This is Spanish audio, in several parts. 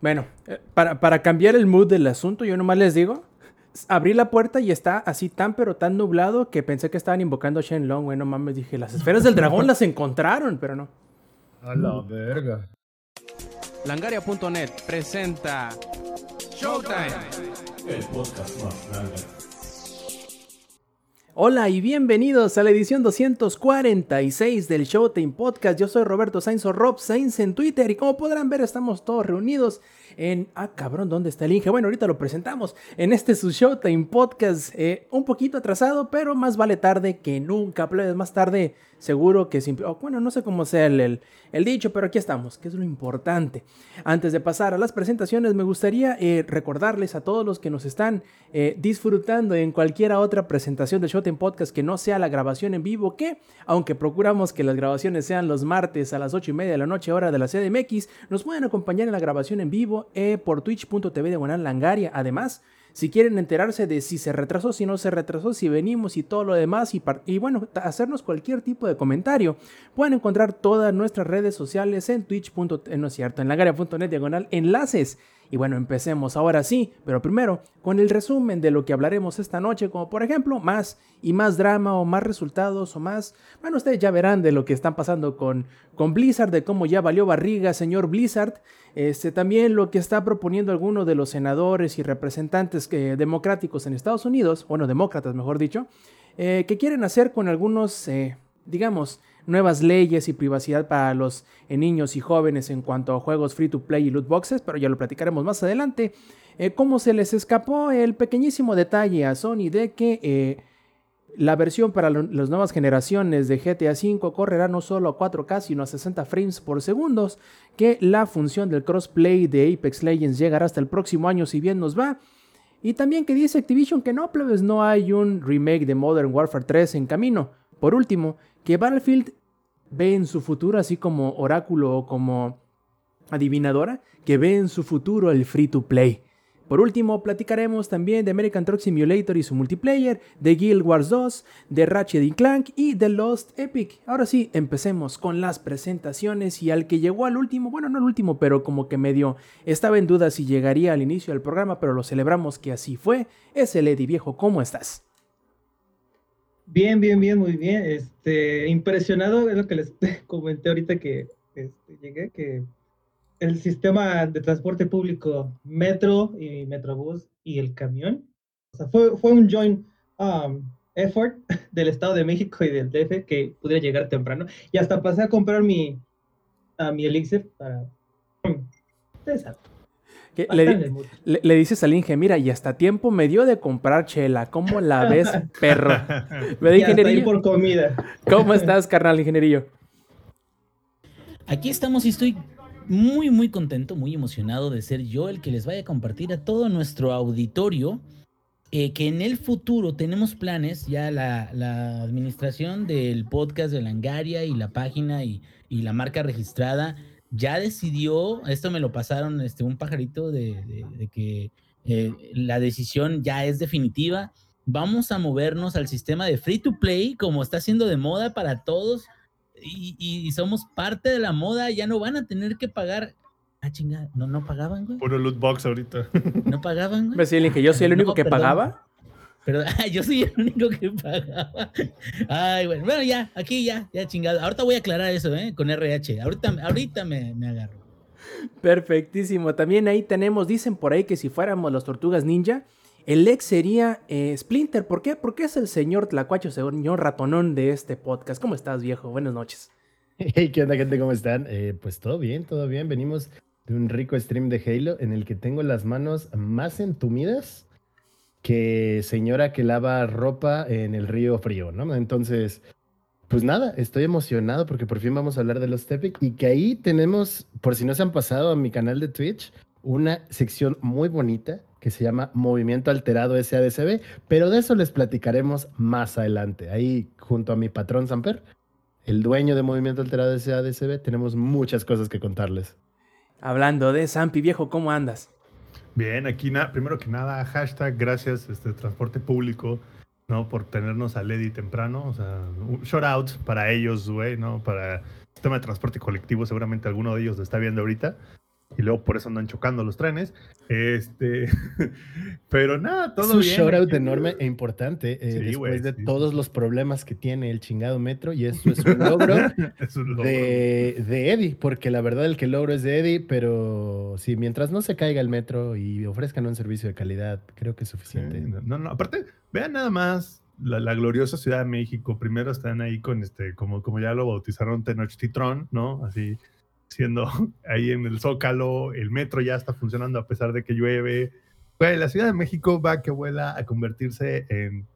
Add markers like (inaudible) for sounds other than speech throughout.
Bueno, eh, para, para cambiar el mood del asunto, yo nomás les digo, abrí la puerta y está así tan pero tan nublado que pensé que estaban invocando a Shenlong, güey, no mames, dije, las esferas del dragón las encontraron, pero no. A la verga. Langaria.net presenta Showtime. El podcast más grande. Hola y bienvenidos a la edición 246 del Showtime Podcast. Yo soy Roberto Sainz o Rob Sainz en Twitter y como podrán ver estamos todos reunidos en... Ah, cabrón, ¿dónde está el Inge? Bueno, ahorita lo presentamos en este su Showtime Podcast. eh, un poquito atrasado, pero más vale tarde que nunca. Más tarde seguro que sin... oh, bueno, no sé cómo sea el, dicho, pero aquí estamos, que es lo importante. Antes de pasar a las presentaciones, me gustaría eh, recordarles a todos los que nos están eh, disfrutando en cualquier otra presentación de Showtime Podcast que no sea la grabación en vivo, que aunque procuramos que las grabaciones sean los martes a las 8 y media de la noche, hora de la CDMX, nos pueden acompañar en la grabación en vivo eh, por twitch.tv de Langaria. Además, si quieren enterarse de si se retrasó, si no se retrasó, si venimos y todo lo demás, y, y bueno, hacernos cualquier tipo de comentario, pueden encontrar todas nuestras redes sociales en twitch.tv, no es cierto, en langaria.net diagonal enlaces. Y bueno, empecemos ahora sí, pero primero con el resumen de lo que hablaremos esta noche, como por ejemplo más y más drama o más resultados o más, bueno, ustedes ya verán de lo que están pasando con, con Blizzard, de cómo ya valió barriga, señor Blizzard, este, también lo que está proponiendo algunos de los senadores y representantes eh, democráticos en Estados Unidos, bueno, demócratas mejor dicho, eh, que quieren hacer con algunos, eh, digamos, nuevas leyes y privacidad para los eh, niños y jóvenes en cuanto a juegos free to play y loot boxes, pero ya lo platicaremos más adelante. Eh, cómo se les escapó el pequeñísimo detalle a Sony de que eh, la versión para las nuevas generaciones de GTA V correrá no solo a 4K, sino a 60 frames por segundos, que la función del crossplay de Apex Legends llegará hasta el próximo año si bien nos va. Y también que dice Activision que no, plebes, no hay un remake de Modern Warfare 3 en camino. Por último, que Battlefield ve en su futuro, así como oráculo o como adivinadora, que ve en su futuro el free to play. Por último, platicaremos también de American Truck Simulator y su multiplayer, de Guild Wars 2, de Ratchet y Clank y de Lost Epic. Ahora sí, empecemos con las presentaciones y al que llegó al último, bueno, no al último, pero como que medio estaba en duda si llegaría al inicio del programa, pero lo celebramos que así fue, es el Eddie Viejo, ¿cómo estás? Bien, bien, bien, muy bien. Este, impresionado es lo que les (laughs) comenté ahorita que este, llegué, que el sistema de transporte público, metro y metrobús y el camión, o sea, fue, fue un joint um, effort (laughs) del Estado de México y del DF que pudiera llegar temprano. Y hasta pasé a comprar mi, a mi elixir para... (clears throat) Ustedes saben, le, le- le dices al Inge, mira, y hasta tiempo me dio de comprar chela, ¿cómo la ves, (laughs) perro? (laughs) ¿Me ingenierillo? por comida. ¿Cómo estás, carnal ingenierillo? Aquí estamos y estoy muy, muy contento, muy emocionado de ser yo el que les vaya a compartir a todo nuestro auditorio eh, que en el futuro tenemos planes, ya la, la administración del podcast de Langaria y la página y, y la marca registrada ya decidió, esto me lo pasaron este, un pajarito de, de- de que eh, la decisión ya es definitiva. Vamos a movernos al sistema de free to play, como está siendo de moda para todos y, y somos parte de la moda, ya no van a tener que pagar. Ah, chingada, no, no pagaban, güey. Puro loot box ahorita. No pagaban, güey. Me decía el Inge, yo soy el único No, que perdón. pagaba. Pero (laughs) yo soy el único que pagaba. Ay, bueno, bueno, ya, aquí ya, ya chingado. Ahorita voy a aclarar eso, ¿eh? Con RH. Ahorita, ahorita me, me agarro. Perfectísimo. También ahí tenemos, dicen por ahí que si fuéramos las tortugas ninja, el ex sería eh, Splinter. ¿Por qué? Porque es el señor Tlacuacho, señor ratonón de este podcast. ¿Cómo estás, viejo? Buenas noches. Hey, ¿qué onda, gente? ¿Cómo están? Eh, pues todo bien, todo bien. Venimos de un rico stream de Halo en el que tengo las manos más entumidas que señora que lava ropa en el río frío, ¿no? Entonces, pues nada, estoy emocionado porque por fin vamos a hablar de los Tepic y que ahí tenemos, por si no se han pasado a mi canal de Twitch, una sección muy bonita que se llama Movimiento Alterado SADCB, pero de eso les platicaremos más adelante. Ahí junto a mi patrón Samper, el dueño de Movimiento Alterado SADCB, tenemos muchas cosas que contarles. Hablando de Zampi, viejo, ¿cómo andas? Bien, aquí primero que nada, hashtag gracias, este transporte público, ¿no? Por tenernos a Lady temprano. O sea, un shout out para ellos, güey, ¿no? Para el sistema de transporte colectivo, seguramente alguno de ellos lo está viendo ahorita. Y luego por eso andan chocando los trenes. Este, (laughs) pero nada, todo es un bien. aquí. enorme e importante eh, Sí, después de sí. todos los problemas que tiene el chingado metro y eso es un logro (laughs) Es un logro. de, de Eddie, porque la verdad el que logro es de Eddie, pero sí, mientras no se caiga el metro y ofrezcan un servicio de calidad, creo que es Sí, suficiente. No, no, aparte, vean nada más la, la gloriosa Ciudad de México. Primero están ahí con este, como, como ya lo bautizaron, Tenochtitlán, ¿no? Así siendo (laughs) ahí en el Zócalo, el metro ya está funcionando a pesar de que llueve. La Ciudad de México va que vuela a convertirse en,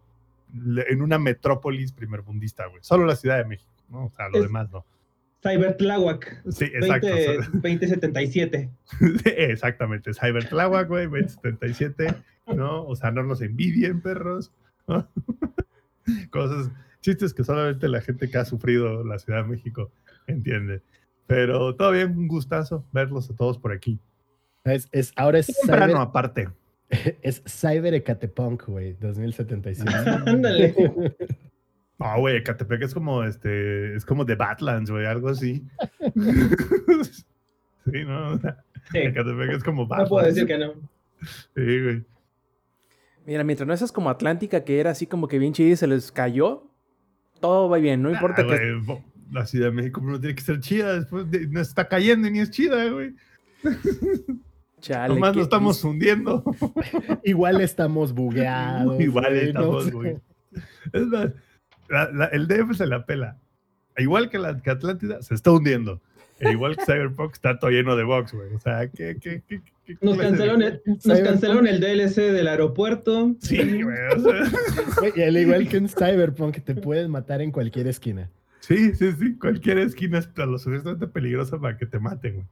en una metrópolis primermundista, güey. Solo la Ciudad de México, ¿no? O sea, lo Es- demás no. Cybertláhuac. Sí, exacto. 20, 2077. Sí, Exactamente, Cybertláhuac, güey, 2077, ¿no? O sea, no nos envidien, perros. ¿no? (laughs) Cosas, chistes que solamente la gente que ha sufrido la Ciudad de México entiende. Pero todo bien, un gustazo verlos a todos por aquí. Es, es- ahora es Temprano Cyber, aparte. (laughs) es Cyber Ecatepunk, güey, 2077. Ándale. (laughs) No, güey, Ecatepec es como este, es como The Badlands, güey, algo así. (laughs) sí, ¿no? Sí, Ecatepec es como no Badlands. puedo decir que no. Sí, güey. Mira, mientras no seas como Atlántica, que era así como que bien chida y se les cayó, todo va bien, no importa Ah, que... güey, bo- La Ciudad de México no tiene que ser chida, después de- no está cayendo y ni es chida, güey. Chale, Nomás nos estamos hundiendo. (laughs) Igual estamos bugueados. (laughs) Igual güey, estamos, no güey. sé. Es más, la- la- el DF se la pela. Igual que, la, que Atlántida, se está hundiendo. E igual que Cyberpunk está todo lleno de box, güey. O sea, ¿qué, qué, qué, qué Nos cancelaron, el, nos cancelaron el DLC del aeropuerto. Sí, güey. o sea, (laughs) Güey, y al igual que en Cyberpunk, te puedes matar en cualquier esquina. Sí, sí, sí. Cualquier esquina es lo suficientemente peligrosa para que te maten, güey.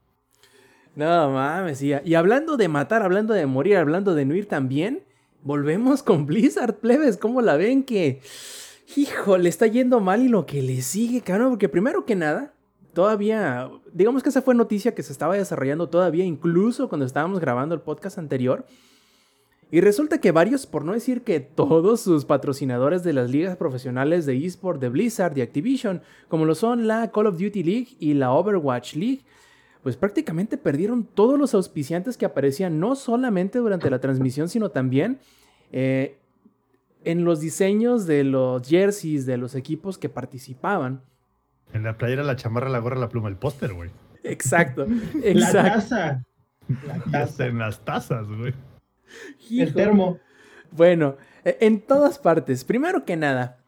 No mames, y, y hablando de matar, hablando de morir, hablando de no ir también, volvemos con Blizzard, plebes. ¿Cómo la ven? Que, hijo, le está yendo mal y lo que le sigue, cabrón. Porque primero que nada, todavía, digamos que esa fue noticia que se estaba desarrollando todavía, incluso cuando estábamos grabando el podcast anterior. Y resulta que varios, por no decir que todos sus patrocinadores de las ligas profesionales de eSport de Blizzard y Activision, como lo son la Call of Duty League y la Overwatch League, pues prácticamente perdieron todos los auspiciantes que aparecían no solamente durante la transmisión, sino también eh, en los diseños de los jerseys de los equipos que participaban. En la playera, la chamarra, la gorra, la pluma, el póster, güey. Exacto, (laughs) La exacto. taza. La (laughs) Y hasta taza. en las tazas, güey. (laughs) El termo. Bueno, eh, en todas partes. Primero que nada,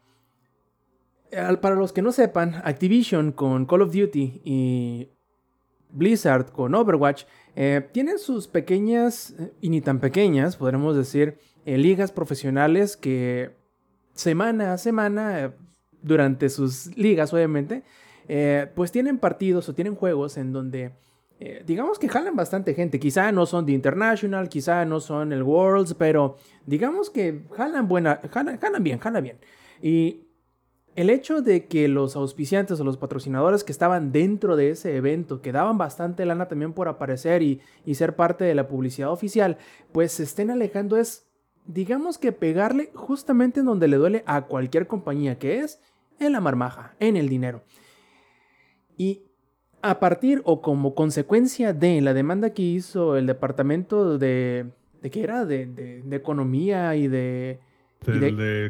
para los que no sepan, Activision con Call of Duty y Blizzard con Overwatch eh, tienen sus pequeñas, y ni tan pequeñas, podremos decir, eh, ligas profesionales que semana a semana, eh, durante sus ligas obviamente, pues tienen partidos o tienen juegos en donde eh, digamos que jalan bastante gente. Quizá no son de International, quizá no son el Worlds, pero digamos que jalan buena, jalan, jalan bien, bien. Y el hecho de que los auspiciantes o los patrocinadores que estaban dentro de ese evento, que daban bastante lana también por aparecer y, y ser parte de la publicidad oficial, pues se estén alejando es, digamos que pegarle justamente en donde le duele a cualquier compañía, que es en la marmaja, en el dinero. Y a partir o como consecuencia de la demanda que hizo el departamento de... ¿De qué era? De, de- de economía y de...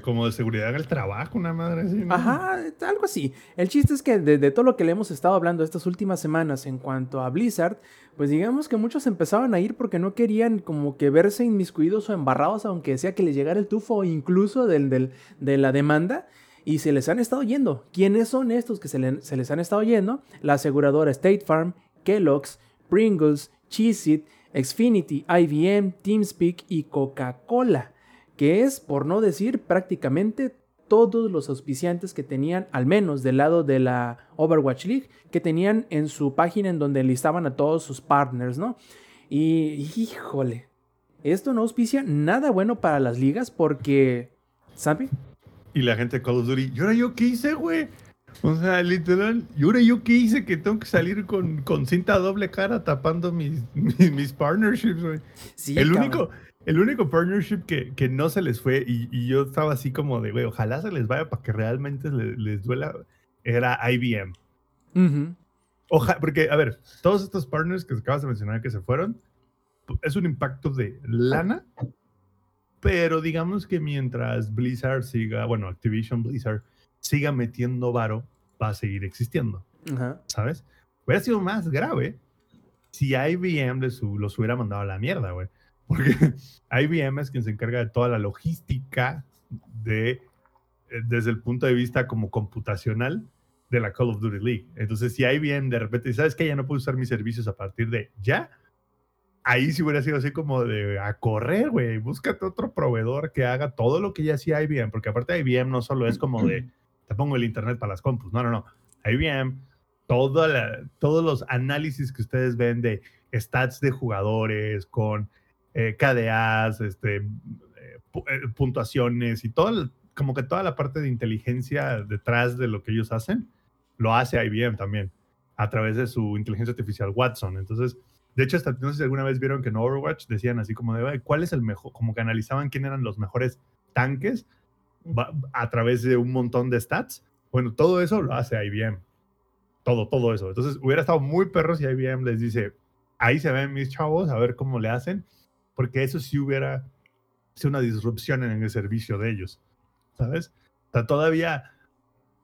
como de seguridad en el trabajo, una madre así. ¿no? Ajá, algo así. El chiste es que de, de todo lo que le hemos estado hablando estas últimas semanas en cuanto a Blizzard, pues digamos que muchos empezaban a ir porque no querían como que verse inmiscuidos o embarrados, aunque sea que les llegara el tufo incluso del, del- de la demanda. Y se les han estado yendo. ¿Quiénes son estos que se, le- se les han estado yendo? La aseguradora State Farm, Kellogg's, Pringles, Cheez-It, Xfinity, IBM, TeamSpeak y Coca-Cola que es, por no decir, prácticamente todos los auspiciantes que tenían, al menos del lado de la Overwatch League, que tenían en su página en donde listaban a todos sus partners, ¿no? Y híjole, esto no auspicia nada bueno para las ligas porque, ¿sabe? Y la gente de Call of Duty, ¿y ahora yo qué hice, güey? O sea, literal, ¿y ahora yo qué hice que tengo que salir con, con cinta doble cara tapando mis, (laughs) mis, mis partnerships, güey? Sí, el, cabrón. único, el único partnership que, que no se les fue y, y yo estaba así como de, güey, ojalá se les vaya para que realmente le- les duela, era IBM. Ujú. Ojalá, porque, a ver, todos estos partners que acabas de mencionar que se fueron, es un impacto de lana, pero digamos que mientras Blizzard siga, bueno, Activision Blizzard siga metiendo varo, va a seguir existiendo, Ajá. ¿sabes? Hubiera sido más grave si IBM los hubiera mandado a la mierda, güey. Porque (laughs) IBM es quien se encarga de toda la logística de, eh, desde el punto de vista como computacional de la Call of Duty League. Entonces, si IBM de repente, ¿sabes qué? Ya no puedo usar mis servicios a partir de ya. Ahí sí hubiera sido así como de a correr, güey. Búscate otro proveedor que haga todo lo que ya hacía IBM. Porque aparte IBM no solo es como de, (clears throat) te pongo el internet para las compus. No, no, no. IBM, toda la- todos los análisis que ustedes ven de stats de jugadores con eh, KDAs, este, eh, pu- eh, puntuaciones y todo, el- como que toda la parte de inteligencia detrás de lo que ellos hacen, lo hace IBM también a través de su inteligencia artificial Watson. Entonces, de hecho, hasta no sé si alguna vez vieron que en Overwatch decían así como de, "Ay, ¿cuál es el mejor? Como que analizaban quién eran los mejores tanques a través de un montón de stats. Bueno, todo eso lo hace IBM. Todo, todo eso. Entonces, hubiera estado muy perro si IBM les dice, ahí se ven mis chavos, a ver cómo le hacen, porque eso sí hubiera sido una disrupción en el servicio de ellos, ¿sabes? O sea, todavía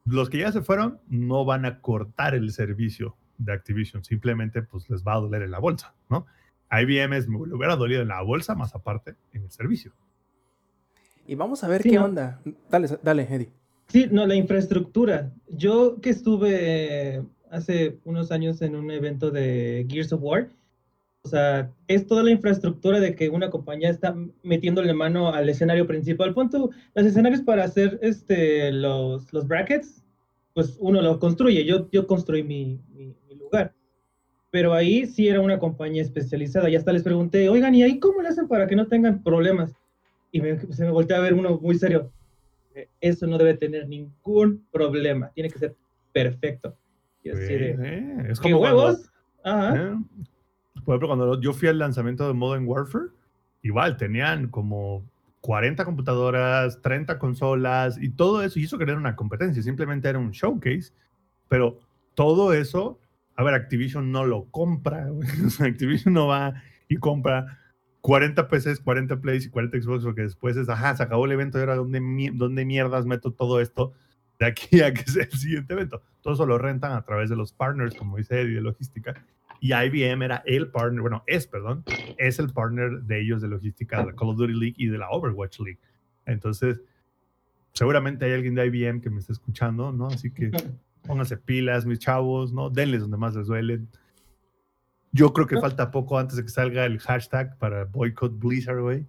los que ya se fueron no van a cortar el servicio de Activision, simplemente pues les va a doler en la bolsa, ¿no? IBM es, me hubiera dolido en la bolsa, más aparte en el servicio. Y vamos a ver Sí, qué ¿no? onda. Dale, dale, Eddie. Sí, no, la infraestructura. Yo que estuve eh, hace unos años en un evento de Gears of War, o sea, es toda la infraestructura de que una compañía está metiéndole mano al escenario principal. Punto, los escenarios para hacer este, los, los brackets, pues uno los construye. Yo, yo construí mi. Pero ahí sí era una compañía especializada. Y hasta les pregunté, oigan, ¿y ahí cómo le hacen para que no tengan problemas? Y me, se me volteó a ver uno muy serio eh, eso no debe tener ningún problema, tiene que ser perfecto. Y así de, Eh, es ¿Qué como cuando- huevos? Ajá. ¿eh? Por ejemplo, cuando yo fui al lanzamiento de Modern Warfare, igual tenían como 40 computadoras, 30 consolas y todo eso. Y eso que era una competencia, simplemente era un showcase. Pero todo eso, a ver, Activision no lo compra. (laughs) Activision no va y compra 40 PCs, 40 Plays y 40 Xbox, porque después es, ajá, se acabó el evento y ahora ¿dónde, dónde mierdas meto todo esto de aquí a que (laughs) sea el siguiente evento? Todo eso lo rentan a través de los partners, como dice Eddie, de logística. Y IBM era el partner, bueno, es, perdón, es el partner de ellos de logística de la Call of Duty League y de la Overwatch League. Entonces, seguramente hay alguien de IBM que me está escuchando, ¿no? Así que (laughs) pónganse pilas, mis chavos, ¿no? Denles donde más les duele. Yo creo que No. falta poco antes de que salga el hashtag para boycott Blizzard, güey.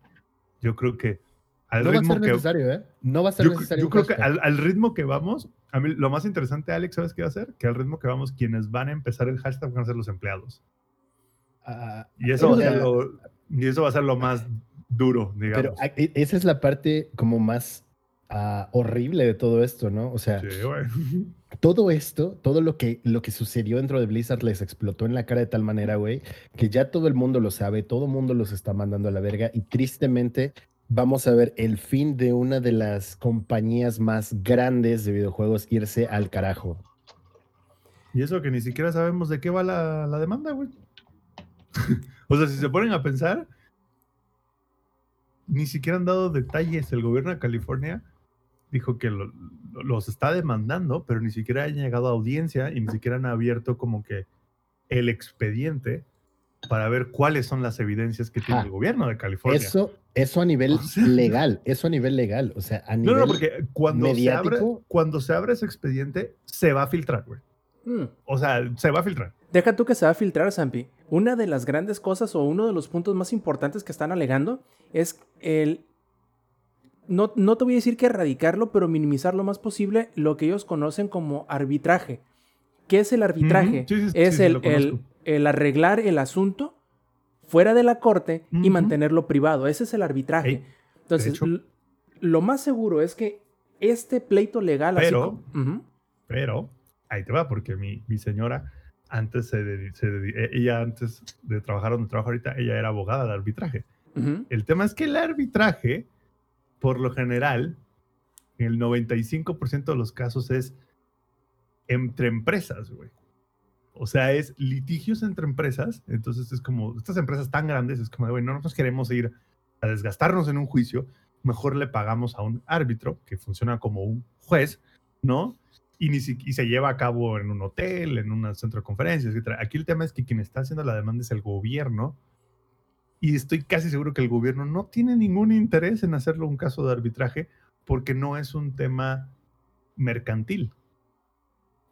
Yo creo que al No va a ritmo ser que necesario, ¿eh? No va a ser yo, necesario. yo creo que al, al ritmo que vamos, a mí lo más interesante, Alex, ¿sabes qué va a ser? Que al ritmo que vamos, quienes van a empezar el hashtag van a ser los empleados. Ah, Y eso, va a ser lo, y eso va a ser lo más duro, digamos. Pero esa es la parte como más ah, horrible de todo esto, ¿no? O sea, Sí, todo esto, todo lo que, lo que sucedió dentro de Blizzard les explotó en la cara de tal manera, güey, que ya todo el mundo lo sabe, todo el mundo los está mandando a la verga y tristemente vamos a ver el fin de una de las compañías más grandes de videojuegos irse al carajo. Y eso que ni siquiera sabemos de qué va la, la demanda, güey. (laughs) o sea, si se ponen a pensar, ni siquiera han dado detalles. El gobierno de California dijo que lo- lo- los está demandando, pero ni siquiera han llegado a audiencia y ni siquiera han abierto como que el expediente para ver cuáles son las evidencias que tiene Ah, el gobierno de California. Eso, eso a nivel O sea- legal, eso a nivel legal, o sea, a no, nivel... no, porque cuando se, abre, mediático. cuando se abre ese expediente, se va a filtrar, güey. Mm. O sea, se va a filtrar. Deja tú que se va a filtrar, Zampi. Una de las grandes cosas o uno de los puntos más importantes que están alegando es el... No, no te voy a decir que erradicarlo, pero minimizar lo más posible lo que ellos conocen como arbitraje. ¿Qué es el arbitraje? Sí, sí, sí, es sí, el, el- arreglar el asunto fuera de la corte y mantenerlo privado. Ese es el arbitraje. Entonces, lo más seguro es que este pleito legal... así Pero-. Pero ahí te va, porque mi, mi señora antes se, dedi- se dedi- e- ella antes de trabajar donde trabaja ahorita, ella era abogada de arbitraje. El tema es que el arbitraje, por lo general, en el 95% de los casos es entre empresas, güey. O sea, es litigios entre empresas. Entonces es como, estas empresas tan grandes, es como, bueno, no nos queremos ir a desgastarnos en un juicio, mejor le pagamos a un árbitro que funciona como un juez, ¿no? Y, ni si- y se lleva a cabo en un hotel, en un centro de conferencias, etc. Aquí el tema es que quien está haciendo la demanda es el gobierno. Y estoy casi seguro que el gobierno no tiene ningún interés en hacerlo un caso de arbitraje porque no es un tema mercantil.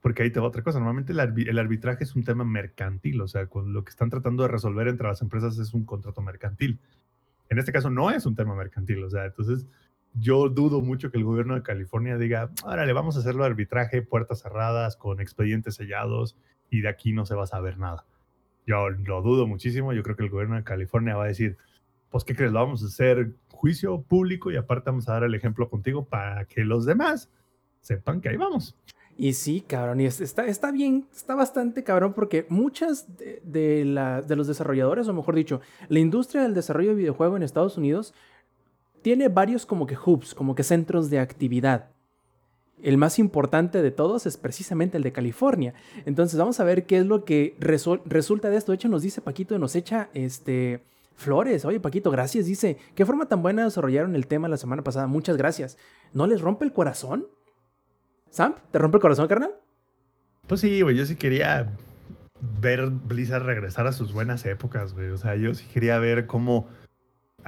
Porque ahí te va otra cosa. Normalmente el, arbi- el arbitraje es un tema mercantil. O sea, con lo que están tratando de resolver entre las empresas es un contrato mercantil. En este caso no es un tema mercantil. O sea, entonces yo dudo mucho que el gobierno de California diga, órale, vamos a hacerlo arbitraje, puertas cerradas, con expedientes sellados y de aquí no se va a saber nada. Yo lo dudo muchísimo. Yo creo que el gobierno de California va a decir, pues, ¿qué crees? Lo vamos a hacer juicio público y aparte vamos a dar el ejemplo contigo para que los demás sepan que ahí vamos. Y sí, cabrón, y es- está, está bien, está bastante cabrón porque muchas de, de la- de los desarrolladores, o mejor dicho, la industria del desarrollo de videojuego en Estados Unidos tiene varios como que hubs, como que centros de actividad. El más importante de todos es precisamente el de California. Entonces vamos a ver qué es lo que resulta de esto. De hecho, nos dice Paquito, nos echa este flores. Oye, Paquito, gracias. Dice, qué forma tan buena desarrollaron el tema la semana pasada. Muchas gracias. ¿No les rompe el corazón? ¿Sam? ¿Te rompe el corazón, carnal? Pues sí, güey, yo sí quería ver Blizzard regresar a sus buenas épocas, güey. O sea, yo sí quería ver cómo...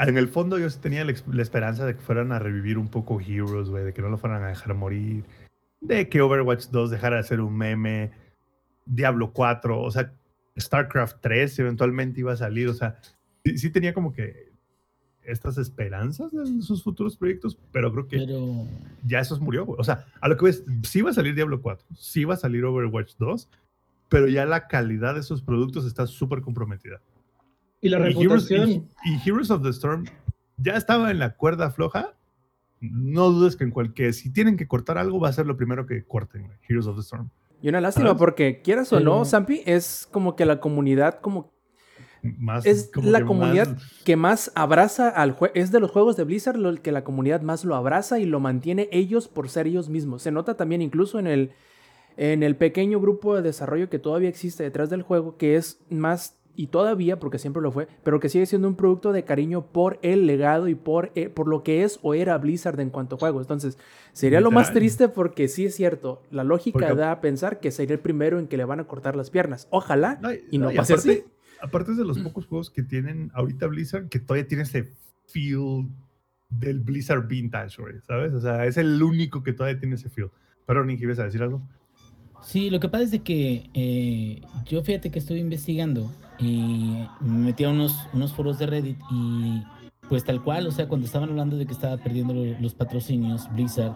En el fondo yo tenía la, esperanza de que fueran a revivir un poco Heroes, güey, de que no lo fueran a dejar morir, de que Overwatch 2 dejara de ser un meme, Diablo 4, o sea, StarCraft 3 eventualmente iba a salir, o sea, sí, sí tenía como que estas esperanzas de sus futuros proyectos, pero creo que Pero ya eso murió, güey. O sea, a lo que ves, sí va a salir Diablo 4, sí va a salir Overwatch 2, pero ya la calidad de esos productos está súper comprometida. Y la Y Heroes, y- y Heroes of the Storm ya estaba en la cuerda floja. No dudes que en cualquier, si tienen que cortar algo, va a ser lo primero que corten, Heroes of the Storm. Y una lástima porque quieras o no, Zampi, es como que la comunidad como Más, es como la que comunidad más- que más abraza al juego, es de los juegos de Blizzard lo el que la comunidad más lo abraza y lo mantiene ellos por ser ellos mismos. Se nota también incluso en el en el pequeño grupo de desarrollo que todavía existe detrás del juego, que es más y todavía, porque siempre lo fue, pero que sigue siendo un producto de cariño por el legado y por, eh, por lo que es o era Blizzard en cuanto a juegos. Entonces, sería lo más triste porque sí es cierto, la lógica Porque- da a pensar que sería el primero en que le van a cortar las piernas. Ojalá No, y no, no, pase aparte, así. aparte es de los pocos juegos que tienen ahorita Blizzard que todavía tiene ese feel del Blizzard Vintage, ¿sabes? O sea, es el único que todavía tiene ese feel. Pero Ninja, ¿ibas a decir algo? Sí, lo que pasa es de que eh, yo fíjate que estuve investigando y me metí a unos, unos foros de Reddit y pues tal cual, o sea, cuando estaban hablando de que estaba perdiendo lo- los patrocinios Blizzard,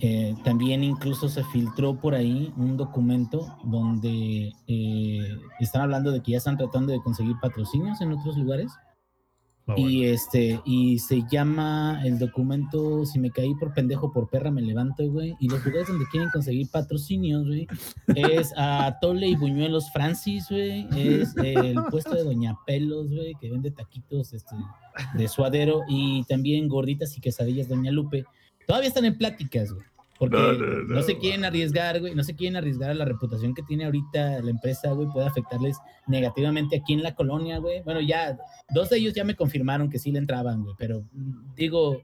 eh, también incluso se filtró por ahí un documento donde eh, están hablando de que ya están tratando de conseguir patrocinios en otros lugares. Ah, bueno. Y este, y se llama el documento Si me caí por pendejo, por perra me levanto, güey. Y los lugares donde quieren conseguir patrocinios, güey, es a Tole y Buñuelos Francis, güey. Es el puesto de Doña Pelos, güey, que vende taquitos este, de suadero. Y también gorditas y quesadillas Doña Lupe. Todavía están en pláticas, güey. Porque No, no, no, no, se quieren arriesgar, güey. No se quieren arriesgar a la reputación que tiene ahorita la empresa, güey. Puede afectarles negativamente aquí en la colonia, güey. Bueno, ya Dos de ellos ya me confirmaron que sí le entraban, güey, pero digo,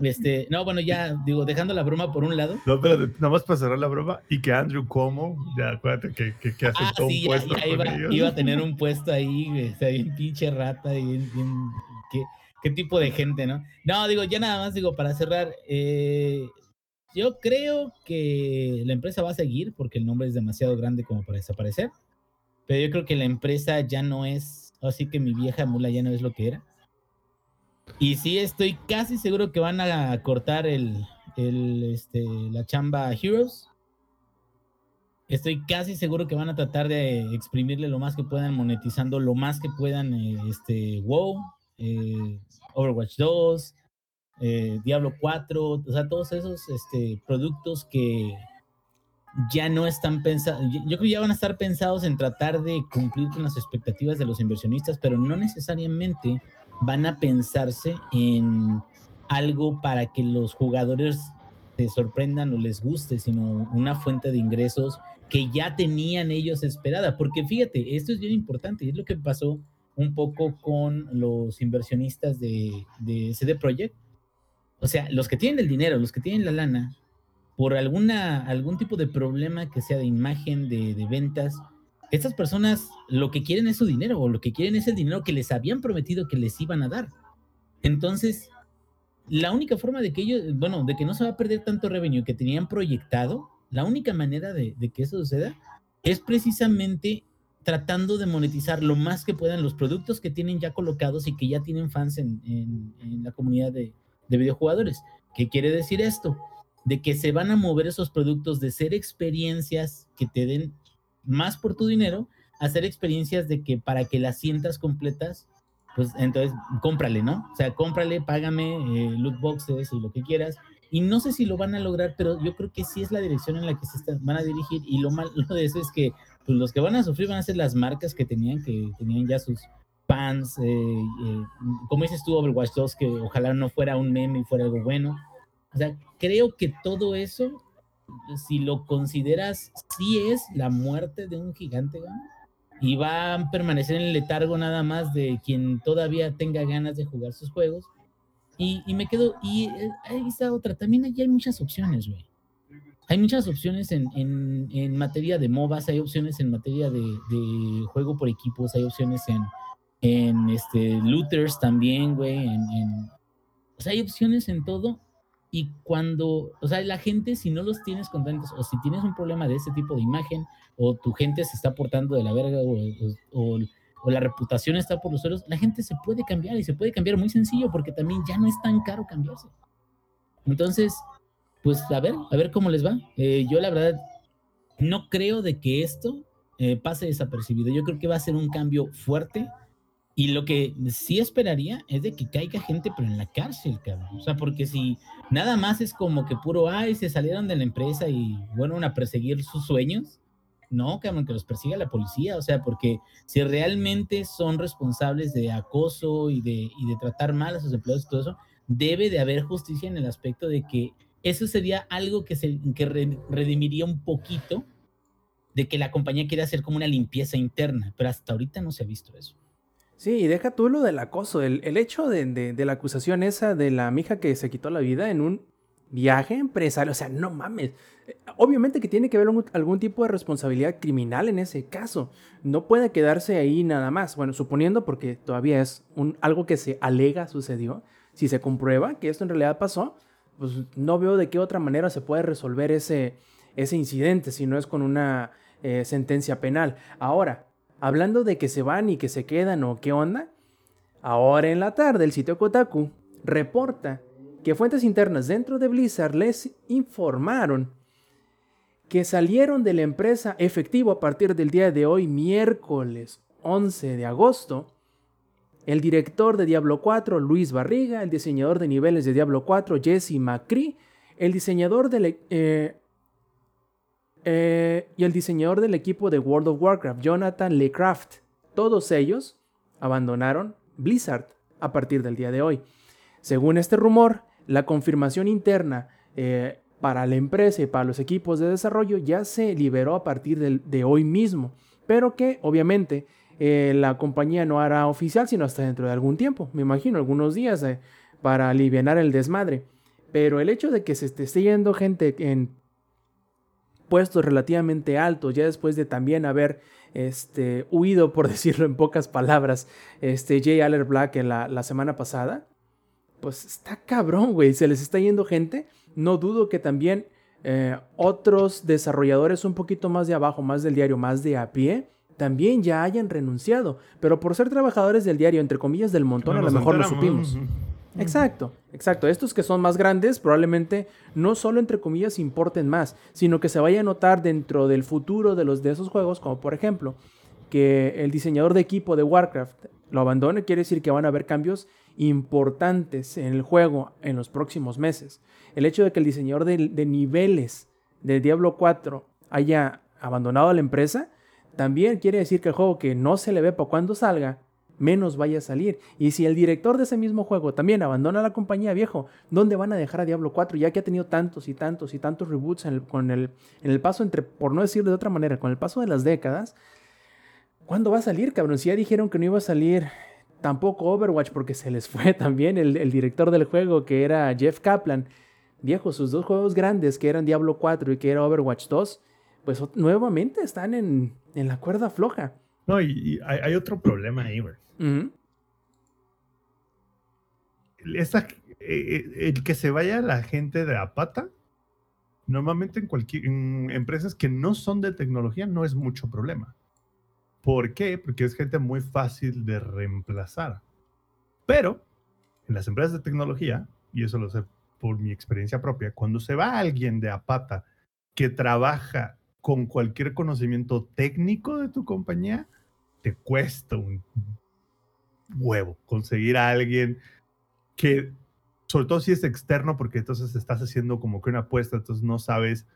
este, no, bueno, ya, digo, dejando la broma por un lado. No, pero nada más para cerrar la broma y que Andrew Cuomo, ya acuérdate que, que, que Ah, aceptó sí, un ya, puesto ya iba, a tener un puesto ahí, güey, o sea, bien pinche rata y bien, bien- ¿qué, qué tipo de gente, ¿no? No, digo, ya nada más, digo, para cerrar, eh, yo creo que la empresa va a seguir porque el nombre es demasiado grande como para desaparecer, pero yo creo que la empresa ya no es, así que mi vieja mula ya no es lo que era. Y sí, estoy casi seguro que van a cortar el, este, la chamba Heroes. Estoy casi seguro que van a tratar de exprimirle lo más que puedan, monetizando lo más que puedan, eh, este, WoW, eh, Overwatch 2, eh, Diablo 4, o sea, todos esos este, productos que ya no están pensados, yo creo que ya van a estar pensados en tratar de cumplir con las expectativas de los inversionistas, pero no necesariamente van a pensarse en algo para que los jugadores se sorprendan o les guste, sino una fuente de ingresos que ya tenían ellos esperada. Porque fíjate, esto es bien importante y es lo que pasó un poco con los inversionistas de, de CD Projekt. O sea, los que tienen el dinero, los que tienen la lana, por alguna, algún tipo de problema que sea de imagen, de, de ventas, estas personas lo que quieren es su dinero o lo que quieren es el dinero que les habían prometido que les iban a dar. Entonces, la única forma de que ellos, bueno, de que no se va a perder tanto revenue que tenían proyectado, la única manera de, que eso suceda es precisamente tratando de monetizar lo más que puedan los productos que tienen ya colocados y que ya tienen fans en, en la comunidad de, de videojugadores. ¿Qué quiere decir esto? De que se van a mover esos productos de ser experiencias que te den más por tu dinero, a hacer experiencias de que para que las sientas completas, pues entonces cómprale, ¿no? O sea, cómprale, págame, eh, loot boxes y lo que quieras. Y no sé si lo van a lograr, pero yo creo que sí es la dirección en la que se están, van a dirigir. Y lo malo de eso es que pues, los que van a sufrir van a ser las marcas que tenían, que tenían ya sus fans. Eh, eh, como dices tú, Overwatch 2, que ojalá no fuera un meme y fuera algo bueno. O sea, creo que todo eso, si lo consideras, sí es la muerte de un gigante, ¿no? y va a permanecer en el letargo nada más de quien todavía tenga ganas de jugar sus juegos. Y, y me quedo, y eh, ahí está otra, también allí hay muchas opciones, güey. Hay muchas opciones en, en, en, materia de MOBAs, hay opciones en materia de, de juego por equipos, hay opciones en, en este, looters también, güey. En, en, o sea, hay opciones en todo. Y cuando, o sea, la gente, si no los tienes contentos, o si tienes un problema de ese tipo de imagen, o tu gente se está portando de la verga, o, o, o la reputación está por los suelos, la gente se puede cambiar y se puede cambiar muy sencillo porque también ya no es tan caro cambiarse. Entonces, pues a ver, a ver cómo les va. Eh, yo la verdad no creo de que esto eh, pase desapercibido. Yo creo que va a ser un cambio fuerte y lo que sí esperaría es de que caiga gente, pero en la cárcel, cabrón. O sea, porque si nada más es como que puro, ay, se salieron de la empresa y fueron a perseguir sus sueños, no, cabrón, que los persiga la policía. O sea, porque si realmente son responsables de acoso y de, y de tratar mal a sus empleados y todo eso, debe de haber justicia en el aspecto de que eso sería algo que, se, que redimiría un poquito de que la compañía quiere hacer como una limpieza interna, pero hasta ahorita no se ha visto eso. Sí, y deja tú lo del acoso, el, el hecho de, de, de, la acusación esa de la mija que se quitó la vida en un viaje empresario, o sea, no mames. Obviamente que tiene que haber algún, algún tipo de responsabilidad criminal en ese caso. No puede quedarse ahí nada más. Bueno, suponiendo porque todavía es un, algo que se alega sucedió. Si se comprueba que esto en realidad pasó, pues no veo de qué otra manera se puede resolver ese, ese incidente si no es con una eh, sentencia penal. Ahora, hablando de que se van y que se quedan o qué onda, ahora en la tarde el sitio Kotaku reporta que fuentes internas dentro de Blizzard les informaron que salieron de la empresa efectivo a partir del día de hoy, miércoles 11 de agosto, el director de Diablo 4, Luis Barriga, el diseñador de niveles de Diablo 4, Jesse McCree, el diseñador del, eh, eh, y el diseñador del equipo de World of Warcraft, Jonathan Lecraft. Todos ellos abandonaron Blizzard a partir del día de hoy. Según este rumor, la confirmación interna eh, para la empresa y para los equipos de desarrollo ya se liberó a partir de, hoy mismo, pero que obviamente eh, la compañía no hará oficial sino hasta dentro de algún tiempo, me imagino, algunos días para aliviar el desmadre. Pero el hecho de que se esté yendo gente en puestos relativamente altos, ya después de también haber este, huido, por (laughs) decirlo en pocas palabras, este, Jay Aller Black en la, la semana pasada, pues está cabrón, güey, se les está yendo gente. No dudo que también eh, otros desarrolladores un poquito más de abajo, más del diario, más de a pie, también ya hayan renunciado. Pero por ser trabajadores del diario, entre comillas, del montón, no a lo mejor lo supimos. (laughs) Exacto, exacto. Estos que son más grandes probablemente no solo entre comillas importen más, sino que se vaya a notar dentro del futuro de, los, de esos juegos, como por ejemplo que el diseñador de equipo de Warcraft lo abandone, quiere decir que van a haber cambios importantes en el juego en los próximos meses. El hecho de que el diseñador de, de niveles de Diablo 4 haya abandonado la empresa, también quiere decir que el juego que no se le ve para cuando salga, menos vaya a salir. Y si el director de ese mismo juego también abandona la compañía, viejo, ¿dónde van a dejar a Diablo 4? Ya que ha tenido tantos y tantos y tantos reboots en el, con el, paso entre, por no decir de otra manera, con el paso de las décadas. ¿Cuándo va a salir, cabrón? Si ya dijeron que no iba a salir tampoco Overwatch porque se les fue (laughs) también el, director del juego que era Jeff Kaplan. Viejo, sus dos juegos grandes que eran Diablo 4 y que era Overwatch 2, pues nuevamente están en, en la cuerda floja. No, y, y hay, hay otro problema ahí, güey. Ujú. Esa- eh, eh, el que se vaya la gente de a pata, normalmente en, cualquier, en empresas que no son de tecnología no es mucho problema. ¿Por qué? Porque es gente muy fácil de reemplazar. Pero en las empresas de tecnología, y eso lo sé por mi experiencia propia, cuando se va alguien de a pata que trabaja con cualquier conocimiento técnico de tu compañía, te cuesta un huevo conseguir a alguien que, sobre todo si es externo, porque entonces estás haciendo como que una apuesta, entonces no sabes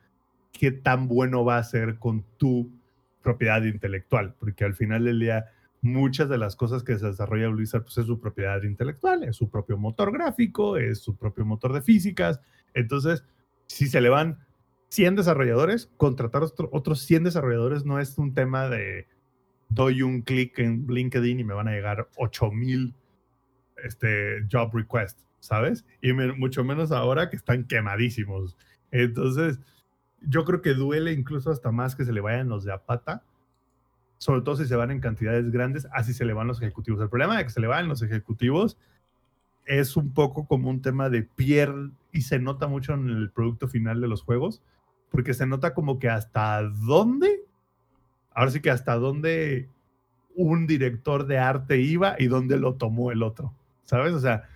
qué tan bueno va a ser con tu propiedad intelectual, porque al final del día muchas de las cosas que se desarrolla Blizzard pues es su propiedad intelectual, es su propio motor gráfico, es su propio motor de físicas, entonces si se le van 100 desarrolladores, contratar otro- otros 100 desarrolladores no es un tema de doy un clic en LinkedIn y me van a llegar 8000 este, job request, ¿sabes? Y mucho menos ahora que están quemadísimos. Entonces, yo creo que duele incluso hasta más que se le vayan los de a pata, sobre todo si se van en cantidades grandes, así se le van los ejecutivos. El problema de que se le van los ejecutivos es un poco como un tema de piel y se nota mucho en el producto final de los juegos, porque se nota como que hasta dónde, ahora sí que hasta dónde un director de arte iba y dónde lo tomó el otro, ¿sabes? O sea,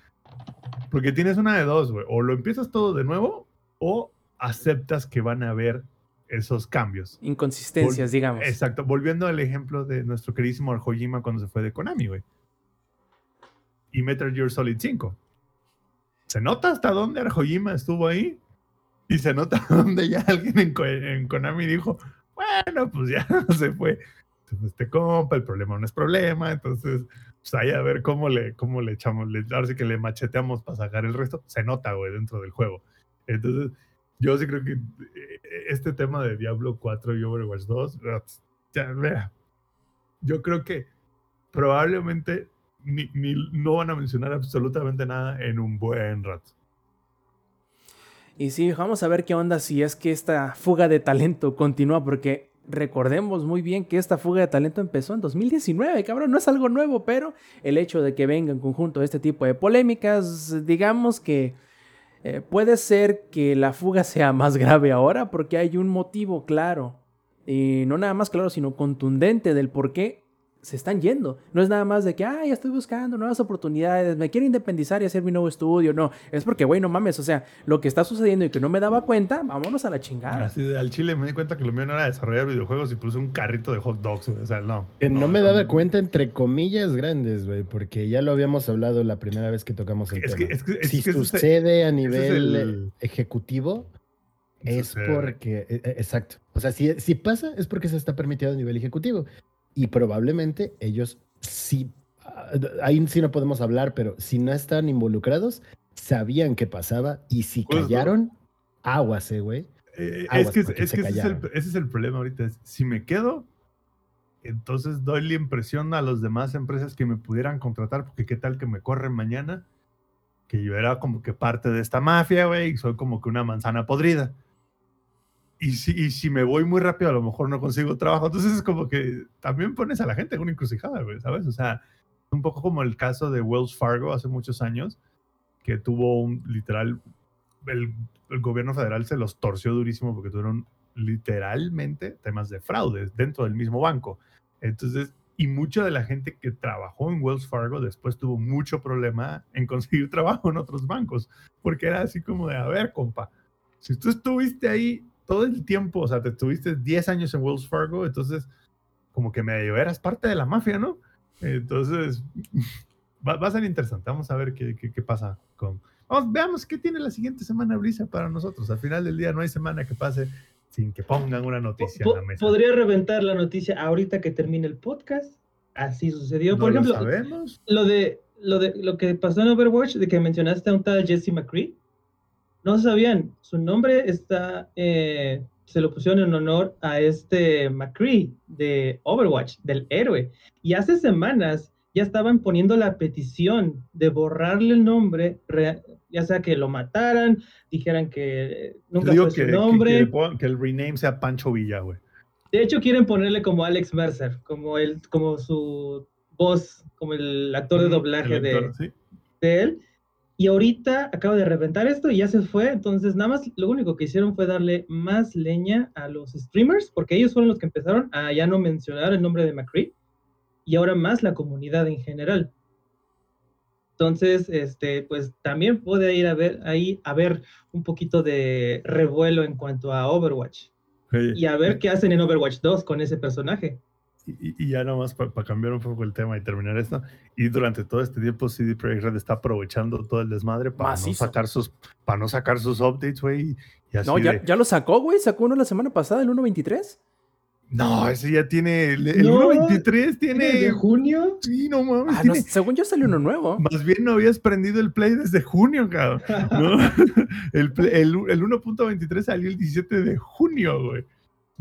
porque tienes una de dos, güey, o lo empiezas todo de nuevo o aceptas que van a haber esos cambios. Inconsistencias, Vol- digamos. Exacto, volviendo al ejemplo de nuestro queridísimo Hojima cuando se fue de Konami, güey. Y Metal Gear Solid 5. Se nota hasta dónde Hojima estuvo ahí y se nota (laughs) dónde ya alguien en, en Konami dijo, bueno, pues ya (laughs) se fue. Este compa, el problema no es problema, entonces, pues ahí a ver cómo le, cómo le echamos, le, ahora sí que le macheteamos para sacar el resto. Se nota, güey, dentro del juego. Entonces, yo sí creo que eh, este tema de Diablo 4 y Overwatch 2, ya, vea, yo creo que probablemente ni, ni- no van a mencionar absolutamente nada en un buen rato. Y sí, vamos a ver qué onda si es que esta fuga de talento continúa, porque recordemos muy bien que esta fuga de talento empezó en 2019, cabrón, no es algo nuevo, pero el hecho de que venga en conjunto este tipo de polémicas, digamos que eh, puede ser que la fuga sea más grave ahora, porque hay un motivo claro, y no nada más claro, sino contundente del por qué se están yendo. No es nada más de que, ah, ya estoy buscando nuevas oportunidades, me quiero independizar y hacer mi nuevo estudio. No, es porque, güey, no mames, o sea, lo que está sucediendo y que no me daba cuenta, vámonos a la chingada. Así de, al chile me di cuenta que lo mío no era desarrollar videojuegos y puse un carrito de hot dogs, O sea, no. Que no, me daba cuenta entre comillas grandes, güey, porque ya lo habíamos hablado la primera vez que tocamos el Es que, tema. es que, es si que ese es- sucede a es nivel el- ejecutivo, es sucede. porque, e- e- exacto. O sea, si, si pasa, es porque se está permitido a nivel ejecutivo. Y probablemente ellos sí, ah, ahí sí no podemos hablar, pero si no están involucrados, sabían que pasaba y si Justo. callaron, aguase, güey. Eh, Aguas, es que, es que ese, es el, ese es el problema ahorita. es, si me quedo, entonces doy la impresión a las demás empresas que me pudieran contratar, porque qué tal que me corren mañana, que yo era como que parte de esta mafia, güey, y soy como que una manzana podrida. Y si, y si me voy muy rápido, a lo mejor no consigo trabajo. Entonces es como que también pones a la gente en una encrucijada, ¿sabes? O sea, un poco como el caso de Wells Fargo hace muchos años, que tuvo un literal, el, el gobierno federal se los torció durísimo porque tuvieron literalmente temas de fraude dentro del mismo banco. Entonces, y mucha de la gente que trabajó en Wells Fargo después tuvo mucho problema en conseguir (laughs) trabajo en otros bancos, porque era así como de, a ver, compa, si tú estuviste ahí todo el tiempo, o sea, te tuviste 10 años en Wells Fargo, entonces como que medio eras parte de la mafia, ¿no? Entonces, (laughs) va, va a ser interesante. Vamos a ver qué, qué, qué pasa con... Vamos, veamos qué tiene la siguiente semana Blizzard para nosotros. Al final del día no hay semana que pase sin que pongan una noticia en la mesa. Podría reventar la noticia ahorita que termine el podcast así sucedió. ¿No Por lo ejemplo, sabemos? lo de lo de lo que pasó en Overwatch, de que mencionaste a un tal Jesse McCree, no sabían, su nombre está, eh, se lo pusieron en honor a este McCree de Overwatch, del héroe. Y hace semanas ya estaban poniendo la petición de borrarle el nombre, re- ya sea que lo mataran, dijeran que nunca fue que, su que- nombre. que pongan- que el rename sea Pancho Villa, güey. De hecho, quieren ponerle como Alex Mercer, como el, como su voz, como el actor de doblaje de, sí. de él. Y ahorita acaba de reventar esto y ya se fue. Entonces, nada más lo único que hicieron fue darle más leña a los streamers, porque ellos fueron los que empezaron a ya no mencionar el nombre de McCree y ahora más la comunidad en general. Entonces, este, pues también puede ir a ver ahí a ver un poquito de revuelo en cuanto a Overwatch y a ver qué hacen en Overwatch 2 con ese personaje. Y, y ya nomás para cambiar un poco el tema y terminar esto. Y durante todo este tiempo CD Projekt Red está aprovechando todo el desmadre para no sacar sus para no sacar sus updates, güey. No, ya, de- ya lo sacó, güey. Sacó uno la semana pasada, el 1.23. No, ese ya tiene el, el No, 1.23 tiene ¿De junio? Sí, no mames, Ah, no, tiene- según yo salió uno nuevo. Más bien no habías prendido el play desde junio, cabrón. ¿no? (laughs) el, el, el 1.23 salió el 17 de junio, güey.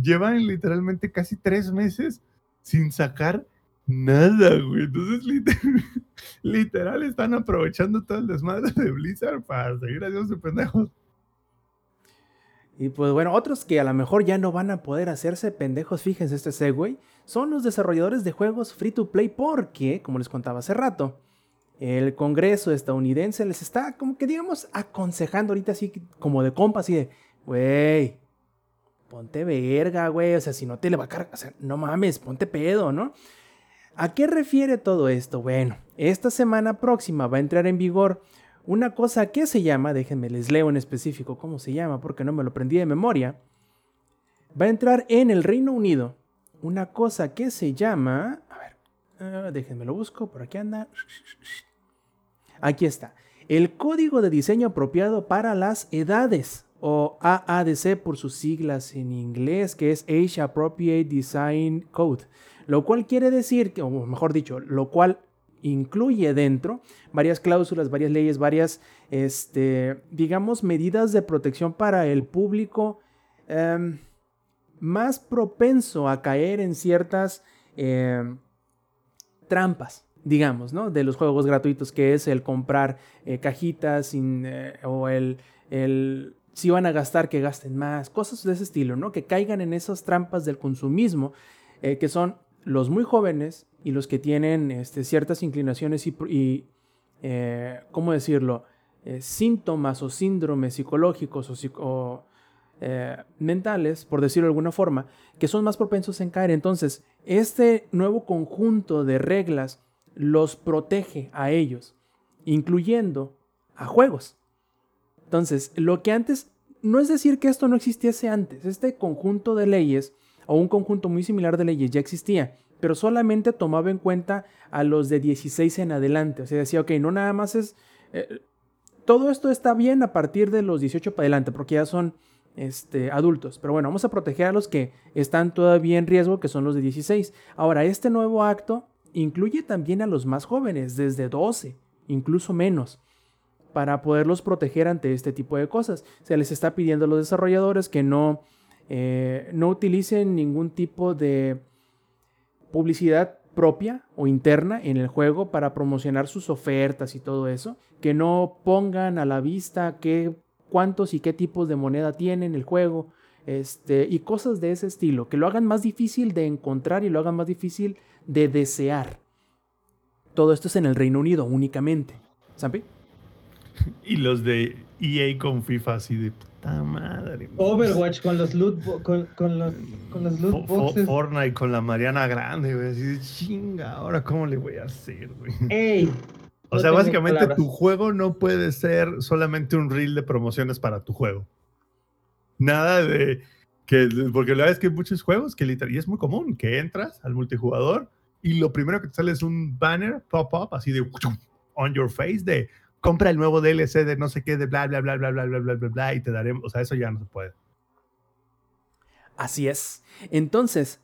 Llevan literalmente casi tres meses sin sacar nada, güey. Entonces, (laughs) literal, están aprovechando todo el desmadre de Blizzard para seguir haciendo pendejos. Y pues bueno, otros que a lo mejor ya no van a poder hacerse pendejos, fíjense este segue, son los desarrolladores de juegos free to play porque, como les contaba hace rato, el Congreso estadounidense les está como que digamos aconsejando ahorita así como de compa, así de, güey, ponte verga, güey, o sea, si no te le va a cargar, o sea, no mames, ponte pedo, ¿no? ¿A qué refiere todo esto? Bueno, esta semana próxima va a entrar en vigor una cosa que se llama, déjenme les leo en específico cómo se llama porque no me lo aprendí de memoria, va a entrar en el Reino Unido una cosa que se llama, a ver, ah, déjenme lo busco, por aquí anda. Aquí está. El código de diseño apropiado para las edades, o AADC por sus siglas en inglés, que es Age Appropriate Design Code, lo cual quiere decir, o mejor dicho, lo cual incluye dentro varias cláusulas, varias leyes, varias, este, digamos, medidas de protección para el público em, más propenso a caer en ciertas em, trampas, digamos, ¿no? De los juegos gratuitos, que es el comprar eh, cajitas sin, eh, o el, si van a gastar, que gasten más, cosas de ese estilo, ¿no? Que caigan en esas trampas del consumismo, eh, que son los muy jóvenes y los que tienen este, ciertas inclinaciones y, eh, ¿cómo decirlo? Eh, síntomas o síndromes psicológicos o, mentales, por decirlo de alguna forma, que son más propensos en caer. Entonces, este nuevo conjunto de reglas los protege a ellos, incluyendo a juegos. Entonces, lo que antes, no es decir que esto no existiese antes, este conjunto de leyes o un conjunto muy similar de leyes ya existía, pero solamente tomaba en cuenta a los de 16 en adelante. O sea, decía, ok, no nada más es... eh, todo esto está bien a partir de los 18 para adelante, porque ya son este, adultos. Pero bueno, vamos a proteger a los que están todavía en riesgo, que son los de 16. Ahora, este nuevo acto incluye también a los más jóvenes, desde 12, incluso menos, para poderlos proteger ante este tipo de cosas. Se les está pidiendo a los desarrolladores que no, eh, no utilicen ningún tipo de publicidad propia o interna en el juego para promocionar sus ofertas y todo eso, que no pongan a la vista qué, cuántos y qué tipos de moneda tienen el juego, este, y cosas de ese estilo, que lo hagan más difícil de encontrar y lo hagan más difícil de desear. Todo esto es en el Reino Unido únicamente. ¿Sampi? (laughs) Y los de EA con FIFA así de puta madre. Overwatch con los loot, con, con los, con los loot boxes. Fortnite con la Mariana Grande, güey. Así de chinga, ahora cómo le voy a hacer, güey. ¡Ey! O No sea, básicamente palabras. tu juego no puede ser solamente un reel de promociones para tu juego. Nada de que, porque la verdad es que hay muchos juegos que literal, y es muy común, que entras al multijugador y lo primero que te sale es un banner pop-up así de on your face de compra el nuevo DLC de no sé qué, de bla, bla, bla, bla, bla, bla, bla, bla, bla, y te daremos, o sea, eso ya no se puede. Así es. Entonces,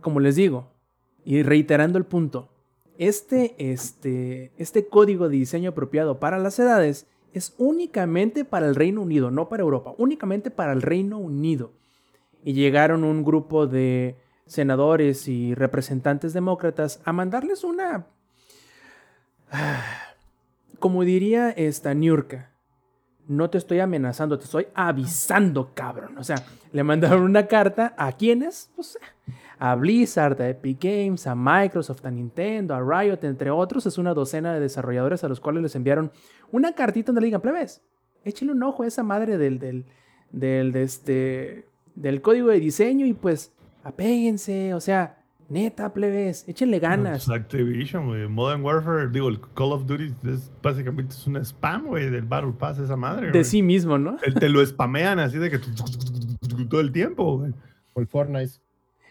como les digo, Y reiterando el punto, este, este, este código de diseño apropiado para las edades es únicamente para el Reino Unido, no para Europa, únicamente para el Reino Unido. Y llegaron un grupo de senadores y representantes demócratas a mandarles una... Como diría esta Niurka, no te estoy amenazando, te estoy avisando, cabrón. O sea, le mandaron una carta a quienes, pues, a Blizzard, a Epic Games, a Microsoft, a Nintendo, a Riot, entre otros. Es una docena de desarrolladores a los cuales les enviaron una cartita donde le digan, plebes, échale un ojo a esa madre del, del, del, de este, del código de diseño y pues apéguense, o sea, Neta, plebes, échenle ganas. Pues Activision, güey. Modern Warfare, digo, el Call of Duty es básicamente es un spam, güey, del Battle Pass, esa madre. De sí mismo, ¿no? El, te lo spamean así de que todo el tiempo, güey. O el Fortnite.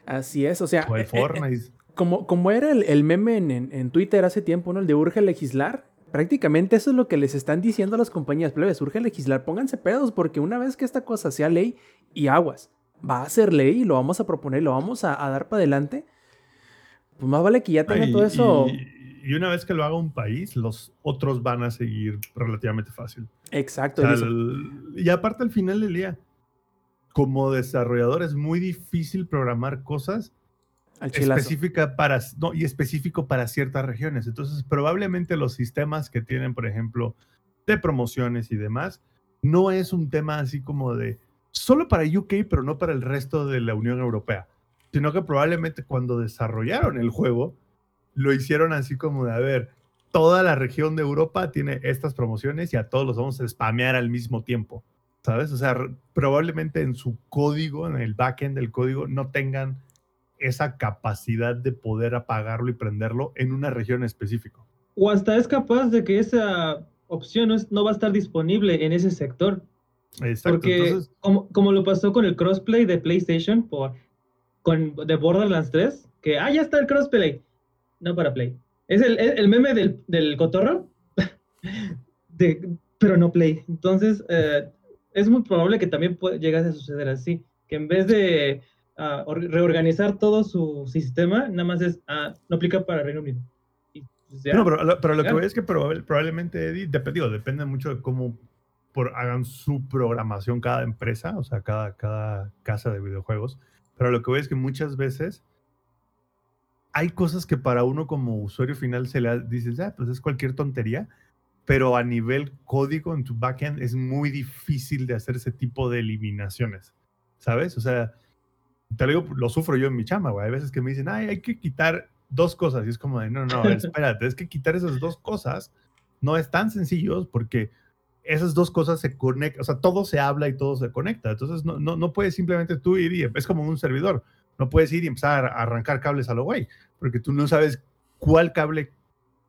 Así es, o sea. O el eh, Fortnite. eh, como, como era el, el meme en, en, en Twitter hace tiempo, ¿no? El de urge legislar. Prácticamente eso es lo que les están diciendo a las compañías plebes. Urge legislar, pónganse pedos, porque una vez que esta cosa sea ley y aguas, va a ser ley y lo vamos a proponer, lo vamos a, a dar para adelante pues más vale que ya tenga todo eso. Y, y, una vez que lo haga un país, los otros van a seguir relativamente fácil. Exacto. O sea, el, y aparte al final del día, como desarrollador es muy difícil programar cosas específica para, no, y específico para ciertas regiones. Entonces, probablemente los sistemas que tienen, por ejemplo, de promociones y demás, no es un tema así como de solo para UK, pero no para el resto de la Unión Europea sino que probablemente cuando desarrollaron el juego, lo hicieron así como de, a ver, toda la región de Europa tiene estas promociones y a todos los vamos a spamear al mismo tiempo, ¿sabes? O sea, probablemente en su código, en el backend del código, no tengan esa capacidad de poder apagarlo y prenderlo en una región específica. O hasta es capaz de que esa opción no, es, no va a estar disponible en ese sector. Exacto. Porque Entonces, como, como lo pasó con el crossplay de PlayStation por con, de Borderlands 3, que, ah, ya está el crossplay. No para Play. Es el, el meme del, del cotorro, (laughs) de, pero no Play. Entonces, eh, es muy probable que también pueda, llegase a suceder así, que en vez de uh, reorganizar todo su sistema, nada más es, ah, no aplica para Reino Unido. Y, pues, no, pero, pero lo que voy es que probable, probablemente, Eddie, depende mucho de cómo por, hagan su programación cada empresa, o sea, cada, cada casa de videojuegos. Pero lo que voy es que muchas veces hay cosas que para uno como usuario final se le dices, ah, pues es cualquier tontería, pero a nivel código en tu backend es muy difícil de hacer ese tipo de eliminaciones, ¿sabes? O sea, te lo digo, lo sufro yo en mi chama, güey. Hay veces que me dicen, ay, hay que quitar dos cosas. Y es como de, no, no, ver, (laughs) espérate, es que quitar esas dos cosas no es tan sencillo porque esas dos cosas se conectan, o sea, todo se habla y todo se conecta. Entonces, no, no, no puedes simplemente tú ir y es como un servidor. No puedes ir y empezar a arrancar cables a lo güey, porque tú no sabes cuál cable,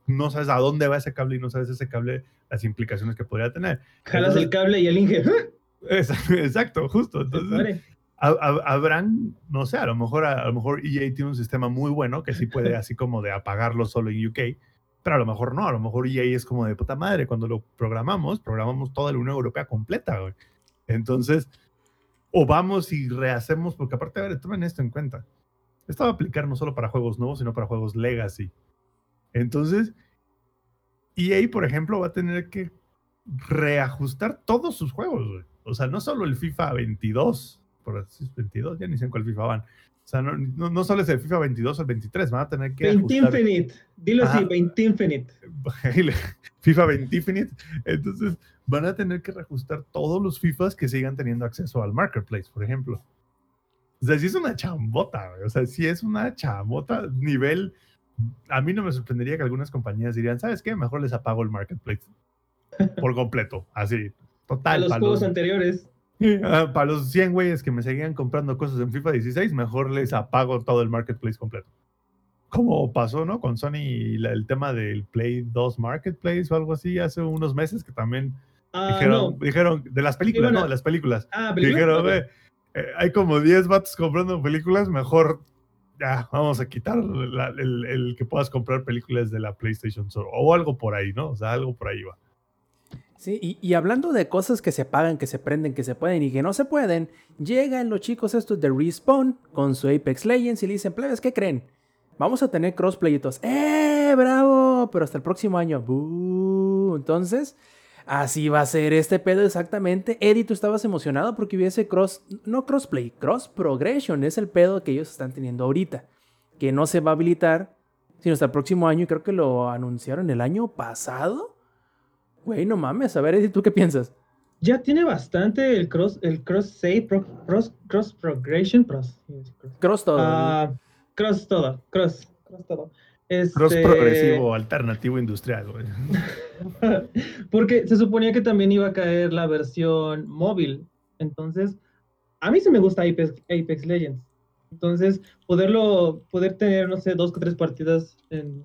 no sabes a dónde va ese cable y no sabes ese cable, las implicaciones que podría tener. Jalas Entonces, el cable y el Inge. (laughs) Exacto, justo. Entonces, habrán, no sé, a lo mejor a, a, lo mejor EA tiene un sistema muy bueno que sí puede así como de apagarlo solo en UK, pero a lo mejor no, a lo mejor EA es como de puta madre, cuando lo programamos, programamos toda la Unión Europea completa, güey. Entonces, o vamos y rehacemos, porque aparte, a ver, tomen esto en cuenta. Esto va a aplicar no solo para juegos nuevos, sino para juegos legacy. Entonces, EA, por ejemplo, va a tener que reajustar todos sus juegos, güey. O sea, no solo el FIFA 22, por así 22, ya ni sé en cuál FIFA van, o sea, no, no, no, solo es el FIFA 22 o el 23, van a tener que. 20 ajustar... Infinite, dilo Ajá. así, 20 Infinite. (laughs) FIFA 20 Infinite. Entonces, van a tener que reajustar todos los FIFAs que sigan teniendo acceso al marketplace, por ejemplo. O sea, sí es una chambota, güey. O sea, sí es una chambota nivel. A mí no me sorprendería que algunas compañías dirían, ¿sabes qué? Mejor les apago el marketplace por completo, así. Total. A los juegos anteriores. Uh, para los 100 güeyes que me seguían comprando cosas en FIFA 16, mejor les apago todo el marketplace completo. Como pasó, ¿no? Con Sony y la, el tema del Play 2 Marketplace o algo así hace unos meses que también ah, dijeron, no. dijeron, de las películas, no, de las películas. Ah, dijeron, okay. eh, hay como 10 vatos comprando películas, mejor ya, vamos a quitar la, el, el, que puedas comprar películas de la PlayStation Store o algo por ahí, ¿no? O sea, algo por ahí va. Sí, y, hablando de cosas que se apagan, que se prenden, que se pueden y que no se pueden, llegan los chicos estos de Respawn con su Apex Legends y le dicen, plebes, ¿qué creen? vamos a tener crossplay y todos, ¡eh, bravo! Pero hasta el próximo año. Entonces, así va a ser este pedo exactamente. Eddie, tú estabas emocionado porque hubiese cross, no crossplay, cross progression, es el pedo que ellos están teniendo ahorita, que no se va a habilitar sino hasta el próximo año y creo que lo anunciaron el año pasado. Güey, no mames, a ver, Eddie, ¿tú qué piensas? Ya tiene bastante el cross, el cross save, pro- cross, cross progression, cross, Cross todo. Ah, cross todo, cross, cross todo. Cross Este, progresivo, alternativo industrial, güey. (laughs) Porque se suponía que también iba a caer la versión móvil. Entonces, a mí sí me gusta Apex, Apex Legends. Entonces, poderlo, poder tener, no sé, dos o tres partidas en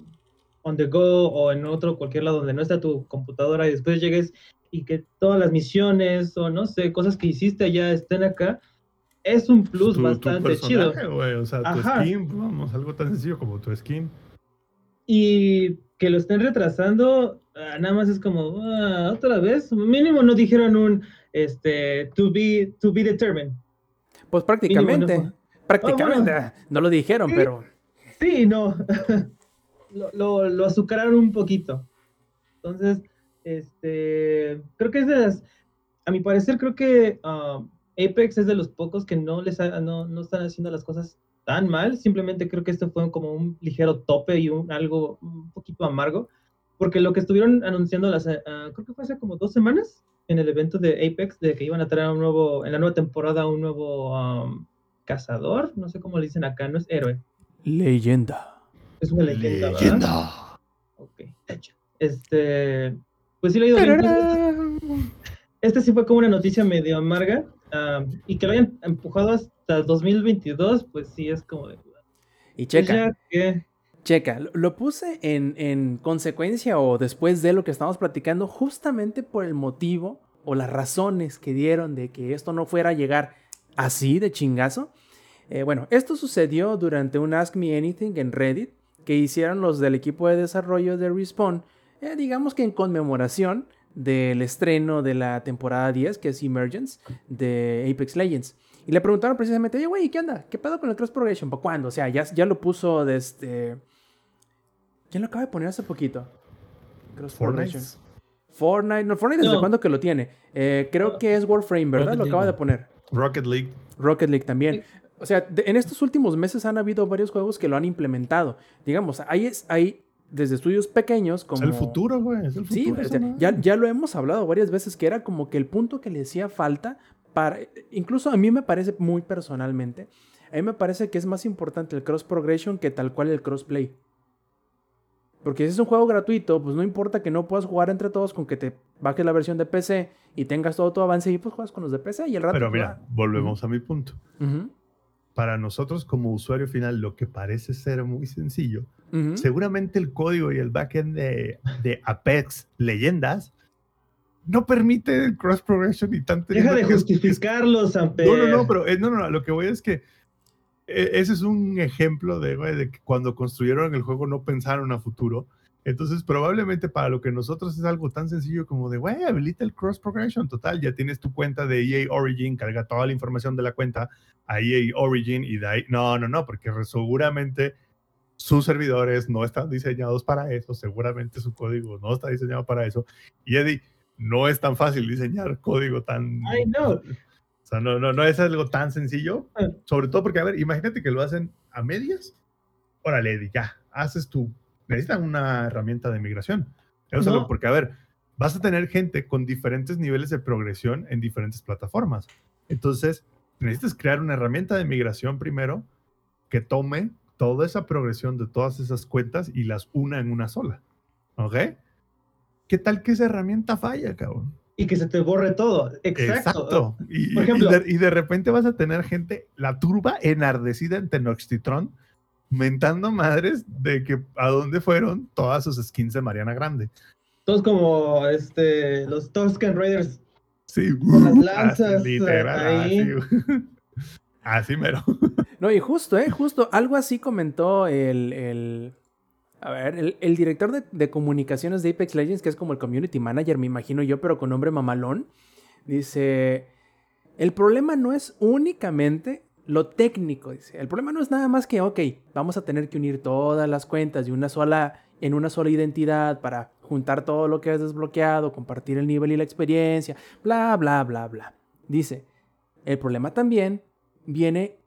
on the go o en otro, cualquier lado donde no está tu computadora y después llegues y que todas las misiones o no sé, cosas que hiciste allá estén acá, es un plus Tu- tu bastante chido. personaje, güey, O sea, tu Ajá. skin, vamos, algo tan sencillo como tu skin. Y que lo estén retrasando, ah, nada más es como, ah, otra vez, mínimo no dijeron un, este, to be, to be determined. pues prácticamente. mínimo, Prácticamente. Ah, bueno. No lo dijeron, Sí. pero. Sí, no, (laughs) lo, lo, azucararon un poquito. Entonces, este, creo que es de las, a mi parecer, creo que um, Apex es de los pocos que no les ha- no, no están haciendo las cosas tan mal. Simplemente creo que esto fue como un ligero tope y un, algo un poquito amargo. Porque lo que estuvieron anunciando, las, ah, creo que fue hace como dos semanas, en el evento de Apex, de que iban a traer un nuevo, en la nueva temporada, un nuevo um, cazador, no sé cómo le dicen acá, no es héroe, Leyenda. Es una leyenda. ¿verdad? Ok, hecho. Este, pues sí le he ido bien. Este, sí fue como una noticia medio amarga. ah, y que lo hayan empujado hasta el 2022, pues sí es como de. Y pues checa. que- Checa, lo- lo puse en, en consecuencia o después de lo que estamos platicando, justamente por el motivo o las razones que dieron de que esto no fuera a llegar así de chingazo. Eh, bueno, esto sucedió durante un Ask Me Anything en Reddit que hicieron los del equipo de desarrollo de Respawn, eh, digamos que en conmemoración del estreno de la temporada 10, que es Emergence, de Apex Legends. Y le preguntaron precisamente, oye, güey, ¿qué onda? ¿Qué pedo con el Cross Progression? ¿Para cuándo? O sea, ya, ya lo puso desde... ¿Quién lo acaba de poner hace poquito? Cross Fortnite. Progression. Fortnite, no, Fortnite desde No. cuándo que lo tiene. Eh, creo que es Warframe, ¿verdad? Rocket Lo acaba League. de poner. Rocket League. Rocket League también. O sea, de- en estos últimos meses han habido varios juegos que lo han implementado. Digamos, hay, es- hay desde estudios pequeños como... Es el futuro, güey. Es el Sí, futuro. o esa sea, madre. ya, ya lo hemos hablado varias veces, que era como que el punto que le hacía falta para... Incluso a mí me parece muy personalmente, a mí me parece que es más importante el cross progression que tal cual el crossplay. Porque si es un juego gratuito, pues no importa que no puedas jugar entre todos con que te bajes la versión de PC y tengas todo tu avance y pues juegas con los de PC y el rato... Pero mira, volvemos a mi punto. ah, ujú, Para nosotros como usuario final, lo que parece ser muy sencillo, ujú. seguramente el código y el backend de, de Apex Leyendas no permite el cross progression y tanto. Deja de justificarlo, Samper. (laughs) No, no, no, pero eh, no, no, no, lo que voy es que eh, ese es un ejemplo de, de que cuando construyeron el juego no pensaron a futuro. Entonces, probablemente para lo que nosotros es algo tan sencillo como de, güey, habilita el cross progression. Total, ya tienes tu cuenta de EA Origin, carga toda la información de la cuenta a EA Origin y de ahí. No, no, no, porque seguramente sus servidores no están diseñados para eso. Seguramente su código no está diseñado para eso. Y Eddie, no es tan fácil diseñar código tan. I know. (laughs) O sea, no, no, no es algo tan sencillo. Ah. Sobre todo porque, a ver, imagínate que lo hacen a medias. Órale, Eddie, ya, haces tú. Necesitan una herramienta de migración. No. porque, a ver, vas a tener gente con diferentes niveles de progresión en diferentes plataformas. Entonces, necesitas crear una herramienta de migración primero que tome toda esa progresión de todas esas cuentas y las una en una sola. ¿Ok? ¿Qué tal que esa herramienta falla, cabrón? Y que se te borre todo. Exacto. Exacto. Y, Por ejemplo- y de, y de repente vas a tener gente, la turba enardecida en Tenochtitlan, mentando madres de que a dónde fueron todas sus skins de Mariana Grande. Todos como este, los Tusken Raiders. Sí, Con las así, lanzas, literal, ahí. así, (laughs) así mero. (laughs) No, y justo, ¿eh? Justo, algo así comentó el, el- a ver, el, el director de, de comunicaciones de Apex Legends, que es como el community manager, me imagino yo, pero con nombre mamalón. Dice, el problema no es únicamente lo técnico, dice. El problema no es nada más que, ok, vamos a tener que unir todas las cuentas de una sola, en una sola identidad para juntar todo lo que has desbloqueado, compartir el nivel y la experiencia, bla, bla, bla, bla. Dice, el problema también viene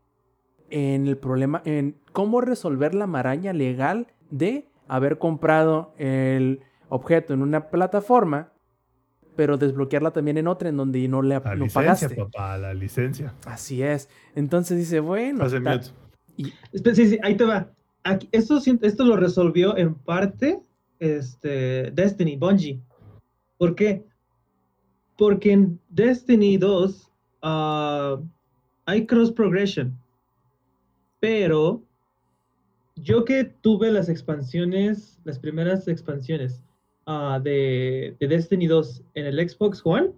en el problema, en cómo resolver la maraña legal de haber comprado el objeto en una plataforma, pero desbloquearla también en otra en donde no le La no licencia, pagaste. papá, la licencia. Así es. Entonces dice, bueno, Hace. Espera, Sí, sí, ahí te va. Aquí, esto, esto lo resolvió en parte este, Destiny, Bungie. ¿Por qué? Porque en Destiny 2 ah, hay cross progression. Pero yo que tuve las expansiones, las primeras expansiones ah, de, de Destiny 2 en el Xbox One,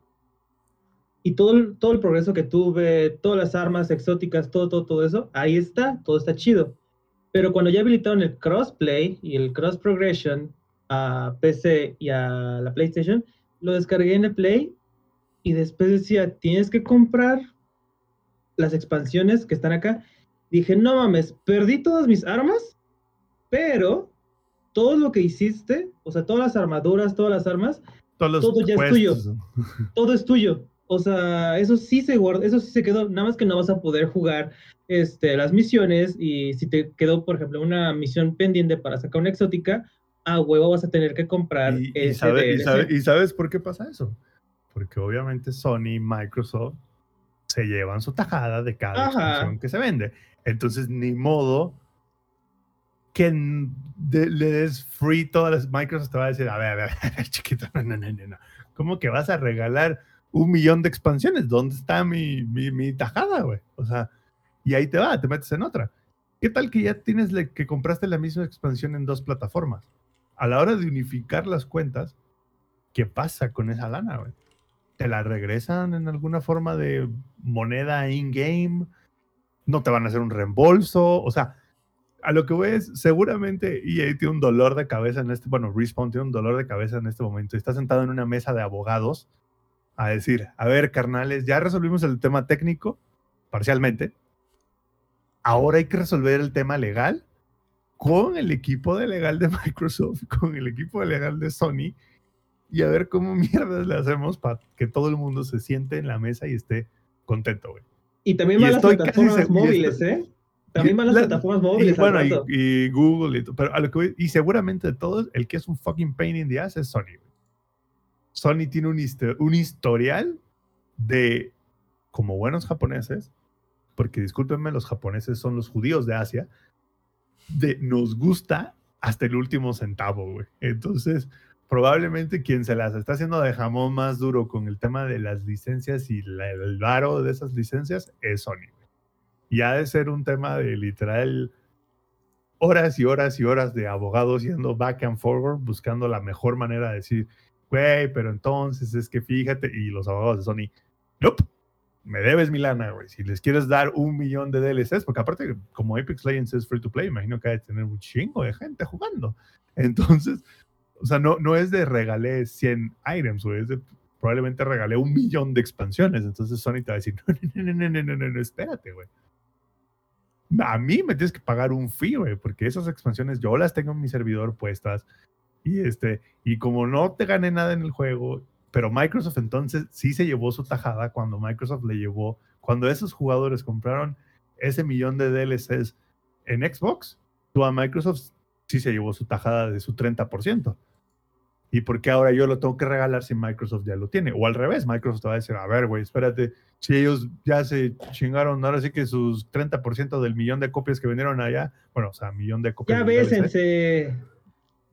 y todo el, todo el progreso que tuve, todas las armas exóticas, todo, todo, todo eso, ahí está, todo está chido. Pero cuando ya habilitaron el crossplay y el cross progression a PC y a la PlayStation, lo descargué en el Play y después decía, tienes que comprar las expansiones que están acá. Dije, no mames, perdí todas mis armas, pero todo lo que hiciste, o sea, todas las armaduras, todas las armas, Todos todo ya es puestos. (laughs) todo es tuyo. O sea, eso sí se guarda, eso sí se quedó, nada más que no vas a poder jugar este, las misiones y si te quedó, por ejemplo, una misión pendiente para sacar una exótica, a huevo vas a tener que comprar Y, y ese sabe- y DLC. sabe- y sabes por qué pasa eso? Porque obviamente Sony y Microsoft se llevan su tajada de cada Ajá. expansión que se vende. Entonces, ni modo que de- le des free todas las Microsoft te va a decir, a ver, a ver, (laughs) a ver, chiquito, no, no, no, no. ¿Cómo que vas a regalar un millón de expansiones? ¿Dónde está mi, mi, mi tajada, güey? O sea, y ahí te va, te metes en otra. ¿Qué tal que ya tienes le- que compraste la misma expansión en dos plataformas? A la hora de unificar las cuentas, ¿qué pasa con esa lana, güey? ¿Te la regresan en alguna forma de moneda in-game? ¿No te van a hacer un reembolso? O sea, a lo que voy es, seguramente EA tiene un dolor de cabeza en este, bueno, Respawn tiene un dolor de cabeza en este momento. Está sentado en una mesa de abogados a decir, a ver, carnales, ya resolvimos el tema técnico, parcialmente. Ahora hay que resolver el tema legal con el equipo de legal de (laughs) Microsoft, con el equipo de legal de Sony, y a ver cómo mierdas le hacemos para que todo el mundo se siente en la mesa y esté contento, güey. Y también van las plataformas móviles, estoy- ¿eh? También van las La- plataformas Y, móviles. al bueno, y, y Google y todo, pero a lo que voy- y seguramente de todos, el que es un fucking pain in the ass es Sony. güey. Sony tiene un, histo- un historial de, como buenos japoneses, porque discúlpenme, los japoneses son los judíos de Asia, de nos gusta hasta el último centavo, güey. Entonces, probablemente quien se las está haciendo de jamón más duro con el tema de las licencias y la- el varo de esas licencias es Sony y ha de ser un tema de literal horas y horas y horas de abogados yendo back and forward buscando la mejor manera de decir, güey, pero entonces es que fíjate, y los abogados de Sony, nope, me debes mi lana, güey, si les quieres dar un millón de DLCs, porque aparte, como Apex Legends es free to play, imagino que hay de tener un chingo de gente jugando. Entonces, o sea, no, no es de regalé 100 items, güey, es de probablemente regalé un millón de expansiones. Entonces Sony te va a decir, no, no, no, no, no, no, no espérate, güey. A mí me tienes que pagar un fee, güey, porque esas expansiones yo las tengo en mi servidor puestas. Y este, y como no te gané nada en el juego, pero Microsoft entonces sí se llevó su tajada cuando Microsoft le llevó, cuando esos jugadores compraron ese millón de DLCs en Xbox, tú a Microsoft sí se llevó su tajada de su 30%. ¿Y por qué ahora yo lo tengo que regalar si Microsoft ya lo tiene? O al revés, Microsoft te va a decir, a ver, güey, espérate, si ellos ya se chingaron, ahora sí que sus 30% del millón de copias que vendieron allá, bueno, o sea, millón de copias. Ya bésense.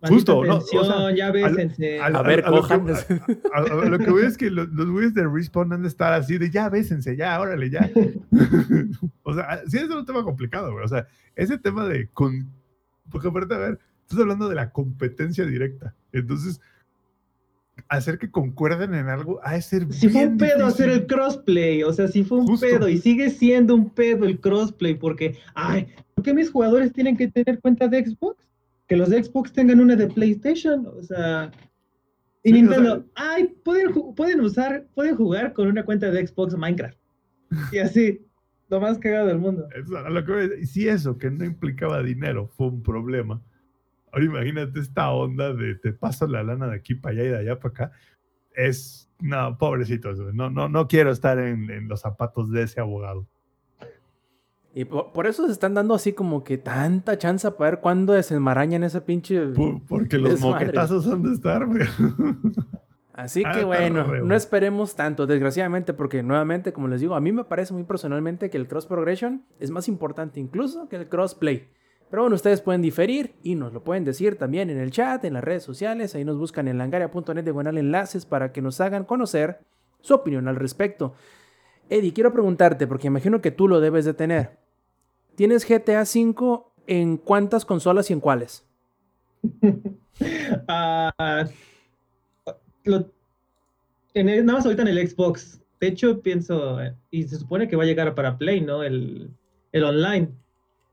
Justo, Maldita ¿no? O sea, tensión, ya bésense. A ver, a lo que- cojan. A, a- a lo que voy es que los, los güeyes de Respawn han de estar así de ya, bésense, ya, órale, ya. (laughs) o sea, sí es un tema complicado, güey. O sea, ese tema de. Con, porque aparte, a ver, estás hablando de la competencia directa. Entonces, hacer que concuerden en algo ha de ser. Si fue un pedo hacer el crossplay, o sea, si fue un Justo. pedo y sigue siendo un pedo el crossplay, porque, ay, ¿por qué mis jugadores tienen que tener cuenta de Xbox? Que los de Xbox tengan una de PlayStation, o sea. Y Sí, o Nintendo, sea- ay, pueden, pueden usar, pueden jugar con una cuenta de Xbox Minecraft. (laughs) Y así, lo más cagado del mundo. Eso, lo que si eso, que no implicaba dinero, fue un problema. Ahora imagínate esta onda de te paso la lana de aquí para allá y de allá para acá. Es, no, pobrecitos, no, no, no quiero estar en, en los zapatos de ese abogado. Y por, por eso se están dando así como que tanta chance para ver cuándo desenmarañan esa pinche. Por- porque los Desmadre. moquetazos han de estar, güey. (laughs) Así Ah, que bueno, no esperemos tanto, desgraciadamente, porque nuevamente, como les digo, a mí me parece muy personalmente que el cross progression es más importante incluso que el crossplay. Pero bueno, ustedes pueden diferir y nos lo pueden decir también en el chat, en las redes sociales. Ahí nos buscan en langaria.net de buenal enlaces para que nos hagan conocer su opinión al respecto. Eddie, quiero preguntarte, porque imagino que tú lo debes de tener. ¿Tienes GTA V en cuántas consolas y en cuáles? (laughs) Ah, lo- en nada más ahorita en el Xbox. De hecho, pienso, eh, y se supone que va a llegar para Play, ¿no? El, el online,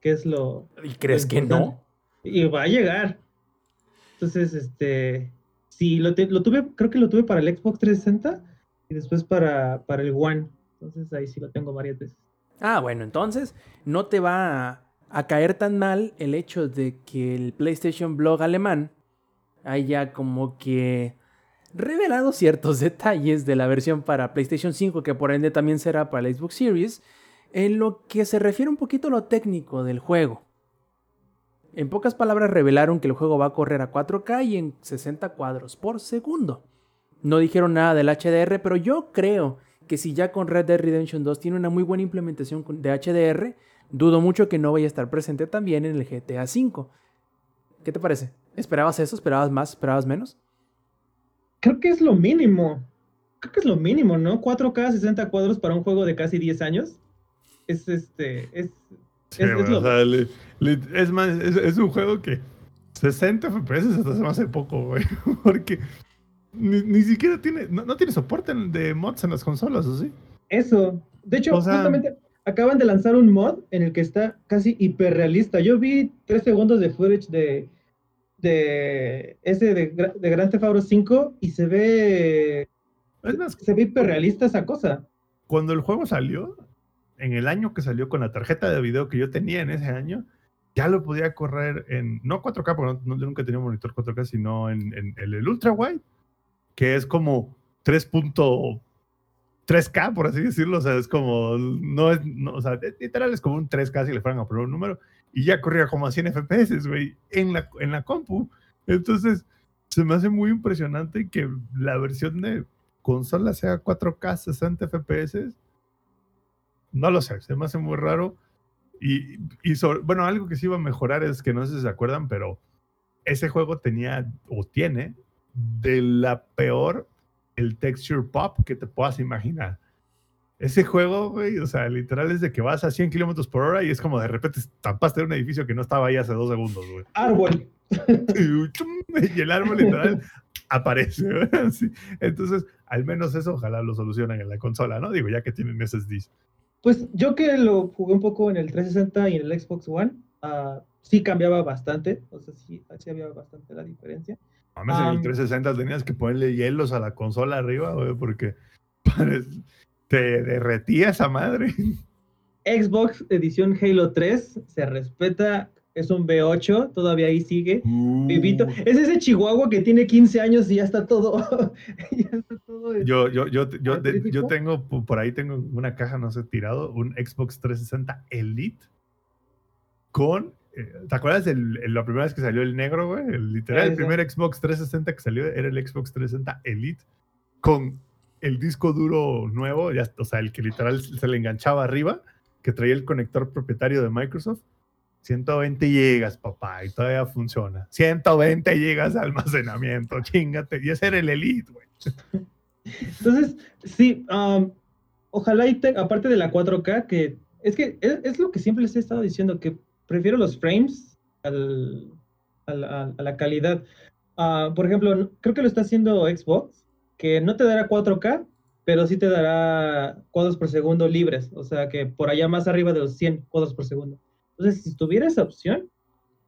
que es lo... ¿Y crees lo que no? Y va a llegar. Entonces, este, sí, lo, te- lo tuve, creo que lo tuve para el Xbox 360 y después para, para el One. Entonces ahí sí lo tengo varias veces. Ah, bueno, entonces no te va a, a caer tan mal el hecho de que el PlayStation Blog alemán haya como que revelado ciertos detalles de la versión para PlayStation 5, que por ende también será para la Xbox Series, en lo que se refiere un poquito a lo técnico del juego. En pocas palabras revelaron que el juego va a correr a 4K y en 60 cuadros por segundo. No dijeron nada del HDR, pero yo creo que si ya con Red Dead Redemption 2 tiene una muy buena implementación de HDR, dudo mucho que no vaya a estar presente también en el GTA V. ¿Qué te parece? ¿Esperabas eso? ¿Esperabas más? ¿Esperabas menos? Creo que es lo mínimo. Creo que es lo mínimo, ¿no? 4K 60 cuadros para un juego de casi 10 años. Es este, es, Sí, Es- es güey, lo- o sea, le- le- es más, es, es un juego que 60 FPS hasta hace poco, güey. (laughs) Porque ni, ni siquiera tiene, no, no tiene soporte de mods en las consolas, ¿o sí? Eso. De hecho, O sea- justamente acaban de lanzar un mod en el que está casi hiperrealista. Yo vi tres segundos de footage de, de ese de, de Grand Theft Auto 5 y se ve Es más, se ve hiperrealista esa cosa. cuando el juego salió, en el año que salió con la tarjeta de video que yo tenía en ese año, ya lo podía correr en, no 4K, porque no, yo nunca tenía un monitor 4K, sino en, el, ultra wide, que es como 3.3K, por así decirlo, o sea, es como, no es, no, o sea, literal es como un 3K si le fueran a poner un número, y ya corría como a 100 FPS, güey, en la, en la compu. Entonces, se me hace muy impresionante que la versión de consola sea 4K 60 FPS. No lo sé, se me hace muy raro. Y, y sobre- bueno, algo que sí iba a mejorar es que no sé si se acuerdan, pero ese juego tenía o tiene de la peor el texture pop que te puedas imaginar. Ese juego, güey, o sea, literal es de que vas a 100 kilómetros por hora y es como de repente estampaste en un edificio que no estaba ahí hace dos segundos, güey. Árbol. y (laughs) el árbol literal aparece. ¿verdad? Sí. Entonces, al menos eso ojalá lo solucionen en la consola, ¿no? Digo, ya que tienen SSDs. Pues yo que lo jugué un poco en el 360 y en el Xbox One, ah, sí cambiaba bastante. O sea, sí, sí había bastante la diferencia. Mames, en el Am. 360 tenías que ponerle hielos a la consola arriba, güey, porque (laughs) te derretía esa madre. Xbox edición Halo 3 se respeta, es un B8, todavía ahí sigue. Vivito. Es ese chihuahua que tiene 15 años y ya está todo. (laughs) ya está todo. Yo, yo, yo, yo, de- yo tengo, po- por ahí tengo una caja, no sé, tirado, un Xbox 360 Elite con, eh, ¿te acuerdas de la primera vez que salió el negro, güey? El, literal, el primer Xbox 360 que salió era el Xbox 360 Elite con el disco duro nuevo, ya, o sea, el que literal se le enganchaba arriba, que traía el conector propietario de Microsoft. 120 gigas, papá, y todavía funciona. 120 gigas de almacenamiento, (laughs) chingate. Y ese era el Elite, güey. Entonces, sí, am, ojalá y te- aparte de la 4K, que es que es, lo que siempre les he estado diciendo, que prefiero los frames al- a, la calidad. Ah, por ejemplo, creo que lo está haciendo Xbox, que no te dará 4K, pero sí te dará cuadros por segundo libres, o sea que por allá más arriba de los 100 cuadros por segundo. Entonces, si tuviera esa opción,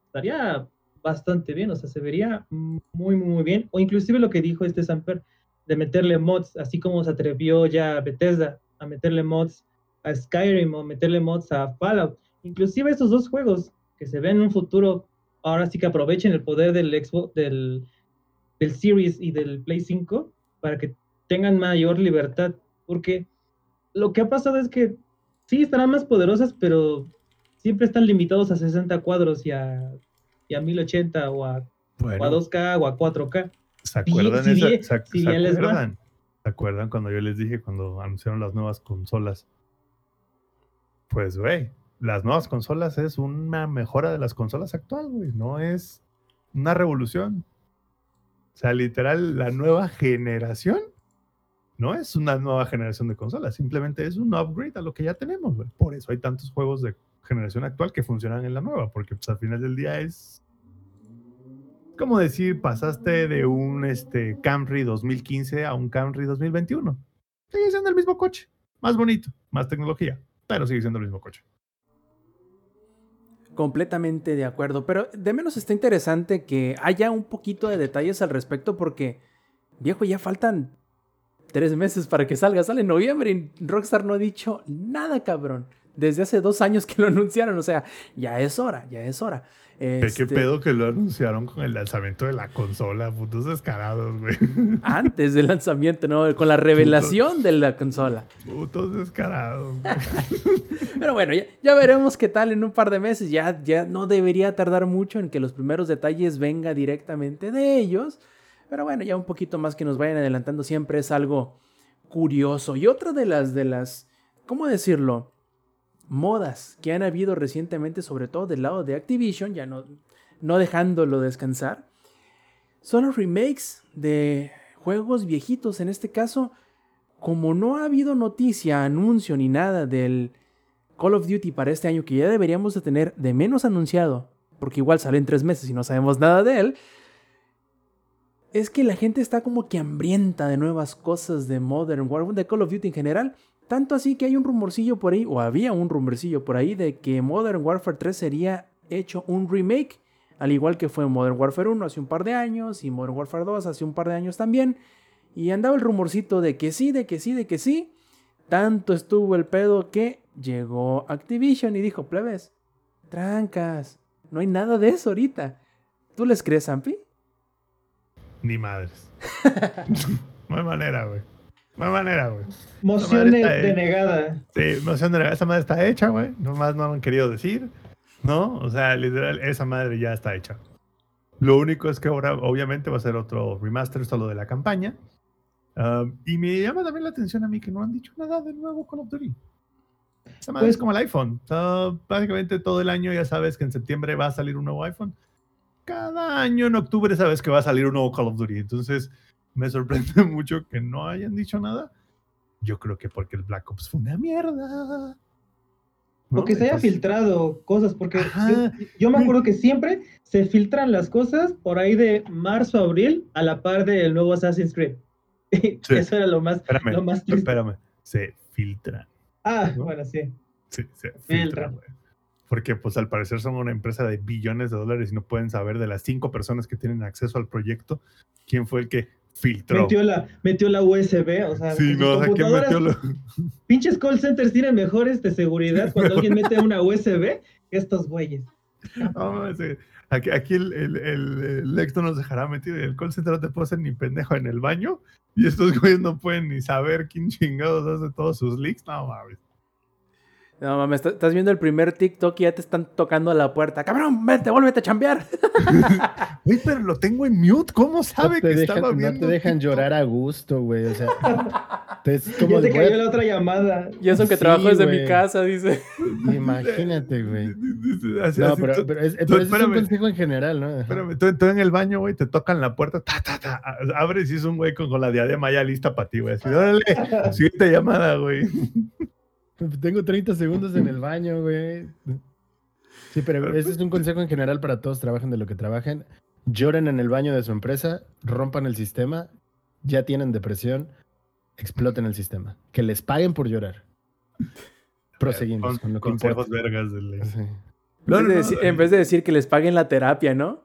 estaría bastante bien, o sea, se vería muy, muy, bien. O inclusive lo que dijo este Samper, de meterle mods, así como se atrevió ya Bethesda a meterle mods a Skyrim o meterle mods a Fallout. Inclusive estos dos juegos que se ven en un futuro, ahora sí que aprovechen el poder del Xbox, del, del Series y del Play 5 para que tengan mayor libertad. Porque lo que ha pasado es que sí estarán más poderosas, pero siempre están limitados a 60 cuadros y a, y a 1080 o a, o a Bueno, 2K o a 4K. ¿se acuerdan, si esa- se, si se acuerdan? ¿Se acuerdan cuando yo les dije cuando anunciaron las nuevas consolas? Pues, güey, las nuevas consolas es una mejora de las consolas actuales, güey. No es una revolución. O sea, literal, la nueva generación no es una nueva generación de consolas, simplemente es un upgrade a lo que ya tenemos, güey. Por eso hay tantos juegos de generación actual que funcionan en la nueva, porque pues, al final del día es como decir, pasaste de un este, Camry 2015 a un Camry 2021. Sigue siendo el mismo coche, más bonito, más tecnología, pero sigue siendo el mismo coche. Completamente de acuerdo, pero de menos está interesante que haya un poquito de detalles al respecto porque, viejo, ya faltan tres meses para que salga, sale en noviembre y Rockstar no ha dicho nada, cabrón. Desde hace dos años que lo (laughs) anunciaron, o sea, ya es hora, ya es hora. Este, ¿Qué pedo que lo anunciaron con el lanzamiento de la consola? Putos descarados, güey. (laughs) Antes del lanzamiento, ¿no? Con la revelación de la consola. Putos descarados. güey. (laughs) Pero bueno, ya, ya veremos qué tal en un par de meses. Ya, ya no debería tardar mucho en que los primeros detalles venga directamente de ellos. Pero bueno, ya un poquito más que nos vayan adelantando siempre es algo curioso. Y otra de las, de las, ¿cómo decirlo? Modas que han habido recientemente, sobre todo del lado de Activision, ya no, no dejándolo descansar, son los remakes de juegos viejitos. En este caso, como no ha habido noticia, anuncio ni nada del Call of Duty para este año que ya deberíamos de tener de menos anunciado, porque igual sale en tres meses y no sabemos nada de él, es que la gente está como que hambrienta de nuevas cosas de Modern Warfare, de Call of Duty en general. Tanto así que hay un rumorcillo por ahí, o había un rumorcillo por ahí, de que Modern Warfare 3 sería hecho un remake, al igual que fue Modern Warfare 1 hace un par de años y Modern Warfare 2 hace un par de años también. Y andaba el rumorcito de que sí, de que sí, de que sí. Tanto estuvo el pedo que llegó Activision y dijo, plebes, trancas, no hay nada de eso ahorita. ¿Tú les crees, Ampi? Ni madres. (laughs) no hay manera, güey. No hay manera, güey. Moción denegada. Sí, sé dónde esa madre está hecha, güey. Nomás no lo han querido decir. ¿No? O sea, literal, esa madre ya está hecha. Lo único es que ahora, obviamente, va a ser otro remaster solo de la campaña. Um, y me llama también la atención a mí que no han dicho nada de nuevo Call of Duty. Esa madre Pues- es como el iPhone. Sea, básicamente todo el año ya sabes que en septiembre va a salir un nuevo iPhone. Cada año en octubre sabes que va a salir un nuevo Call of Duty. Entonces, me sorprende (laughs) mucho que no hayan dicho nada. Yo creo que porque el Black Ops fue una mierda. ¿no? Porque se haya Entonces, filtrado cosas, porque yo, yo me acuerdo que siempre se filtran las cosas por ahí de marzo a abril a la par del nuevo Assassin's Creed. (laughs) Eso era lo más, Espérame, lo más triste. espérame. Se filtran. Ah, ¿no? bueno, sí. Sí, se Filtran. Porque, pues, al parecer son una empresa de billones de dólares y no pueden saber de las cinco personas que tienen acceso al proyecto quién fue el que filtró. Metió la, metió la USB, o sea, Sí, no, o sea, ¿quién metió lo- pinches call centers tienen mejores de seguridad cuando alguien mete una USB que estos güeyes. (laughs) No. Aquí, aquí el, el, el, el nos dejará metido y el call center no te puede hacer ni pendejo en el baño y estos güeyes no pueden ni saber quién chingados hace todos sus leaks. No, mames. No mames, está- estás viendo el primer TikTok y ya te están tocando a la puerta. Cabrón, vete, vuélvete a chambear. (laughs) Güey, pero lo tengo en mute. ¿Cómo sabe no te que dejan, estaba no viendo? te dejan TikTok? llorar a gusto, güey. O sea, (laughs) te- es como Ya se de, cayó la otra llamada. Y eso que Sí, trabajo desde mi casa, dice. (laughs) Imagínate, güey. Así- No, así, pero, tú- pero es, tú pero ese es un consejo en general, ¿no? Espérame, tú, tú en el baño, güey, te tocan la puerta, ta, ta, ta, a- abres y es un güey con, con la diadema ya lista para ti, güey. Así, órale, siguiente llamada, güey. Tengo 30 segundos en el (laughs) baño, güey. Sí, pero ese es un consejo en general para todos, trabajen de lo que trabajen. Lloren en el baño de su empresa, rompan el sistema, ya tienen depresión, exploten el sistema. Que les paguen por llorar. (laughs) Proseguimos Con- con lo que consejos importa. vergas del ex. Sí. No, en, no, vez de no, decir, en vez de decir que les paguen la terapia, ¿no?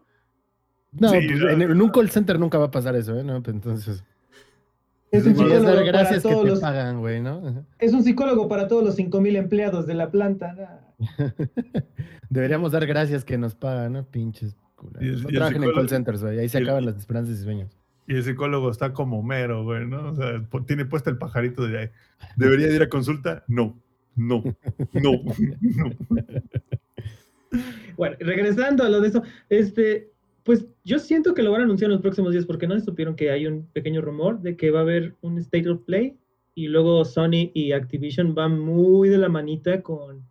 No, Sí, pues, no. en, en un call center nunca va a pasar eso, ¿eh? No, pues, entonces. Es un dar psicólogo para gracias que todos te los, pagan, güey, ¿no? Ajá. es un psicólogo para todos los 5000 empleados de la planta. ¿no? (laughs) Deberíamos dar gracias que nos pagan, ¿no? Pinches culeros. No trabajen en call centers, güey. Ahí se el- acaban las esperanzas y sueños. Y el psicólogo está como mero, güey, ¿no? O sea, tiene puesto el pajarito de ahí. (laughs) ¿Debería ir a consulta? No, no, no, (laughs) no. Bueno, regresando a lo de eso, este, pues yo siento que lo van a anunciar en los próximos días porque no se supieron que hay un pequeño rumor de que va a haber un State of Play y luego Sony y Activision van muy de la manita con,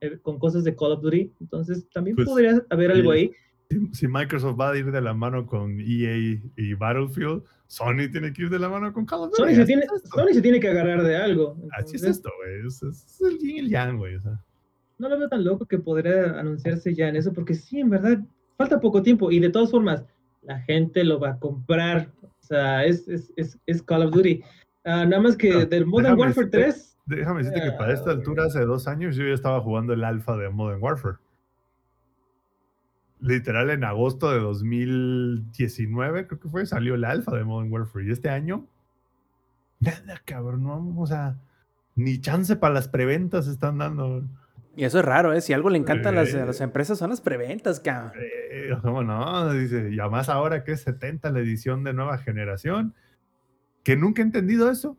eh, con cosas de Call of Duty. Entonces también Pues, podría haber algo sí. ahí. Si, Microsoft va a ir de la mano con EA y Battlefield, Sony tiene que ir de la mano con Call of Duty. Sony se, tiene, es. Sony se tiene que agarrar de algo. Así es Entonces, esto, güey. Es, es el yin y el yang, güey. o sea. no lo veo tan loco que podría anunciarse ya en eso, porque sí, en verdad, falta poco tiempo y de todas formas, la gente lo va a comprar. O sea, es, es, es, es Call of Duty. Ah, nada más que del Modern Warfare decirte- 3, Déjame decirte que para esta Ah, altura, hace dos años, yo ya estaba jugando el alfa de Modern Warfare. Literal, en agosto de 2019, creo que fue, salió el alfa de Modern Warfare. Y este año, nada, cabrón, no, o sea, ni chance para las preventas están dando. Y eso es raro, ¿eh? Si algo le encanta a, las, a Eh. las empresas son las preventas, cabrón. Eh, (laughs) ¿Cómo no? Dice, y además ahora que es 70 la edición de nueva generación, que nunca he entendido eso.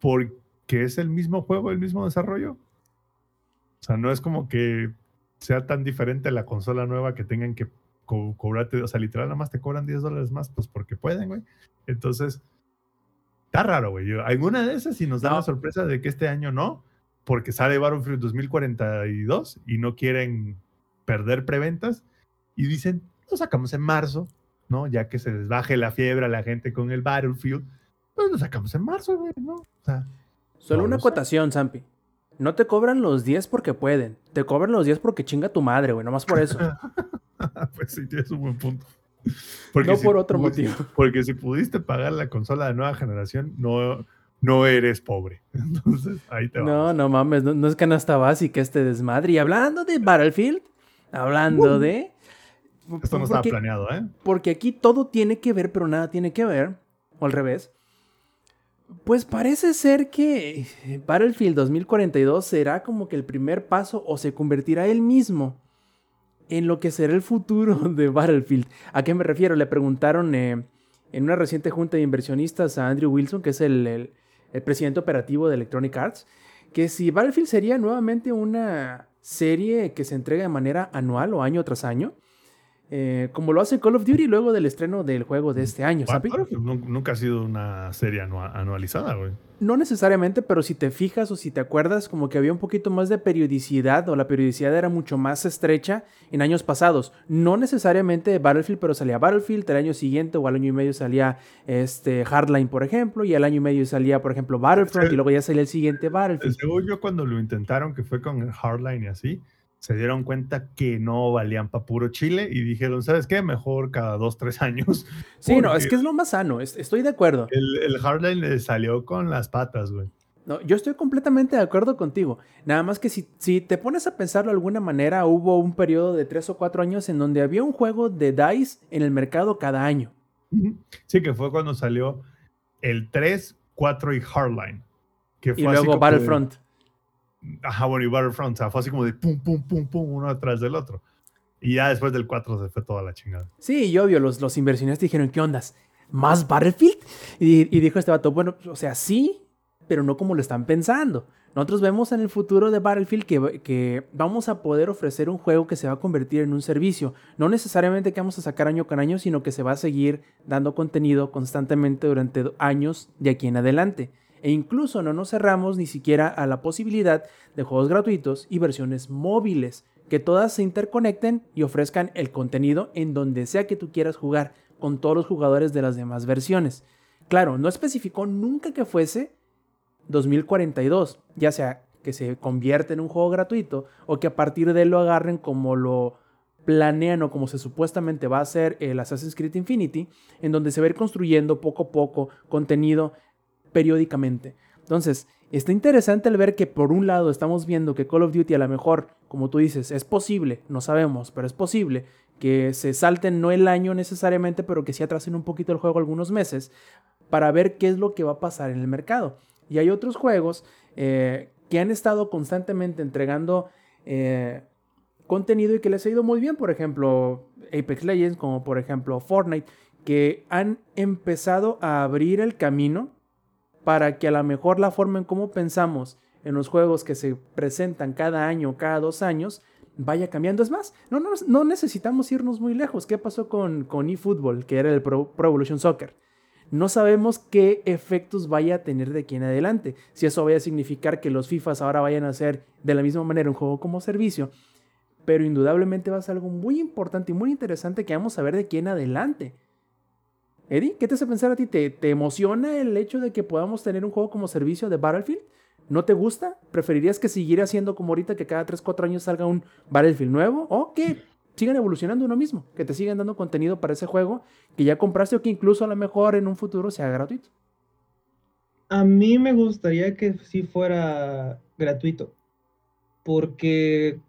Porque es el mismo juego, el mismo desarrollo. O sea, no es como que sea tan diferente la consola nueva que tengan que co- cobrarte, o sea, literal, nada más te cobran 10 dólares más, pues porque pueden, güey. Entonces, está raro, güey. Alguna de esas, si nos da No. la sorpresa de que este año no, porque sale Battlefield 2042 y no quieren perder preventas y dicen, lo sacamos en marzo, ¿no? Ya que se les baje la fiebre a la gente con el Battlefield, pues lo sacamos en marzo, güey, ¿no? O sea, Solo una acotación, Zampi. No te cobran los 10 porque pueden. Te cobran los 10 porque chinga tu madre, güey. Nomás por eso. (laughs) pues sí, tienes un buen punto. no si por otro pudiste- motivo. Porque si pudiste pagar la consola de nueva generación, no, no eres pobre. (laughs) Entonces, ahí te No, no mames. No, no es canasta básica este desmadre. Y hablando de Battlefield, hablando de... Esto no estaba planeado, ¿eh? porque aquí todo tiene que ver, pero nada tiene que ver, o al revés. Pues parece ser que Battlefield 2042 será como que el primer paso o se convertirá él mismo en lo que será el futuro (laughs) de Battlefield. ¿A qué me refiero? Le preguntaron eh, en una reciente junta de inversionistas a Andrew Wilson, que es el, el- el presidente operativo de Electronic Arts, que si Battlefield sería nuevamente una serie que se entrega de manera anual o año tras año, eh, como lo hace Call of Duty luego del estreno del juego de este año, ¿sabes? Battlefield nu- Nunca ha sido una serie anua- anualizada, güey. No necesariamente, pero si te fijas o si te acuerdas, como que había un poquito más de periodicidad o la periodicidad era mucho más estrecha en años pasados. No necesariamente Battlefield, pero salía Battlefield, el año siguiente o al año y medio salía este Hardline, por ejemplo, y al año y medio salía, por ejemplo, Battlefront Sí. y luego ya salía el siguiente Battlefield. Según yo, cuando lo intentaron, que fue con Hardline y así, se dieron cuenta que no valían para puro Chile y dijeron, ¿sabes qué? Mejor cada dos, tres (laughs) años. Sí, no, es que es lo más sano, es- estoy de acuerdo. El, el Hardline le salió con las patas, güey. No, yo estoy completamente de acuerdo contigo. Nada más que si, si te pones a pensarlo de alguna manera, hubo un periodo de tres o cuatro años en donde había un juego de DICE en el mercado cada año. Sí, que fue cuando salió el 3, 4 y Hardline. Que Y fue así luego Battlefront. Ajá, bueno, y Battlefront, o sea, fue así como de pum, pum, pum, pum, uno atrás del otro. Y ya después del 4 se fue toda la chingada. Sí, y obvio, los, los inversionistas dijeron, ¿qué ondas? ¿Más Battlefield? Y, y dijo este vato, bueno, o sea, sí, pero no como lo están pensando. Nosotros vemos en el futuro de Battlefield que, que vamos a poder ofrecer un juego que se va a convertir en un servicio. No necesariamente que vamos a sacar año con año, sino que se va a seguir dando contenido constantemente durante años de aquí en adelante. E incluso no nos cerramos ni siquiera a la posibilidad de juegos gratuitos y versiones móviles, que todas se interconecten y ofrezcan el contenido en donde sea que tú quieras jugar con todos los jugadores de las demás versiones. Claro, no especificó nunca que fuese 2042, ya sea que se convierta en un juego gratuito o que a partir de él lo agarren como lo planean o como se supuestamente va a ser el Assassin's Creed Infinity, en donde se va a ir construyendo poco a poco contenido periódicamente. Entonces, está interesante el ver que por un lado estamos viendo que Call of Duty a lo mejor, como tú dices, es posible, no sabemos, pero es posible que se salten no el año necesariamente, pero que sí atrasen un poquito el juego algunos meses para ver qué es lo que va a pasar en el mercado. Y hay otros juegos eh, que han estado constantemente entregando eh, contenido y que les ha ido muy bien, por ejemplo, Apex Legends, como por ejemplo Fortnite, que han empezado a abrir el camino para que a lo mejor la forma en cómo pensamos en los juegos que se presentan cada año, cada dos años, vaya cambiando. Es más, no, no, no necesitamos irnos muy lejos. ¿Qué pasó con, con eFootball, que era el Pro, Evolution Soccer? No sabemos qué efectos vaya a tener de aquí en adelante. Si eso vaya a significar que los FIFAs ahora vayan a ser de la misma manera un juego como servicio. Pero indudablemente va a ser algo muy importante y muy interesante que vamos a ver de aquí en adelante. Eddie, ¿qué te hace pensar a ti? ¿Te, ¿Te emociona el hecho de que podamos tener un juego como servicio de Battlefield? ¿No te gusta? ¿Preferirías que siguiera siendo como ahorita que cada 3, 4 años salga un Battlefield nuevo? ¿O que sigan evolucionando uno mismo? Que te sigan dando contenido para ese juego que ya compraste o que incluso a lo mejor en un futuro sea gratuito. A mí me gustaría que sí fuera gratuito. Porque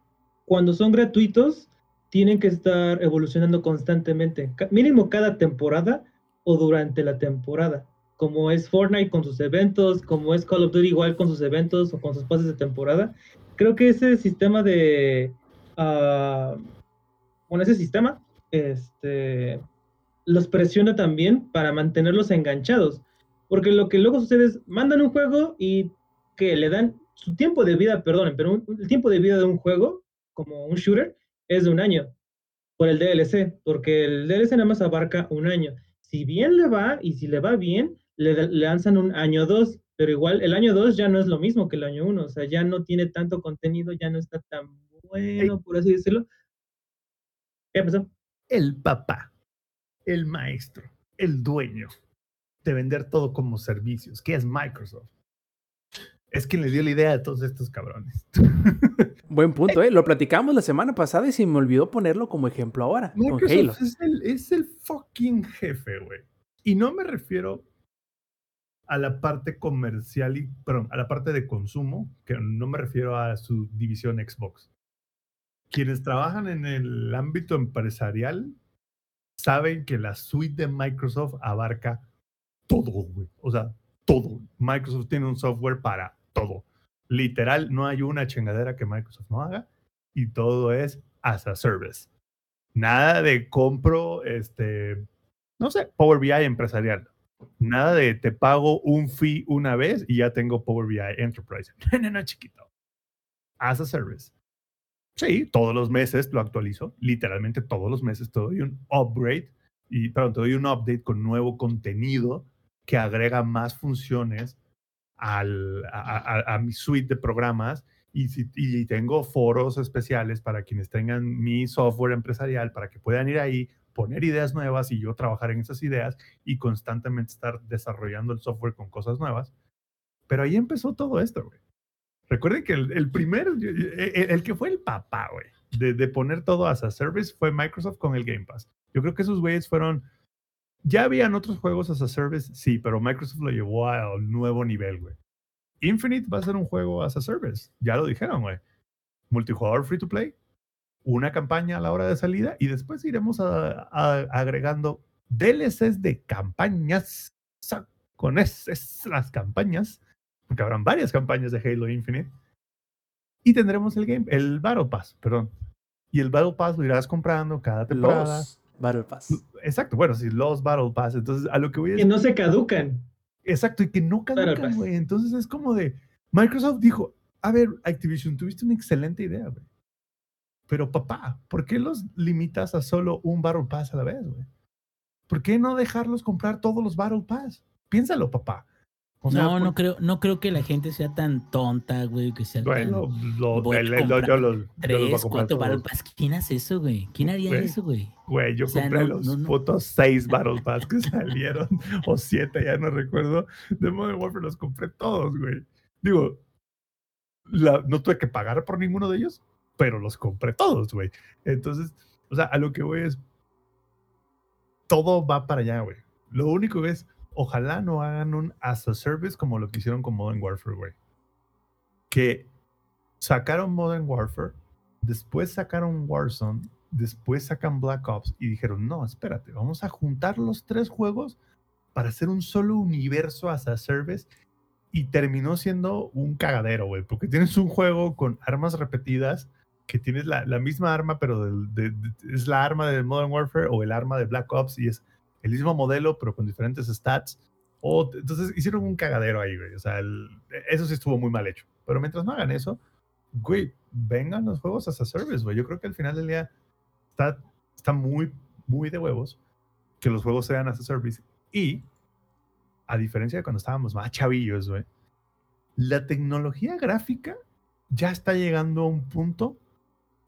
cuando son gratuitos, tienen que estar evolucionando constantemente. Mínimo cada temporada o durante la temporada como es Fortnite con sus eventos, como es Call of Duty igual con sus eventos o con sus pases de temporada. Creo que ese sistema de, uh, bueno, ese sistema, este, los presiona también para mantenerlos enganchados. Porque lo que luego sucede es, mandan un juego y que le dan su tiempo de vida, perdón, pero el tiempo de vida de un juego, como un shooter, es de un año por el DLC, porque el DLC nada más abarca un año. Si bien le va y si le va bien, le, lanzan un año 2, pero igual el año 2 ya no es lo mismo que el año 1, o sea, ya no tiene tanto contenido, ya no está tan bueno, por así decirlo. ¿Qué pasó? El papá, el maestro, el dueño de vender todo como servicios, que es Microsoft. Es quien le dio la idea a todos estos cabrones. Buen punto, ¿eh? Lo platicamos la semana pasada y se me olvidó ponerlo como ejemplo ahora. con Halo. Es, el, es el fucking jefe, güey. Y no me refiero a la parte comercial y, perdón, a la parte de consumo, que no me refiero a su división Xbox. Quienes trabajan en el ámbito empresarial saben que la suite de Microsoft abarca todo, güey. O sea, todo. Microsoft tiene un software para todo. Literal, no hay una chingadera que Microsoft no haga y todo es as a service. Nada de compro, este, no sé, Power BI empresarial. Nada de te pago un fee una vez y ya tengo Power BI Enterprise. (laughs) No, no, no, chiquito. As a service. Sí, todos los meses lo actualizo. Literalmente todos los meses te doy un upgrade y perdón, te doy un update con nuevo contenido que agrega más funciones al, a, a, mi suite de programas y, si, y tengo foros especiales para quienes tengan mi software empresarial para que puedan ir ahí, poner ideas nuevas y yo trabajar en esas ideas y constantemente estar desarrollando el software con cosas nuevas. Pero ahí empezó todo esto, güey. Recuerden que el, el primer, e, e, el, que fue el papá, güey, de, de, poner todo as a service fue Microsoft con el Game Pass. Yo creo que esos güeyes fueron, ya habían otros juegos as a service, sí, pero Microsoft lo llevó al nuevo nivel, güey. Infinite va a ser un juego as a service, ya lo dijeron, güey. Multijugador free to play, una campaña a la hora de salida y después iremos agregando DLCs de campañas con esas las campañas, porque habrán varias campañas de Halo Infinite y tendremos el game, el Battle Pass, perdón. Y el Battle Pass lo irás comprando cada temporada. Los Battle Pass. Exacto, bueno, sí, los Battle Pass. Entonces, a lo que voy a Que no se caducan. Exacto, y que no caducan, güey. Entonces es como de. Microsoft dijo: A ver, Activision, tuviste una excelente idea, güey. Pero papá, ¿por qué los limitas a solo un Battle Pass a la vez, güey? ¿Por qué no dejarlos comprar todos los Battle Pass? Piénsalo, papá. O sea, no, no creo, no creo que la gente sea tan tonta, güey, que sea bueno, tan... Lo, el, el, yo, los, tres, yo cuatro Battle Pass. ¿Quién hace eso, güey? ¿Quién haría güey, eso, güey? Güey, yo o sea, compré no, los no, putos seis (laughs) Battle Pass que salieron, o siete, ya no recuerdo. De Modern Warfare los compré todos, güey. Digo, la, no tuve que pagar por ninguno de ellos, pero los compré todos, güey. Entonces, o sea, a lo que voy es, todo va para allá, güey. Lo único es, ojalá no hagan un as a service como lo que hicieron con Modern Warfare, güey. Que sacaron Modern Warfare, después sacaron Warzone después sacan Black Ops y dijeron, no, espérate, vamos a juntar los tres juegos para hacer un solo universo as a service y terminó siendo un cagadero, güey, porque tienes un juego con armas repetidas, que tienes la, la misma arma, pero es la arma de Modern Warfare o el arma de Black Ops y es el mismo modelo, pero con diferentes stats. O, entonces hicieron un cagadero ahí, güey. O sea, el- eso sí estuvo muy mal hecho. Pero mientras no hagan eso, güey, vengan los juegos as a service, güey. Yo creo que al final del día está, está muy, muy de huevos que los juegos sean as a service. Y, a diferencia de cuando estábamos más chavillos, güey, la tecnología gráfica ya está llegando a un punto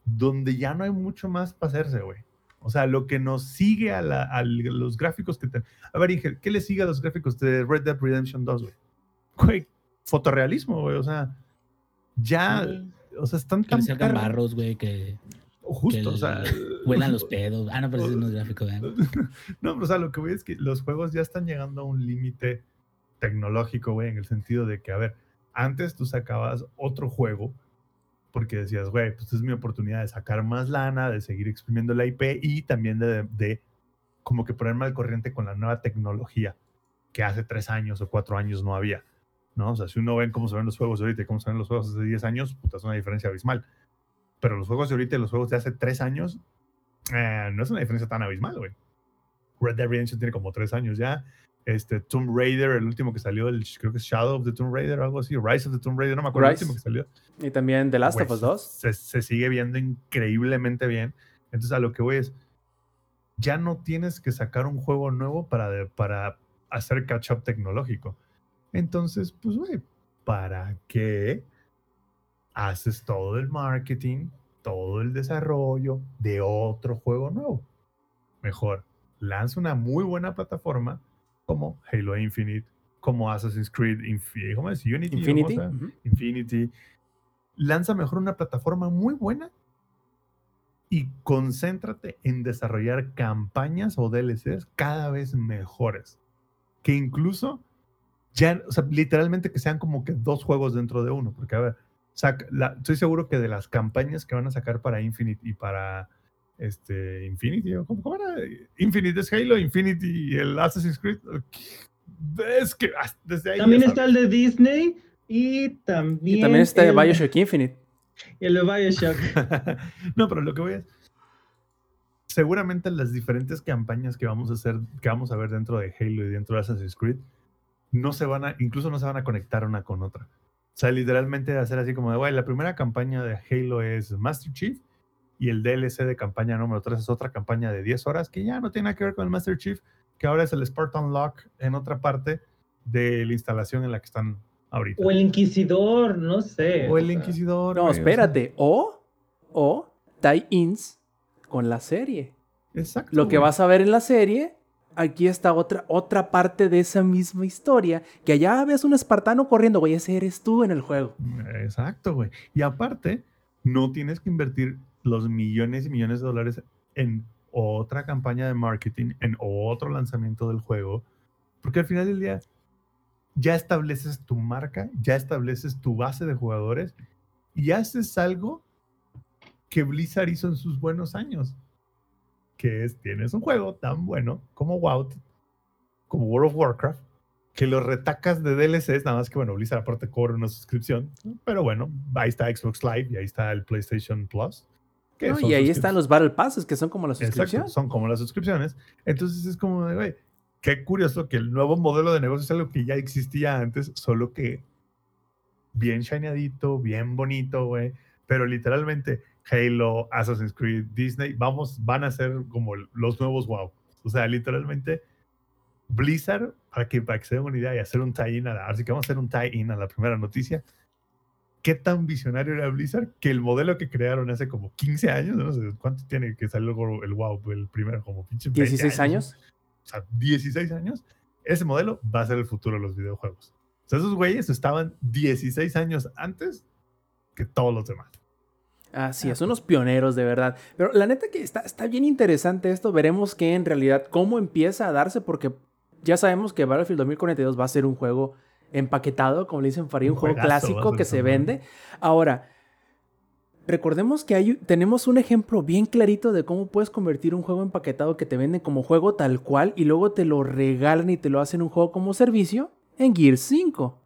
donde ya no hay mucho más para hacerse, güey. O sea, lo que nos sigue a, la- a los gráficos que... te- A ver, Inge, ¿qué le sigue a los gráficos de Red Dead Redemption 2, güey? Güey, fotorrealismo, güey. O sea, ya... O sea, están Que tan... perros. barros, güey, que Justo, que o sea... (laughs) huelan los pedos. Ah, no, pero eso no es (laughs) gráfico, ¿verdad? No, pero o sea, lo que voy es que los juegos ya están llegando a un límite tecnológico, güey, en el sentido de que, a ver, antes tú sacabas otro juego porque decías, güey, pues es mi oportunidad de sacar más lana, de seguir exprimiendo la IP y también de, de como que ponerme al corriente con la nueva tecnología que hace tres años o cuatro años no había, ¿no? O sea, si uno ve cómo se ven los juegos de ahorita y cómo se ven los juegos hace 10 años, puta, es una diferencia abismal. Pero los juegos de ahorita y los juegos de hace tres años, eh, no es una diferencia tan abismal, güey. Red Dead Redemption tiene como tres años ya. Este, Tomb Raider, el último que salió, el, creo que es Shadow of the Tomb Raider o algo así, Rise of the Tomb Raider, no me acuerdo el Rise. último que salió. Y también The Last Güey, of Us 2. Se, se sigue viendo increíblemente bien. Entonces, a lo que voy es, ya no tienes que sacar un juego nuevo para, de- para hacer catch-up tecnológico. Entonces, pues, güey, ¿para qué haces todo el marketing, todo el desarrollo de otro juego nuevo? Mejor, lanza una muy buena plataforma como Halo Infinite, como Assassin's Creed Infi- ¿cómo es? Unity. ¿cómo Infinity. Infinity. Lanza mejor una plataforma muy buena y concéntrate en desarrollar campañas o DLCs cada vez mejores. Que incluso ya, o sea, literalmente que sean como que dos juegos dentro de uno. Porque, a ver, saca- la- estoy seguro que de las campañas que van a sacar para Infinite y para este Infinity, ¿o ¿cómo, cómo era? Infinite es Halo, Infinity y el Assassin's Creed. Es que desde ahí. También está el de Disney y también. Y también está el, Bioshock Infinite. El de Bioshock. (laughs) no, pero lo que voy es. Seguramente las diferentes campañas que vamos a hacer, que vamos a ver dentro de Halo y dentro de Assassin's Creed, no se van a, incluso no se van a conectar una con otra. O sea, literalmente hacer así como de, güey, la primera campaña de Halo es Master Chief y el DLC de campaña número 3 es otra campaña de 10 horas que ya no tiene nada que ver con el Master Chief, que ahora es el Spartan Lock en otra parte de la instalación en la que están ahorita. O el Inquisidor, no sé. O el sea, Inquisidor. No, espérate. O, o tie-ins con la serie. exacto. Lo que vas a ver en la serie, aquí está otra, otra parte de esa misma historia. Que allá ves un espartano corriendo, güey, ese eres tú en el juego. Exacto, güey. Y aparte, no tienes que invertir los millones y millones de dólares en otra campaña de marketing, en otro lanzamiento del juego, porque al final del día ya estableces tu marca, ya estableces tu base de jugadores y haces algo que Blizzard hizo en sus buenos años, que es, tienes un juego tan bueno como WoW, como World of Warcraft, que lo retacas de DLCs, nada más que bueno, Blizzard aparte cobra una suscripción, pero bueno, ahí está Xbox Live y ahí está el PlayStation Plus. Y ahí están los Battle Passes, que son como la Exacto, suscripción. son como las suscripciones. Entonces es como de, güey, qué curioso que el nuevo modelo de negocio es algo que ya existía antes, solo que bien shineadito, bien bonito, güey. Pero literalmente Halo, Assassin's Creed, Disney, vamos, van a ser como los nuevos WoW. O sea, literalmente Blizzard, para que, para que se den una idea y hacer un tie-in, a la- así que vamos a hacer un tie-in a la primera noticia. ¿Qué tan visionario era Blizzard que el modelo que crearon hace como 15 años, no sé cuánto tiene que salir el, WoW, el primero, como pinche 20 16 años. o sea, 16 años, ese modelo va a ser el futuro de los videojuegos. O sea, esos güeyes estaban 16 años antes que todos los demás. Así es, unos pioneros de verdad. Pero la neta que está, está bien interesante esto. Veremos que en realidad cómo empieza a darse, porque ya sabemos que Battlefield 2042 va a ser un juego empaquetado, como le dicen Farid, un, Un juego juegazo clásico que se vende. Ahora, Recordemos que hay, tenemos un ejemplo bien clarito de cómo puedes convertir un juego empaquetado que te venden como juego tal cual y luego te lo regalan y te lo hacen un juego como servicio en Gear 5,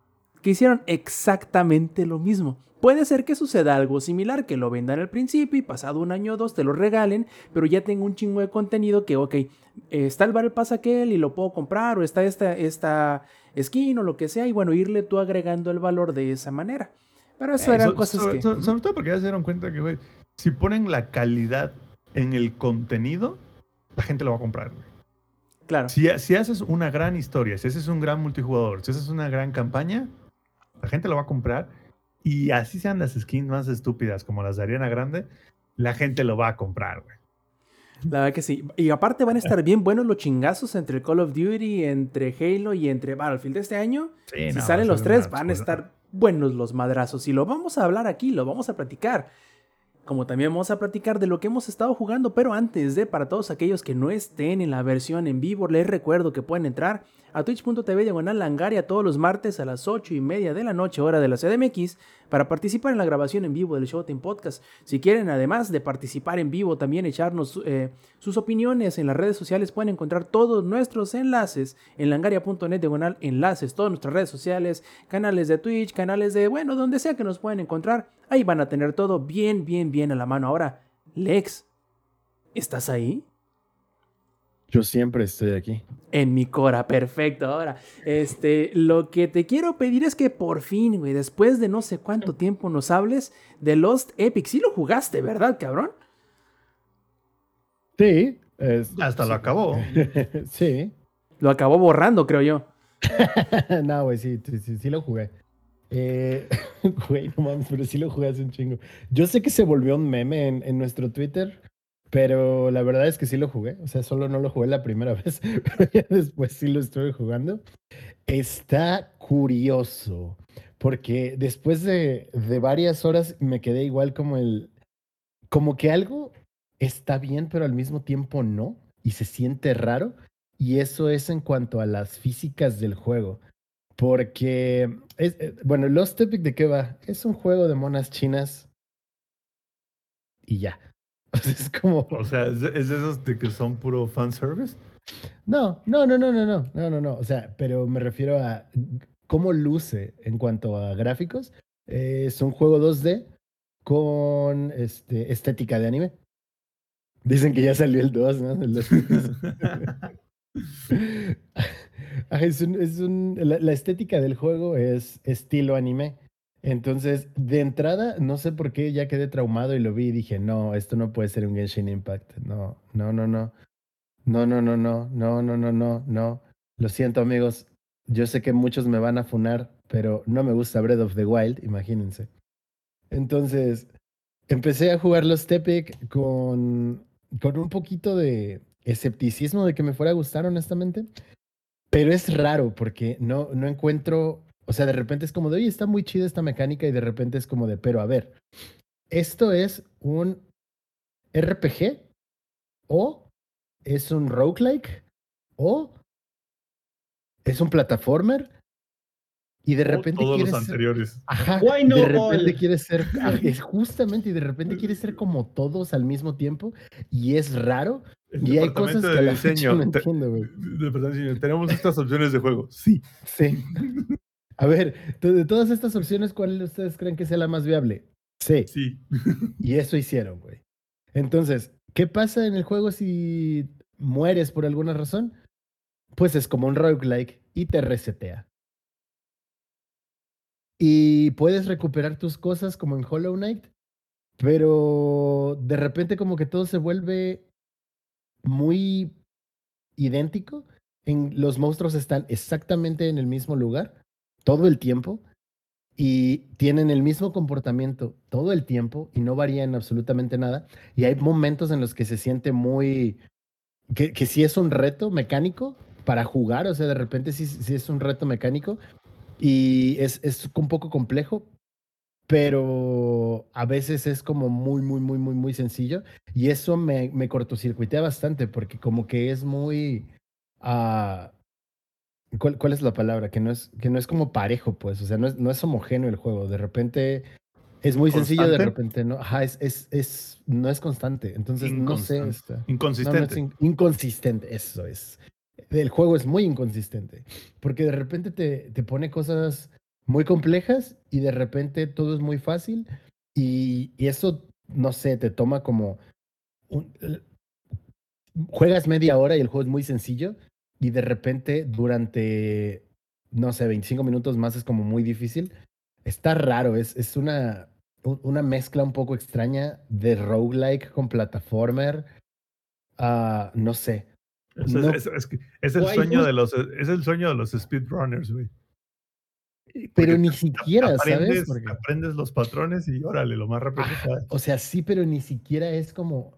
que hicieron exactamente lo mismo. Puede ser que suceda algo similar, que lo vendan al principio y pasado un año o dos te lo regalen, pero ya tengo un chingo de contenido que, ok, está el Battle Pass aquel y lo puedo comprar, o está esta, esta skin o lo que sea, y bueno, irle tú agregando el valor de esa manera. Pero eso Eh, eran so- cosas so- que... so- sobre todo porque ya se dieron cuenta que, güey, si ponen la calidad en el contenido, la gente lo va a comprar, güey. Claro. Si, si haces una gran historia, si haces un gran multijugador, si haces una gran campaña, la gente lo va a comprar. Y así sean las skins más estúpidas como las de Ariana Grande, la gente lo va a comprar, güey. La verdad que sí. Y aparte van a estar bien buenos los chingazos entre Call of Duty, entre Halo y entre Battlefield de este año. Sí, si no, salen los tres, van a estar buenos los madrazos. Y lo vamos a hablar aquí, lo vamos a platicar. Como también vamos a platicar de lo que hemos estado jugando. Pero antes de, para todos aquellos que no estén en la versión en vivo, les recuerdo que pueden entrar a twitch.tv diagonal langaria todos los martes a las 8 y media de la noche, hora de la CDMX, para participar en la grabación en vivo del Showtime Podcast. Si quieren, además de participar en vivo, también echarnos eh, sus opiniones en las redes sociales, pueden encontrar todos nuestros enlaces en langaria.net diagonal enlaces, todas nuestras redes sociales, canales de Twitch, canales de, bueno, donde sea que nos pueden encontrar. Ahí van a tener todo bien, bien, bien a la mano. Ahora, Lex, ¿estás ahí? Yo siempre estoy aquí. En mi cora, perfecto. Ahora, este, lo que te quiero pedir es que por fin, güey, después de no sé cuánto tiempo nos hables de Lost Epic. Sí lo jugaste, ¿verdad, cabrón? Sí. es- Hasta lo acabó. (laughs) sí. Lo acabó borrando, creo yo. (laughs) no, güey, sí, sí, sí, sí lo jugué. Eh, (laughs) güey, no mames, pero sí lo jugué hace un chingo. Yo sé que se volvió un meme en, en nuestro Twitter, pero la verdad es que sí lo jugué. O sea, solo no lo jugué la primera (laughs) vez, pero ya después sí lo estuve jugando. Está curioso, porque después de, de varias horas me quedé igual como el... Como que algo está bien, pero al mismo tiempo no, y se siente raro. Y eso es en cuanto a las físicas del juego. Porque, es, eh, bueno, Lost Epic de qué va? Es un juego de monas chinas y ya. O (laughs) sea, es como... O sea, ¿es de, es de esos de que son puro fanservice? No, no, no, no, no, no, no, no, no. O sea, pero me refiero a cómo luce en cuanto a gráficos. Eh, es un juego 2D con este, estética de anime. Dicen que ya salió el 2, ¿no? El Lost Epic. Ajá, es un- es un- la, la estética del juego es estilo anime. Entonces, de entrada, no sé por qué ya quedé traumado y lo vi y dije, no, esto no puede ser un Genshin Impact. No, no, no, no. No, no, no, no, no, no, no, no, no. Lo siento, amigos. Yo sé que muchos me van a funar, pero no me gusta Breath of the Wild, imagínense. Entonces, empecé a jugar los Tepic con, con un poquito de escepticismo de que me fuera a gustar, honestamente. Pero es raro porque no, no encuentro, o sea, de repente es como de, oye, está muy chida esta mecánica y de repente es como de, pero a ver, ¿esto es un RPG o es un roguelike o es un plataformer y de repente Todos los quieres ser- anteriores. Ajá, Why no de repente all? quiere ser, ah, es justamente, y de repente quiere ser como todos al mismo tiempo, y es raro, El y hay cosas que de la fecha diseño. no te- entiendo, güey. de diseño, Tenemos estas opciones de juego. Sí. Sí. (laughs) A ver, de todas estas opciones, ¿cuál de ustedes creen que sea la más viable? Sí, Sí. y eso hicieron, güey. Entonces, ¿qué pasa en el juego si mueres por alguna razón? Pues es como un roguelike y te resetea. Y puedes recuperar tus cosas como en Hollow Knight, pero de repente como que todo se vuelve muy idéntico. En, los monstruos están exactamente en el mismo lugar todo el tiempo y tienen el mismo comportamiento todo el tiempo y no varían absolutamente nada. Y hay momentos en los que se siente muy... que, que sí es un reto mecánico para jugar, o sea, de repente sí, sí es un reto mecánico y es, es un poco complejo, pero a veces es como muy, muy, muy, muy, muy sencillo. Y eso me, me cortocircuitea bastante porque como que es muy... ah, ¿cuál, ¿Cuál es la palabra? Que no es, que no es como parejo, pues. O sea, no es, no es homogéneo el juego. De repente Es muy sencillo de ¿Constante? repente, ¿no? Ajá, es, es, es, no es constante. Entonces, no sé. Inconstante. está- No, no, Inconsistente. es in- inconsistente, eso es. El juego es muy inconsistente. Porque de repente te, te pone cosas muy complejas y de repente todo es muy fácil. Y, y eso, no sé, te toma como. un- juegas media hora y el juego es muy sencillo. Y de repente, durante, no sé, 25 minutos más es como muy difícil. Está raro, es, es una, una mezcla un poco extraña de roguelike con plataformer. Ah, no sé. Es, No. es- es que es el Guay, sueño de los es el sueño de los speedrunners, güey. Pero Porque ni siquiera, aprendes, ¿sabes? Porque- aprendes los patrones y órale, lo más rápido puedas. o sea, sí, pero ni siquiera es como.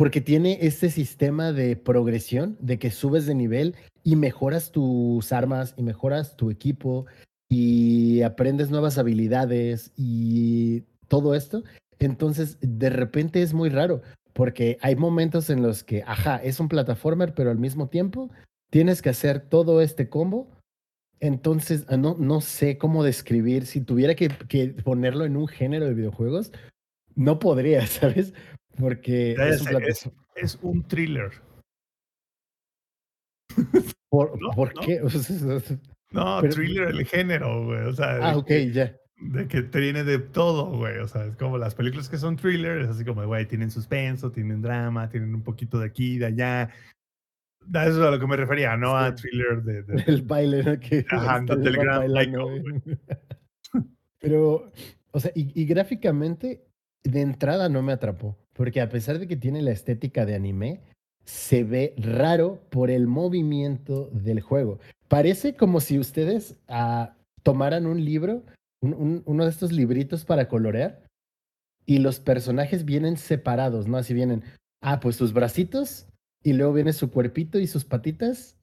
Porque tiene este sistema de progresión, de que subes de nivel y mejoras tus armas y mejoras tu equipo y aprendes nuevas habilidades y todo esto. Entonces, de repente es muy raro, porque hay momentos en los que, ajá, es un plataformer, pero al mismo tiempo tienes que hacer todo este combo. Entonces, ah, no, no sé cómo describir, si tuviera que, que ponerlo en un género de videojuegos, no podría, (laughs) ¿sabes? Porque es un. Es thriller. ¿Por, no, ¿por no. qué? (laughs) No, Pero- thriller el género, güey. O sea, ah, ok, que- ya. de que tiene de todo, güey. O sea, es como las películas que son thriller, es así como, güey, tienen suspenso, tienen drama, tienen un poquito de aquí, de allá. Eso es a lo que me refería, no a thriller de, de- (laughs) El baile, ¿no? Que (laughs) Ajá, está del bailando, güey. Pero, o sea, y, y gráficamente, de entrada no me atrapó. Porque a pesar de que tiene la estética de anime, se ve raro por el movimiento del juego. Parece como si ustedes ah, tomaran un libro, un- un- uno de estos libritos para colorear, y los personajes vienen separados, ¿no? Así vienen, ah, pues sus bracitos, y luego viene su cuerpito y sus patitas,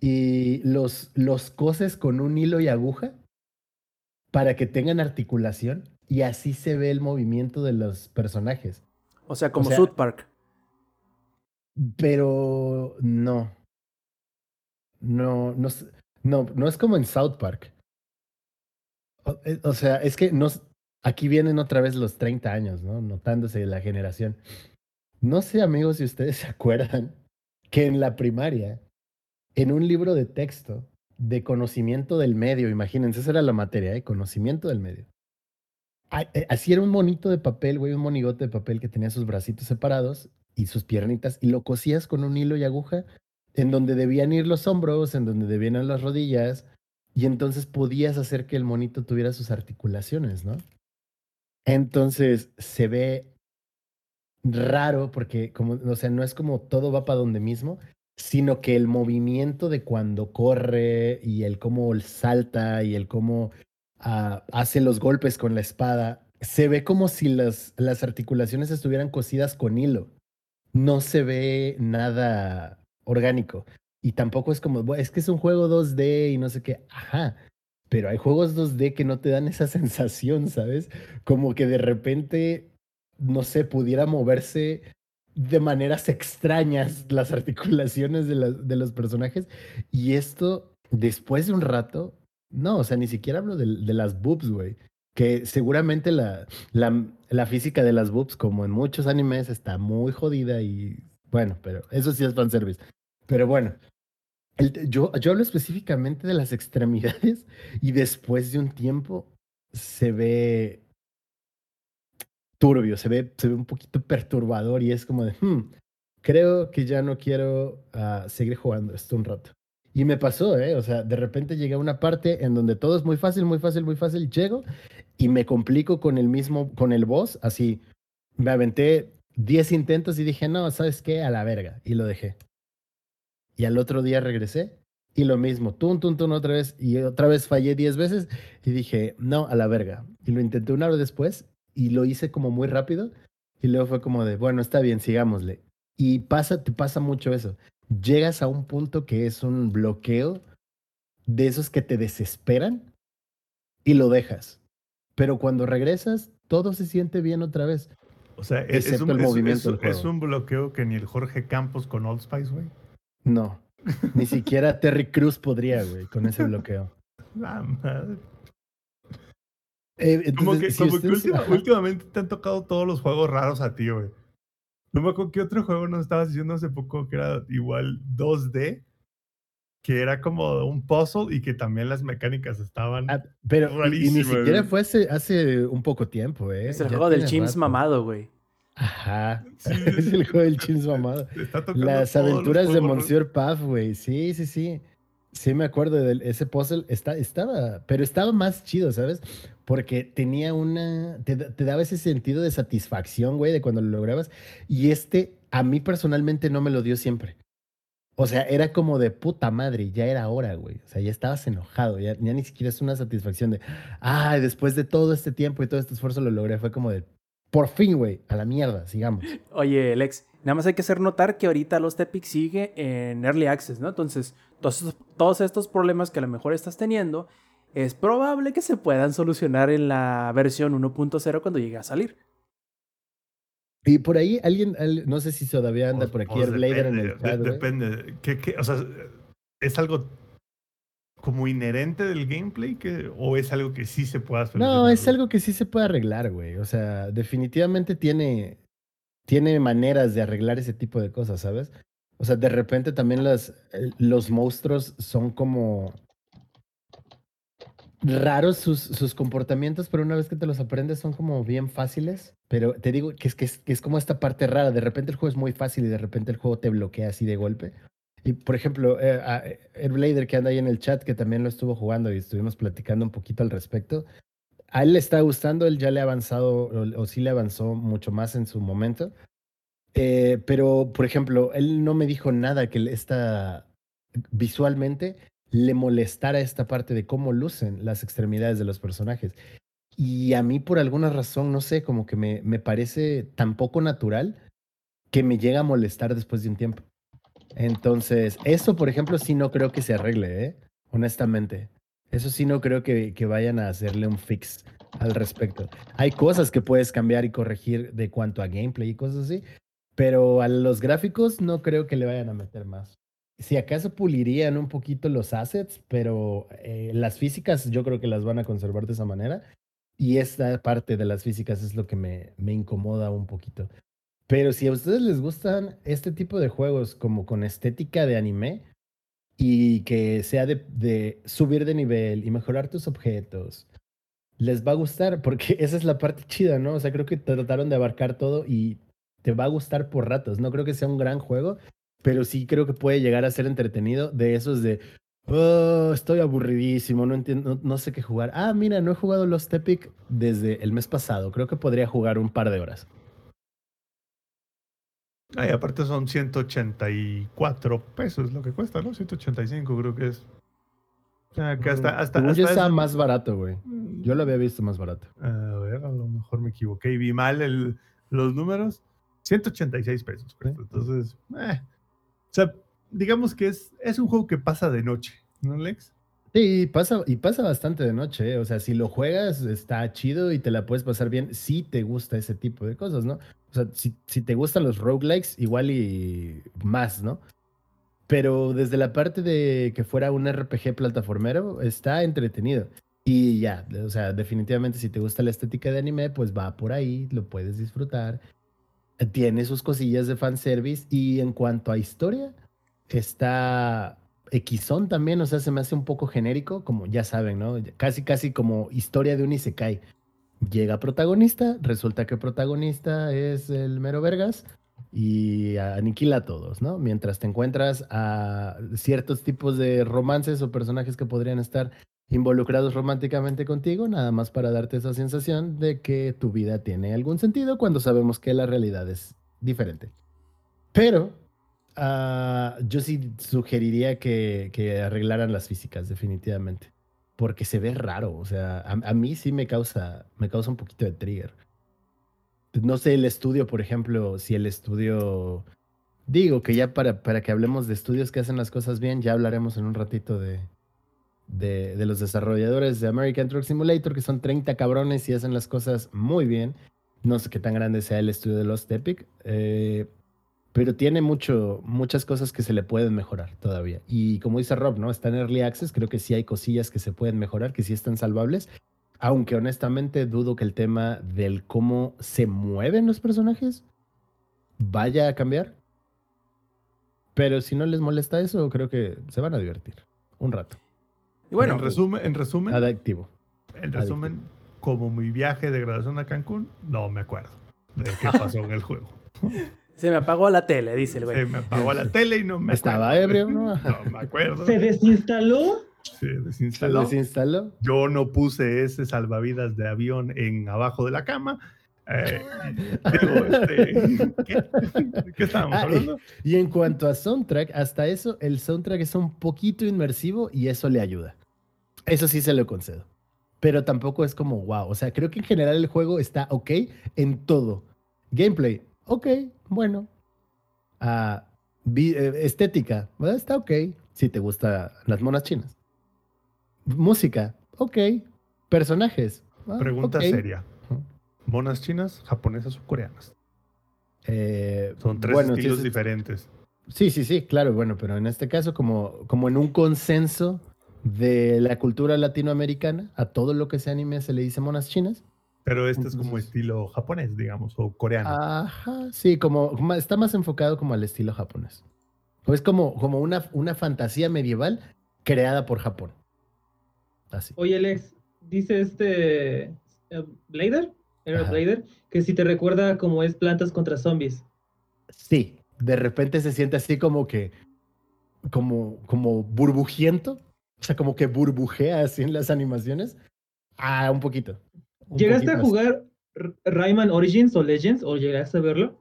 y los, los coses con un hilo y aguja para que tengan articulación, y así se ve el movimiento de los personajes. O sea, como sea- South Park. Pero no. No, no, no, no es como en South Park. O, eh, o sea, es que nos, aquí vienen otra vez los 30 años, ¿no? Notándose la generación. No sé, amigos, si ustedes (laughs) se acuerdan que en la primaria, en un libro de texto de conocimiento del medio, imagínense, esa era la materia, ¿eh? Conocimiento del medio. Eh, Así era un monito de papel, güey, un monigote de papel que tenía sus bracitos separados y sus piernitas y lo cosías con un hilo y aguja en donde debían ir los hombros, en donde debían ir las rodillas y entonces podías hacer que el monito tuviera sus articulaciones, ¿no? Entonces se ve raro porque como o sea, no es como todo va para donde mismo, sino que el movimiento de cuando corre y el cómo salta y el cómo hace los golpes con la espada, se ve como si las, las articulaciones estuvieran cosidas con hilo. No se ve nada orgánico. Y tampoco es como, "Bueno, es que es un juego 2D y no sé qué. Ajá. Pero hay juegos 2D que no te dan esa (laughs) sensación, ¿sabes? Como que de repente, no sé, pudiera moverse de maneras extrañas las articulaciones de, las- de los personajes. Y esto, después de un rato, no, o sea, ni siquiera hablo de, las boobs, güey. Que seguramente la, la, la física de las boobs, como en muchos animes, está muy jodida y bueno, pero eso sí es fanservice. Pero bueno, yo, yo hablo específicamente de las (laughs) extremidades y después de un tiempo se ve turbio, se ve, se ve un poquito perturbador y es como de, "Hmm, creo que ya no quiero ah, seguir jugando esto un rato. Y me pasó, ¿eh? O sea, de repente llegué a una parte en donde todo es muy fácil, muy fácil, muy fácil. Llego y me complico con el mismo, con el boss, así. Me aventé 10 intentos y dije, no, ¿sabes qué? A la verga. Y lo dejé. Y al otro día regresé y lo mismo, tun, tun, tun, otra vez. Y otra vez fallé 10 veces y dije, no, a la verga. Y lo intenté una hora después y lo hice como muy rápido. Y luego fue como de, bueno, está bien, sigámosle. Y pasa, te pasa mucho eso. Llegas a un punto que es un bloqueo de esos que te desesperan y lo dejas. Pero cuando regresas, todo se siente bien otra vez. O sea, es, es un, el es- movimiento es- del es juego. un bloqueo que ni el Jorge Campos con Old Spice, güey. No, ni (laughs) siquiera Terry Cruz podría, güey, con ese bloqueo. (laughs) La madre. Eh, Como que, si como que ustedes- última- (laughs) ajá. últimamente te han tocado todos los juegos raros a ti, güey. No me acuerdo qué otro juego nos estabas diciendo hace poco que era igual 2D, que era como un puzzle y que también las mecánicas estaban. Ah, pero y- y, ni siquiera fue hace, hace un poco tiempo, ¿eh? Es el Ya juego del rato. mamado, güey. Ajá. Sí, (laughs) es el juego del Chins mamado. Las aventuras de. Monsieur Puff, güey. Sí, sí, sí. Sí me acuerdo de ese puzzle. Está, estaba, pero estaba más chido, ¿sabes? Porque tenía una... Te, te daba ese sentido de satisfacción, güey, de cuando lo lograbas. Y este, a mí personalmente no me lo dio siempre. O sea, era como de puta madre, ya era hora, güey. O sea, ya estabas enojado, ya, ya ni siquiera es una satisfacción de, ay, después de todo este tiempo y todo este esfuerzo lo logré. Fue como de, por fin, güey, a la mierda, sigamos. Oye, Lex, nada más hay que hacer notar que ahorita los Tepic sigue en Early Access, ¿no? Entonces, todos, estos- todos estos problemas que a lo mejor estás teniendo, es probable que se puedan solucionar en la versión 1.0 cuando llegue a salir. Y por ahí alguien, al- no sé si todavía anda Pues- por aquí pues depende, el de- chat, güey. depende. ¿Qué, qué? O sea, ¿es algo como inherente del gameplay que, o es algo que sí se pueda No, solucionar, es güey? algo que sí se puede arreglar, güey. O sea, definitivamente tiene, tiene maneras de arreglar ese tipo de cosas, ¿sabes? O sea, de repente también eh, los monstruos son como raros sus, sus comportamientos, pero una vez que te los aprendes son como bien fáciles. Pero te digo que es, que es, que es como esta parte rara. De repente el juego es muy fácil y de repente el juego te bloquea así de golpe. Y por ejemplo, eh, a- Airblader que anda ahí en el chat, que también lo estuvo jugando y estuvimos platicando un poquito al respecto. A él le está gustando, él ya le ha avanzado o, o sí le avanzó mucho más en su momento. Eh, pero, por ejemplo, él no me dijo nada que esta visualmente le molestara esta parte de cómo lucen las extremidades de los personajes. Y a mí, por alguna razón, no sé, como que me, me parece tan poco natural que me llega a molestar después de un tiempo. Entonces, eso, por ejemplo, sí no creo que se arregle, ¿eh? honestamente. Eso sí no creo que, que vayan a hacerle un fix al respecto. Hay cosas que puedes cambiar y corregir de cuanto a gameplay y cosas así, pero a los gráficos no creo que le vayan a meter más. Si acaso pulirían un poquito los assets, pero eh, las físicas yo creo que las van a conservar de esa manera. Y esta parte de las físicas es lo que me, me incomoda un poquito. Pero si a ustedes les gustan este tipo de juegos como con estética de anime y que sea de, de subir de nivel y mejorar tus objetos, les va a gustar porque (laughs) esa es la parte chida, ¿no? O sea, creo que trataron de abarcar todo y te va a gustar por ratos. No creo que sea un gran juego, pero sí creo que puede llegar a ser entretenido de esos de, oh, estoy aburridísimo, no entiendo, no, no sé qué jugar. Ah, mira, no he jugado Lost Epic desde el mes pasado. Creo que podría jugar un par de horas. Ay, aparte son 184 pesos lo que cuesta, ¿no? 185 creo que es. O sea, que hasta... hasta, yo hasta estaba eso- más barato, güey. Mm, Yo lo había visto más barato. A ver, a lo mejor me equivoqué y vi mal el- los números. 186 pesos. cuesta, Entonces, eh. o sea, digamos que es, es un juego que pasa de noche, ¿no, Lex? Sí, pasa, y pasa bastante de noche, ¿eh? O sea, si lo juegas, está chido y te la puedes pasar bien si te gusta ese tipo de cosas, ¿no? O sea, si, si te gustan los roguelikes, igual y más, ¿no? Pero desde la parte de que fuera un RPG plataformero, está entretenido. Y ya, o sea, definitivamente si te gusta la estética de anime, pues va por ahí, lo puedes disfrutar. Tiene sus cosillas de fanservice y en cuanto a historia, está Xon también, o sea, se me hace un poco genérico, como ya saben, ¿no? Casi, casi como historia de un Isekai. Llega protagonista, resulta que protagonista es el mero vergas y aniquila a todos, ¿no? Mientras te encuentras a ciertos tipos de romances o personajes que podrían estar involucrados románticamente contigo, nada más para darte esa sensación de que tu vida tiene algún sentido cuando sabemos que la realidad es diferente. Pero ah, yo sí sugeriría que, que arreglaran las físicas, definitivamente. Porque se ve raro. O sea, a, mí sí me causa, me causa un poquito de trigger. No sé el estudio, por ejemplo, si el estudio. Digo que ya para, para que hablemos de estudios que hacen las cosas bien, ya hablaremos en un ratito de, de, de los desarrolladores de American Truck Simulator, que son 30 cabrones y hacen las cosas muy bien. No sé qué tan grande sea el estudio de Lost Epic, eh, pero tiene mucho, muchas cosas que se le pueden mejorar todavía. Y como dice Rob, ¿no? Está en Early Access, creo que sí hay cosillas que se pueden mejorar, que sí están salvables, Aunque honestamente dudo que el tema del cómo se mueven los personajes vaya a cambiar. Pero si no les molesta eso, creo que se van a divertir un rato. Y bueno, en resumen, en resumen, Adictivo. en resumen, como mi viaje de graduación a Cancún, no me acuerdo de qué pasó en el juego. (laughs) se me apagó la tele, dice el Se güey. me apagó la tele y no me Estaba acuerdo. ebrio, ¿no? (laughs) No me acuerdo. ¿Se desinstaló? Se Se desinstaló. desinstaló. Yo no puse ese salvavidas de avión en abajo de la cama. Eh, (laughs) digo, este, ¿qué? ¿De qué estábamos Ah, hablando? Y en cuanto a soundtrack, hasta eso, el soundtrack es un poquito inmersivo y eso le ayuda. Eso sí se lo concedo. Pero tampoco es como wow. O sea, creo que en general el juego está ok en todo. Gameplay, ok, bueno. Ah, vi- eh, estética, bueno, está ok. Si te gustan las monas chinas. Música, ok. Personajes. ah, Pregunta seria. ¿Monas chinas, japonesas o coreanas? Eh, Son tres bueno, estilos sí, diferentes. Sí, sí, sí, claro, bueno, pero en este caso, como, como en un consenso de la cultura latinoamericana, a todo lo que sea anime se le dice monas chinas. Pero este es como estilo japonés, digamos, o coreano. Ajá, sí, como está más enfocado como al estilo japonés. O es como, como una, una fantasía medieval creada por Japón. Así. Oye, Alex, dice este eh, Blader. Blader, que si te recuerda como es plantas contra zombies. Sí, de repente se siente así como que, como, como burbujiento, o sea, como que burbujea así en las animaciones. Ah, un poquito. ¿Llegaste a jugar Rayman Origins o Legends o llegaste a verlo?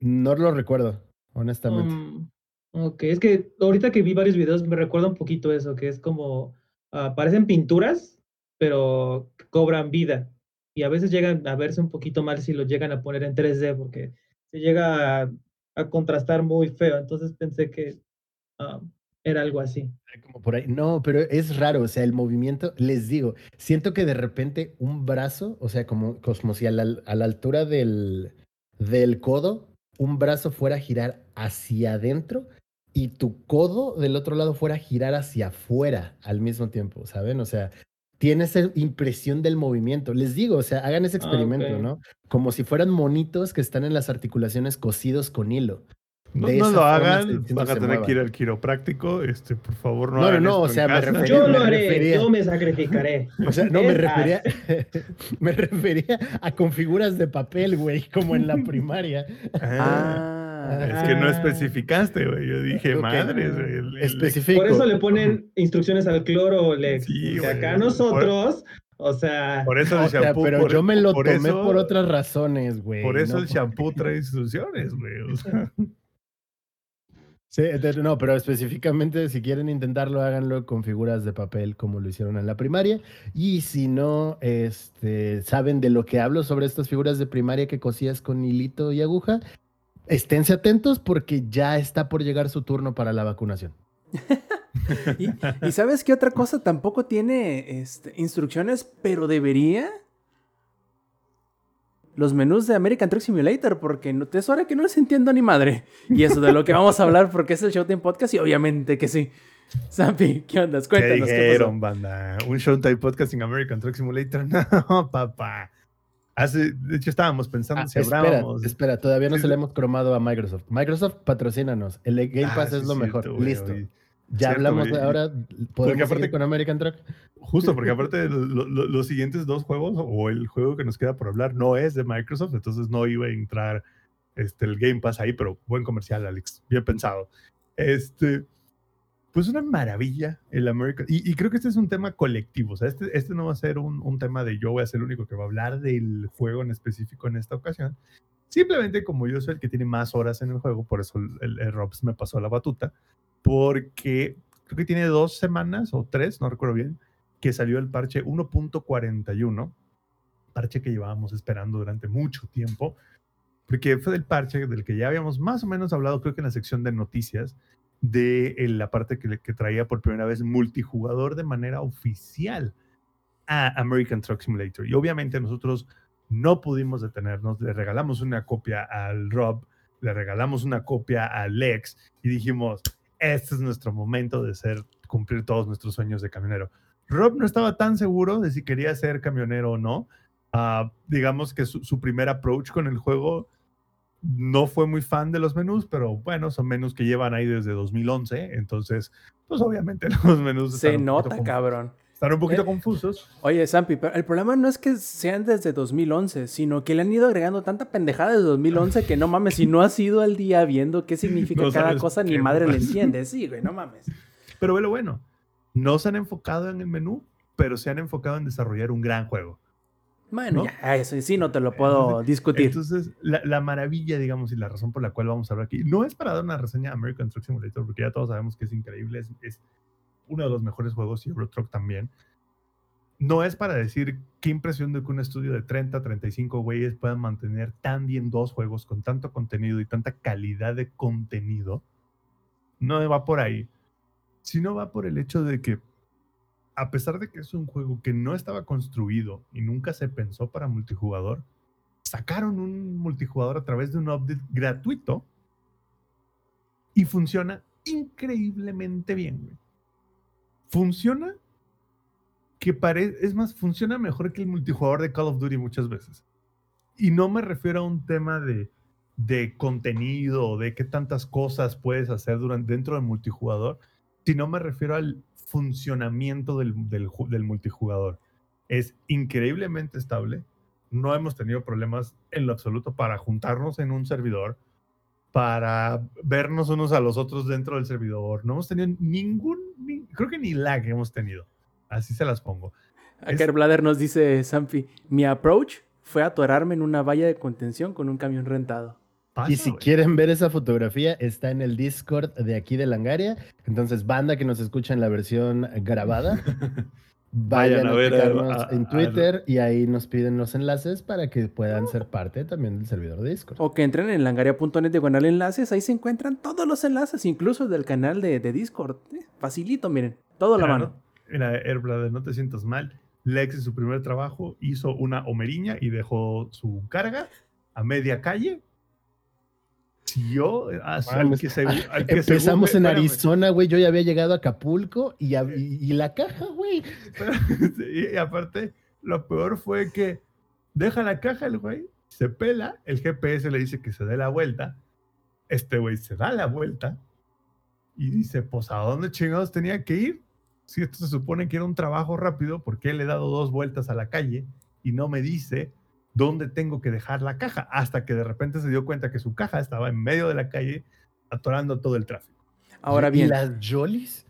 No lo recuerdo, honestamente. Um, ok, es que ahorita que vi varios videos me recuerda un poquito eso, que es como, ah, parecen pinturas, pero cobran vida. Y a veces llegan a verse un poquito mal si lo llegan a poner en 3D, porque se llega a, a contrastar muy feo. Entonces pensé que ah, era algo así. Como por ahí. No, pero es raro, o sea, el movimiento, les digo, siento que de repente un brazo, o sea, como, como si a la, a la altura del, del codo, un brazo fuera a girar hacia adentro y tu codo del otro lado fuera a girar hacia afuera al mismo tiempo, ¿saben? O sea, tiene esa impresión del movimiento. Les digo, o sea, hagan ese Ah, experimento. ¿no? Como si fueran monitos que están en las articulaciones cosidos con hilo. No, de no esa lo hagan, van a tener que ir al quiropráctico. Este, por favor, no No, no, hagan no, o sea, me refería- Yo lo haré, refería- yo me sacrificaré. (laughs) O sea, no me refería, (laughs) me refería a con figuras de papel, güey, como en la (laughs) primaria. Ah, Ah, es que no Ah. especificaste, güey. Yo dije, Ok. madre. güey. Por eso le ponen instrucciones al cloro, Lex. Sí, güey. acá nosotros, o sea, Por eso el O sea, shampoo. pero por- yo me lo por tomé eso- por otras razones, güey. Por eso no el shampoo trae instrucciones, güey. o sea. No, pero específicamente si quieren intentarlo, háganlo con figuras de papel como lo hicieron en la primaria. Y si no este, saben de lo que hablo sobre estas figuras de primaria que cosías con hilito y aguja, esténse atentos porque ya está por llegar su turno para la vacunación. (laughs) ¿Y, y sabes qué otra cosa tampoco tiene este, instrucciones, pero debería? Los menús de American Truck Simulator, porque no, es hora que no les entiendo ni madre. Y eso de lo que vamos a hablar, porque es el Showtime Podcast, y obviamente que sí. Zampi, ¿qué onda? ¿Qué Cuéntanos. ¿qué dijeron, banda? Un Showtime Podcast en American Truck Simulator. (laughs) No, papá. Hace, de hecho, estábamos pensando Ah, si espera, hablábamos. espera, todavía no se le hemos cromado a Microsoft. Microsoft, patrocínanos. El Game Ah, Pass sí, es lo mejor. Listo. Ya Cierto, hablamos güey. ahora. ¿Podemos aparte- con American Truck? Justo porque aparte lo- lo- los siguientes dos juegos o el juego que nos queda por hablar no es de Microsoft, entonces no iba a entrar este, el Game Pass ahí, pero buen comercial, Alex, bien pensado. Este, pues una maravilla el American. Y, y creo que este es un tema colectivo, o sea, este, este no va a ser un, un tema de yo voy a ser el único que va a hablar del juego en específico en esta ocasión. Simplemente como yo soy el que tiene más horas en el juego, por eso el, el, el Robs me pasó la batuta, porque creo que tiene dos semanas o tres, no recuerdo bien, que salió el parche 1.41, parche que llevábamos esperando durante mucho tiempo, porque fue del parche del que ya habíamos más o menos hablado, creo que en la sección de noticias, de eh, la parte que, que traía por primera vez multijugador de manera oficial a American Truck Simulator. Y obviamente nosotros no pudimos detenernos, le regalamos una copia al Rob, le regalamos una copia a Lex y dijimos, este es nuestro momento de ser, cumplir todos nuestros sueños de camionero. Rob no estaba tan seguro de si quería ser camionero o no. Ah, digamos que su, su primer approach con el juego no fue muy fan de los menús, pero bueno, son menús que llevan ahí desde 2011, entonces, pues obviamente (laughs) los menús Se nota, cabrón. Están un poquito Eh, confusos. Oye, Sampi, pero el problema no es que sean desde 2011, sino que le han ido agregando tanta pendejada desde 2011 que no mames, si no has ido al día viendo qué significa (laughs) No cada cosa, ni madre le más. entiende. Sí, güey, no mames. Pero bueno, bueno, no se han enfocado en el menú, pero se han enfocado en desarrollar un gran juego. Bueno, ¿No? ya, eso sí no te lo puedo Entonces- discutir. Entonces, la, la maravilla, digamos, y la razón por la cual vamos a hablar aquí, no es para dar una reseña de American Truck Simulator, porque ya todos sabemos que es increíble, es, es uno de los mejores juegos y Euro Truck también. No es para decir qué impresión de que un estudio de 30, 35 güeyes puedan mantener tan bien dos juegos con tanto contenido y tanta calidad de contenido. No va por ahí, sino va por el hecho de que a pesar de que es un juego que no estaba construido y nunca se pensó para multijugador, sacaron un multijugador a través de un update gratuito y funciona increíblemente bien, güey. Funciona que parece, es más, funciona mejor que el multijugador de Call of Duty muchas veces. Y no me refiero a un tema de, de contenido de qué tantas cosas puedes hacer durante, dentro del multijugador, sino me refiero al funcionamiento del, del del multijugador. Es increíblemente estable. No hemos tenido problemas en lo absoluto para juntarnos en un servidor, para vernos unos a los otros dentro del servidor. No hemos tenido ningún, ni- creo que ni lag hemos tenido. Así se las pongo. es- Blader nos dice, Sampi, mi approach fue atorarme en una valla de contención con un camión rentado. Pasa, Y si quieren ver esa fotografía, está en el Discord de aquí de Langaria. Entonces, banda que nos escucha en la versión grabada, (laughs) vayan, Vayan a a, ver a- checarnos a- en a- Twitter y ahí nos piden los enlaces para que puedan ser parte también del servidor de Discord. O que entren en langaria.net diagonal enlaces, ahí se encuentran todos los enlaces, incluso el del canal de, de Discord. Eh, facilito, miren, todo a la Mira, mano. no- Mira, Airblade, no te sientas mal. Lex en su primer trabajo hizo una homeriña y dejó su carga a media calle. Siguió a- al Mames. que se- al que Empezamos según- en espérame, Arizona, güey. Yo ya había llegado a Acapulco y, a- y- y la caja, güey. (laughs) y aparte, lo peor fue que deja la caja el güey, se pela, el GPS le dice que se dé la vuelta. Este güey se da la vuelta y dice, pues ¿a dónde chingados tenía que ir? Si esto se supone que era un trabajo rápido, ¿por qué le he dado dos vueltas a la calle y no me dice dónde tengo que dejar la caja? Hasta que de repente se dio cuenta que su caja estaba en medio de la calle atorando todo el tráfico. Ahora ¿Y bien, las Jollies?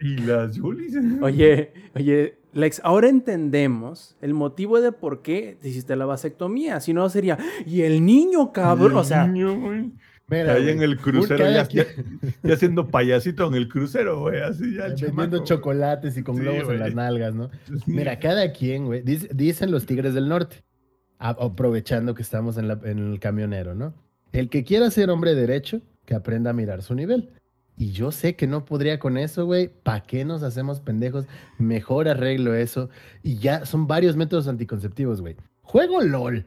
Y las Julis. (laughs) oye, oye, Lex, ahora entendemos el motivo de por qué te hiciste la vasectomía. Si no sería, y el niño, cabrón, o sea, Niño, güey. Mira, Ahí güey, en el crucero, ya, ya, (laughs) ya siendo payasito en el crucero, güey, así ya el vendiendo chamaco, chocolates y con Sí, globos güey. en las nalgas, ¿no? Mira, cada quien, güey. dice- Dicen los tigres del norte, aprovechando que estamos en, el camionero, ¿no? El que quiera ser hombre derecho, que aprenda a mirar su nivel. Y yo sé que no podría con eso, güey. ¿Para qué nos hacemos pendejos? Mejor arreglo eso. Y ya son varios métodos anticonceptivos, güey. Juego LOL.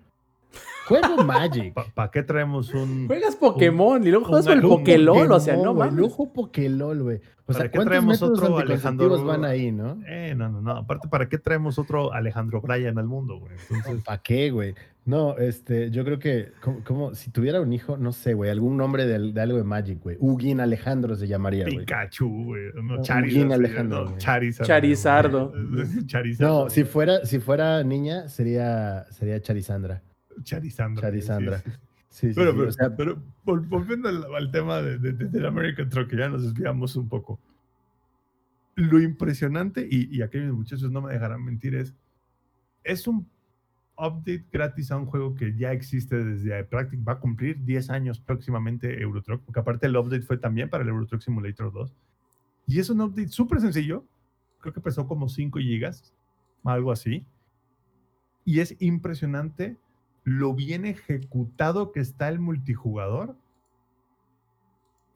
Juego Magic. ¿Para qué traemos un... juegas Pokémon y luego juegas con el Pokélol, o sea, no mames. Lujo Pokélol, güey. O ¿Para sea, qué ¿cuántos traemos métodos otro Alejandro- van ahí, no? Eh, no, no, no. Aparte, ¿para qué traemos otro Alejandro Bryan al mundo, güey? Entonces, ¿Para qué, güey? No, este, yo creo que, como, como si tuviera un hijo, no sé, güey, algún nombre de, de algo de Magic, güey. Ugin Alejandro se llamaría, güey. Pikachu, güey. No, Charizard. Ugin Alejandro, no. Charizard. Charizardo. güey. (laughs) Charizard. No, si fuera, si fuera niña, sería, sería Charizandra. Charizandra. Charizandra. sí. Sí, sí, Pero, sí, pero, o sea, pero vol- volviendo al, al tema de, de- de- del American Truck, que ya nos desviamos un poco. Lo impresionante, y, y aquí mis muchachos no me dejarán mentir, es, es un update gratis a un juego que ya existe desde prácticamente, va a cumplir 10 años próximamente Eurotruck, porque aparte el update fue también para el Eurotruck Simulator 2. Y es un update súper sencillo, creo que pesó como 5 gigas, algo así. Y es impresionante lo bien ejecutado que está el multijugador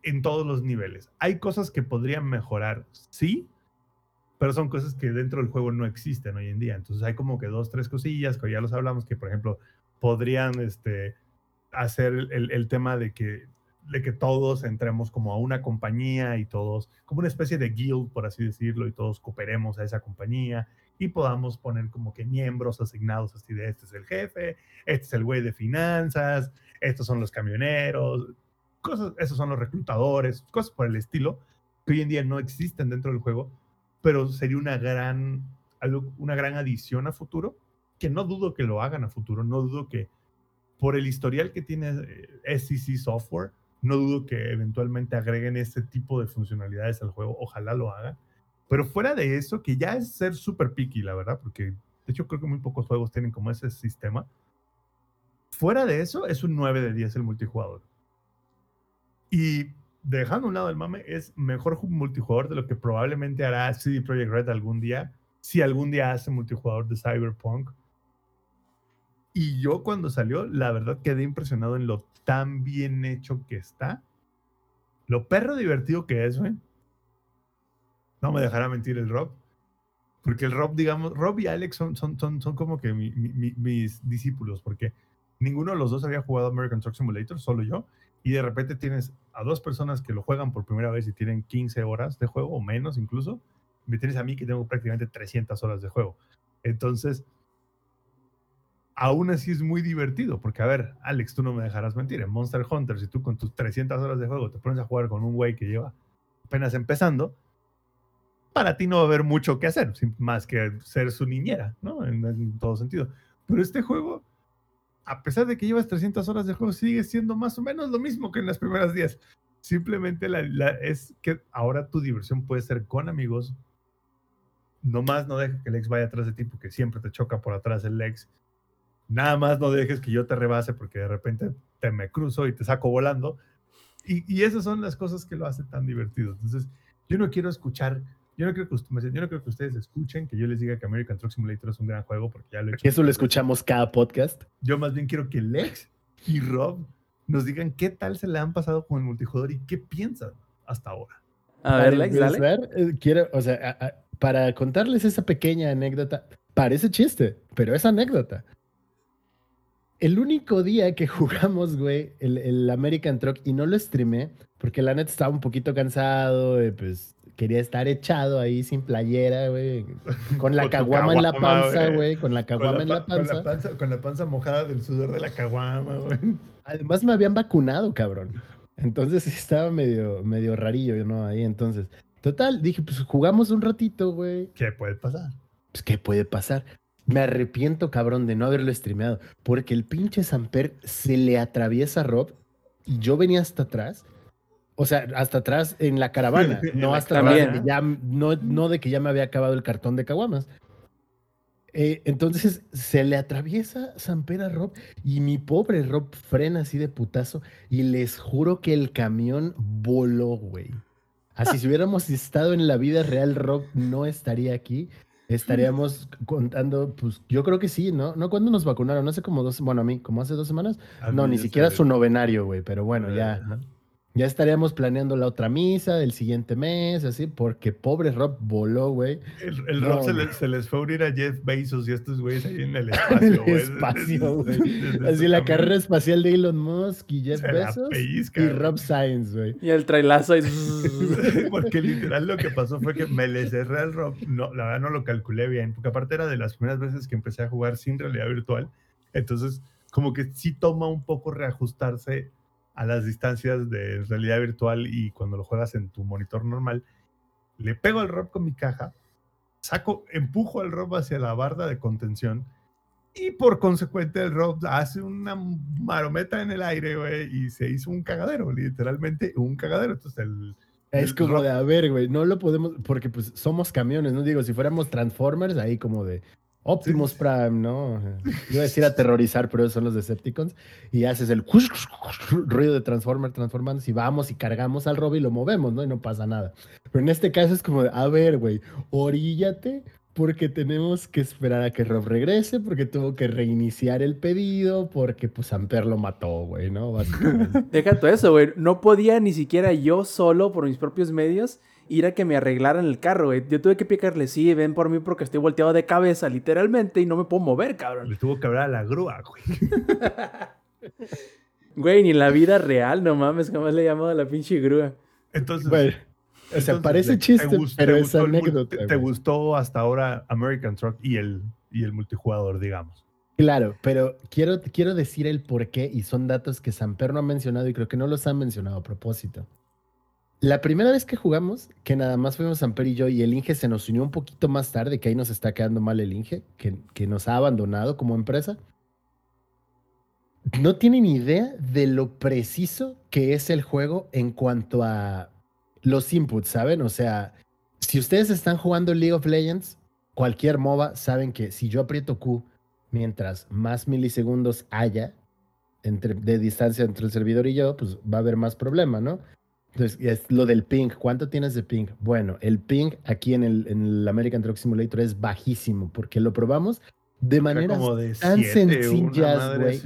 en todos los niveles. Hay cosas que podrían mejorar, sí, pero son cosas que dentro del juego no existen hoy en día. Entonces hay como que dos, tres cosillas que ya los hablamos que, por ejemplo, podrían este, hacer el, tema de que de que todos entremos como a una compañía y todos, como una especie de guild, por así decirlo, y todos cooperemos a esa compañía y podamos poner como que miembros asignados así de este es el jefe, este es el güey de finanzas, estos son los camioneros, cosas, esos son los reclutadores, cosas por el estilo, que hoy en día no existen dentro del juego, pero sería una gran, algo- una gran adición a futuro, que no dudo que lo hagan a futuro, no dudo que por el historial que tiene eh, SEC Software, no dudo que eventualmente agreguen este tipo de funcionalidades al juego, ojalá lo hagan. Pero fuera de eso, que ya es ser súper picky, la verdad, porque de hecho creo que muy pocos juegos tienen como ese sistema. Fuera de eso, es un 9 de 10 el multijugador. Y dejando a un lado el mame, es mejor ju- multijugador de lo que probablemente hará CD Projekt Red algún día, si algún día hace multijugador de Cyberpunk. Y yo cuando salió, la verdad quedé impresionado en lo tan bien hecho que está. Lo perro divertido que es, güey. No me dejará mentir el Rob. Porque el Rob, digamos, Rob y Alex son, son, son, son como que mi- mi- mi- mis discípulos, porque ninguno de los dos había jugado American Truck Simulator, solo yo. Y de repente tienes a dos personas que lo juegan por primera vez y tienen 15 horas de juego o menos incluso. Me tienes a mí que tengo prácticamente 300 horas de juego. Entonces, aún así es muy divertido, porque a ver, Alex, tú no me dejarás mentir, en Monster Hunter, si tú con tus 300 horas de juego te pones a jugar con un güey que lleva apenas empezando, para ti no va a haber mucho que hacer, más que ser su niñera, ¿no? En, en todo sentido. Pero este juego, a pesar de que llevas 300 horas de juego, sigue siendo más o menos lo mismo que en las primeras 10. Simplemente la, la- es que ahora tu diversión puede ser con amigos. Nomás no dejes que el ex vaya atrás de ti porque siempre te choca por atrás el ex. Nada más no dejes que yo te rebase porque de repente te me cruzo y te saco volando. Y, y esas son las cosas que lo hacen tan divertido. Entonces, yo no quiero escuchar, yo no quiero que, ust- yo no quiero que ustedes escuchen que yo les diga que American Truck Simulator es un gran juego porque ya lo he hecho. Eso lo escuchamos cada podcast. Yo más bien quiero que Lex y Rob nos digan qué tal se le han pasado con el multijugador y qué piensan hasta ahora. A ver, Lex, dale. empezar, eh, quiero, o sea, a- a- para contarles esa pequeña anécdota, parece chiste, pero es anécdota. El único día que (laughs) jugamos, güey, el, el American Truck y no lo streamé, porque la neta estaba un poquito cansado, eh, pues quería estar echado ahí sin playera, güey, (laughs) con la caguama en la panza, güey. con la caguama en la pa- con panza. panza. Con la panza mojada del sudor de la caguama, güey. Además me habían vacunado, cabrón. Entonces (laughs) estaba medio, medio rarillo, ¿no? Ahí entonces. Total, dije, pues jugamos un ratito, güey. ¿Qué puede pasar? Pues, ¿qué puede pasar? Me arrepiento, cabrón, de no haberlo streameado. Porque el pinche Samper se le atraviesa a Rob y yo venía hasta atrás. O sea, hasta atrás en la caravana. (laughs) No hasta atrás de ya, no, no de que ya me había acabado el cartón de caguamas. Eh, entonces se le atraviesa Samper a Rob y mi pobre Rob frena así de putazo y les juro que el camión voló, güey. Así si hubiéramos estado en la vida real, Rob no estaría aquí. Estaríamos contando, pues yo creo que sí, ¿no? ¿No cuándo nos vacunaron? Hace como dos, bueno, a mí, como hace dos semanas. A No, ni siquiera su novenario, güey, pero bueno, ya, Ajá. Ya estaríamos planeando la otra misa del siguiente mes, así, porque pobre Rob voló, güey. El, el No, Rob se, güey. le- se les fue a unir a Jeff Bezos y estos güeyes ahí en el (laughs) espacio. el güey. espacio, güey. Desde Así la carrera espacial de Elon Musk y Jeff Se Bezos pellizca, y. Rob Science, güey. Y el trailazo. (laughs) Porque literal lo que pasó fue que me le cerré al Rob. No, la verdad no lo calculé bien, porque aparte era de las primeras veces que empecé a jugar sin realidad virtual. Entonces, como que sí toma un poco reajustarse a las distancias de realidad virtual y cuando lo juegas en tu monitor normal. Le pego al Rob con mi caja, saco, empujo al Rob hacia la barda de contención y por consecuente el Rob hace una marometa en el aire, güey, y se hizo un cagadero, literalmente un cagadero. Entonces el, Es como Rob- de, a ver, güey, no lo podemos, porque pues somos camiones, ¿no? Digo, si fuéramos Transformers, ahí como de Optimus. Prime, ¿no? Iba a decir aterrorizar, pero esos son los Decepticons. Y haces el ruido de Transformer transformándose y vamos y cargamos al Rob y lo movemos, ¿no? Y no pasa nada. Pero en este caso es como a ver, güey, oríllate porque tenemos que esperar a que Rob regrese, porque tuvo que reiniciar el pedido, porque pues Amper lo mató, güey, ¿no? Básicamente. (laughs) Deja todo eso, güey. No podía ni siquiera yo solo, por mis propios medios, ir a que me arreglaran el carro, güey. Yo tuve que picarle, sí, ven por mí porque estoy volteado de cabeza, literalmente, y no me puedo mover, cabrón. le tuvo que hablar a la grúa, güey. (laughs) Güey, ni en la vida real, no mames, jamás le he llamado a la pinche grúa. Entonces, Bueno, o sea, parece ¿te chiste, gustó- pero te es gustó el mul- anécdota. te- ¿Te gustó hasta ahora American Truck y el, y el multijugador, digamos? Claro, pero quiero, quiero decir el por qué y son datos que Samper no ha mencionado y creo que no los han mencionado a propósito. La primera vez que jugamos, que nada más fuimos Samper y yo y el Inge se nos unió un poquito más tarde, que ahí nos está quedando mal el Inge, que, que nos ha abandonado como empresa. No tienen idea de lo preciso que es el juego en cuanto a los inputs, ¿saben? O sea, si ustedes están jugando League of Legends, cualquier MOBA, saben que si yo aprieto Q mientras más milisegundos haya entre, de distancia entre el servidor y yo, pues va a haber más problema, ¿no? Entonces, es lo del ping. ¿Cuánto tienes de ping? Bueno, el ping aquí en el, en el American Truck Simulator es bajísimo porque lo probamos de Era maneras como de tan siete, sencillas, güey.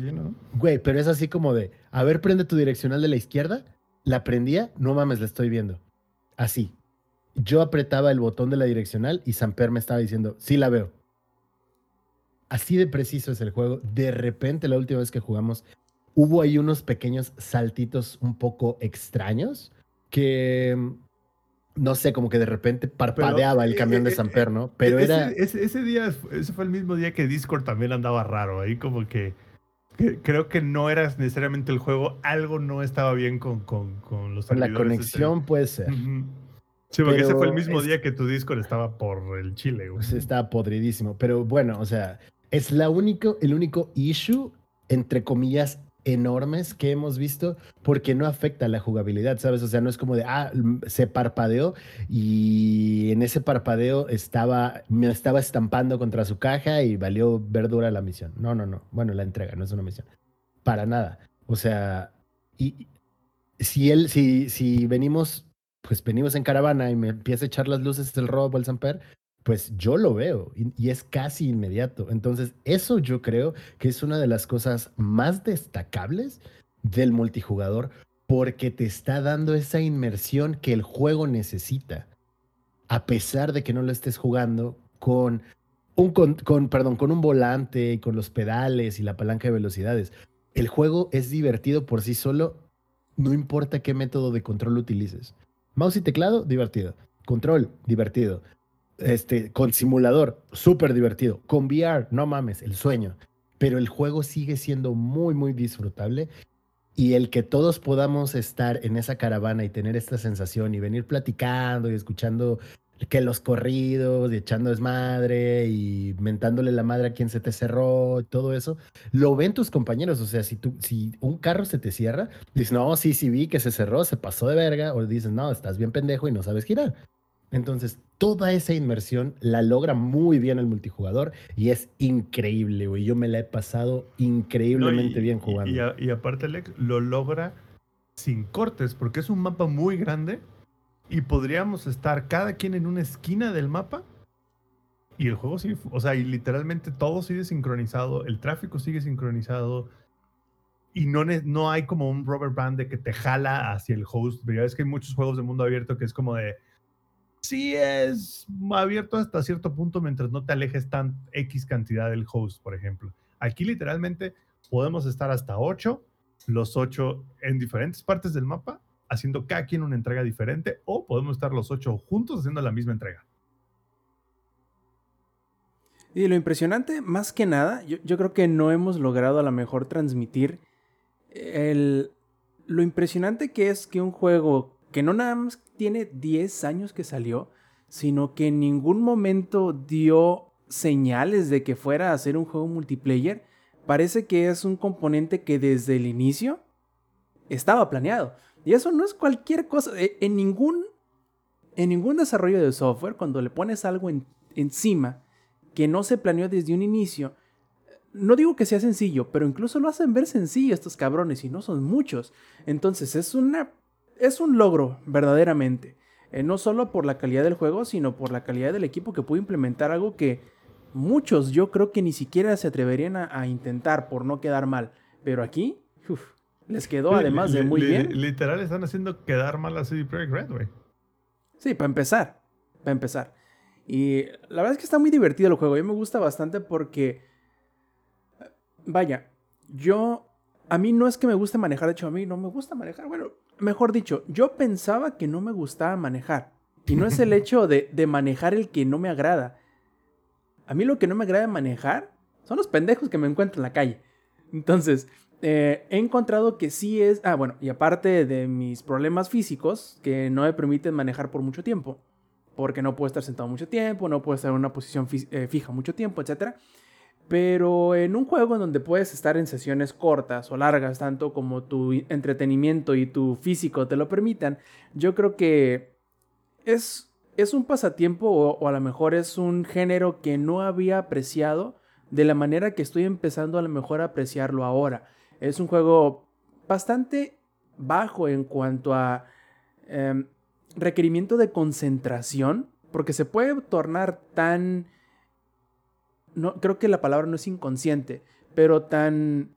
Güey, pero es así como de, a ver, prende tu direccional de la izquierda. La prendía, no mames, la estoy viendo. Así. Yo apretaba el botón de la direccional y Samper me estaba diciendo, sí la veo. Así de preciso es el juego. De repente, la última vez que jugamos, hubo ahí unos pequeños saltitos un poco extraños que, mm, no sé, como que de repente parpadeaba el eh, camión de eh, Samper, ¿no? Pero ese, era... Ese, ese día, ese fue el mismo día que Discord también andaba raro. Ahí como que, que- creo que no era necesariamente el juego, algo no estaba bien con, con, con los la servidores, conexión puede ser. este. Ujú. Sí, porque ese fue el mismo es- día que tu Discord estaba por el Chile, güey. Pues estaba podridísimo. Pero bueno, o sea, es la único, el único issue, entre comillas, enormes que hemos visto porque no afecta la jugabilidad, ¿sabes? O sea, no es como de, ah, mm, se parpadeó y en ese parpadeo estaba, me estaba estampando contra su caja y valió verdura la misión. No, no, no. Bueno, la entrega, no es una misión. Para nada. O sea, y si él, si, si venimos, pues venimos en caravana y me empieza a echar las luces del robo el Samper, pues yo lo veo y, es casi inmediato. Entonces, eso yo creo que es una de las cosas más destacables del multijugador porque te está dando esa inmersión que el juego necesita. A pesar de que no lo estés jugando con un, con, con- perdón, con un volante, con los pedales y la palanca de velocidades. El juego es divertido por sí solo, no importa qué método de control utilices. Mouse y teclado, divertido. Control, divertido. Este, con simulador, súper divertido. Con VR, no mames, el sueño. Pero el juego sigue siendo muy, muy disfrutable. Y el que todos podamos estar en esa caravana y tener esta sensación y venir platicando y escuchando que los corridos y echando desmadre y mentándole la madre a quien se te cerró todo eso, lo ven tus compañeros. O sea, si, tú, si un carro se te cierra, dices, no, sí, sí vi que se cerró, se pasó de verga, o dices, no, estás bien pendejo y no sabes girar. Entonces, toda esa inmersión la logra muy bien el multijugador y es increíble, güey. Yo me la he pasado increíblemente No, y- bien jugando. Y, a- y aparte, Alex, lo logra sin cortes, porque es un mapa muy grande y podríamos estar cada quien en una esquina del mapa y el juego sigue, o sea, y literalmente todo sigue sincronizado, el tráfico sigue sincronizado y no, no hay como un rubber band de que te jala hacia el host. Ya ves que hay muchos juegos de mundo abierto que es como de, sí es abierto hasta cierto punto mientras no te alejes tan X cantidad del host, por ejemplo. Aquí literalmente podemos estar hasta 8, los 8 en diferentes partes del mapa, haciendo cada quien una entrega diferente, o podemos estar los 8 juntos haciendo la misma entrega. Y lo impresionante, más que nada, yo, yo creo que no hemos logrado a lo mejor transmitir el, lo impresionante que es que un juego que no nada más tiene 10 años que salió, sino que en ningún momento dio señales de que fuera a ser un juego multiplayer, parece que es un componente que desde el inicio estaba planeado. Y eso no es cualquier cosa. E- En ningún, en ningún desarrollo de software, cuando le pones algo en- encima que no se planeó desde un inicio, no digo que sea sencillo, pero incluso lo hacen ver sencillo estos cabrones y no son muchos. Entonces es una es un logro verdaderamente, Eh, no solo por la calidad del juego, sino por la calidad del equipo que pudo implementar algo que muchos yo creo que ni siquiera se atreverían a, a intentar por no quedar mal. Pero aquí uf, les quedó además de muy bien. Literal están haciendo quedar mal a CD Projekt Red, güey. Sí, para empezar. Para empezar. Y la verdad es que está muy divertido el juego. A mí me gusta bastante porque. Vaya, yo a mí no es que me guste manejar, de hecho a mí no me gusta manejar. Bueno, mejor dicho, yo pensaba que no me gustaba manejar. Y no es el hecho de, de manejar el que no me agrada. A mí lo que no me agrada manejar son los pendejos que me encuentro en la calle. Entonces, eh, he encontrado que sí es... Ah, bueno, y aparte de mis problemas físicos, que no me permiten manejar por mucho tiempo, porque no puedo estar sentado mucho tiempo, no puedo estar en una posición eh, fija mucho tiempo, etc. Pero en un juego en donde puedes estar en sesiones cortas o largas, tanto como tu entretenimiento y tu físico te lo permitan, yo creo que es, es un pasatiempo o, a lo mejor es un género que no había apreciado de la manera que estoy empezando a lo mejor a apreciarlo ahora. Es un juego bastante bajo en cuanto a em, requerimiento de concentración, porque se puede tornar tan... No, creo que la palabra no es inconsciente, pero tan...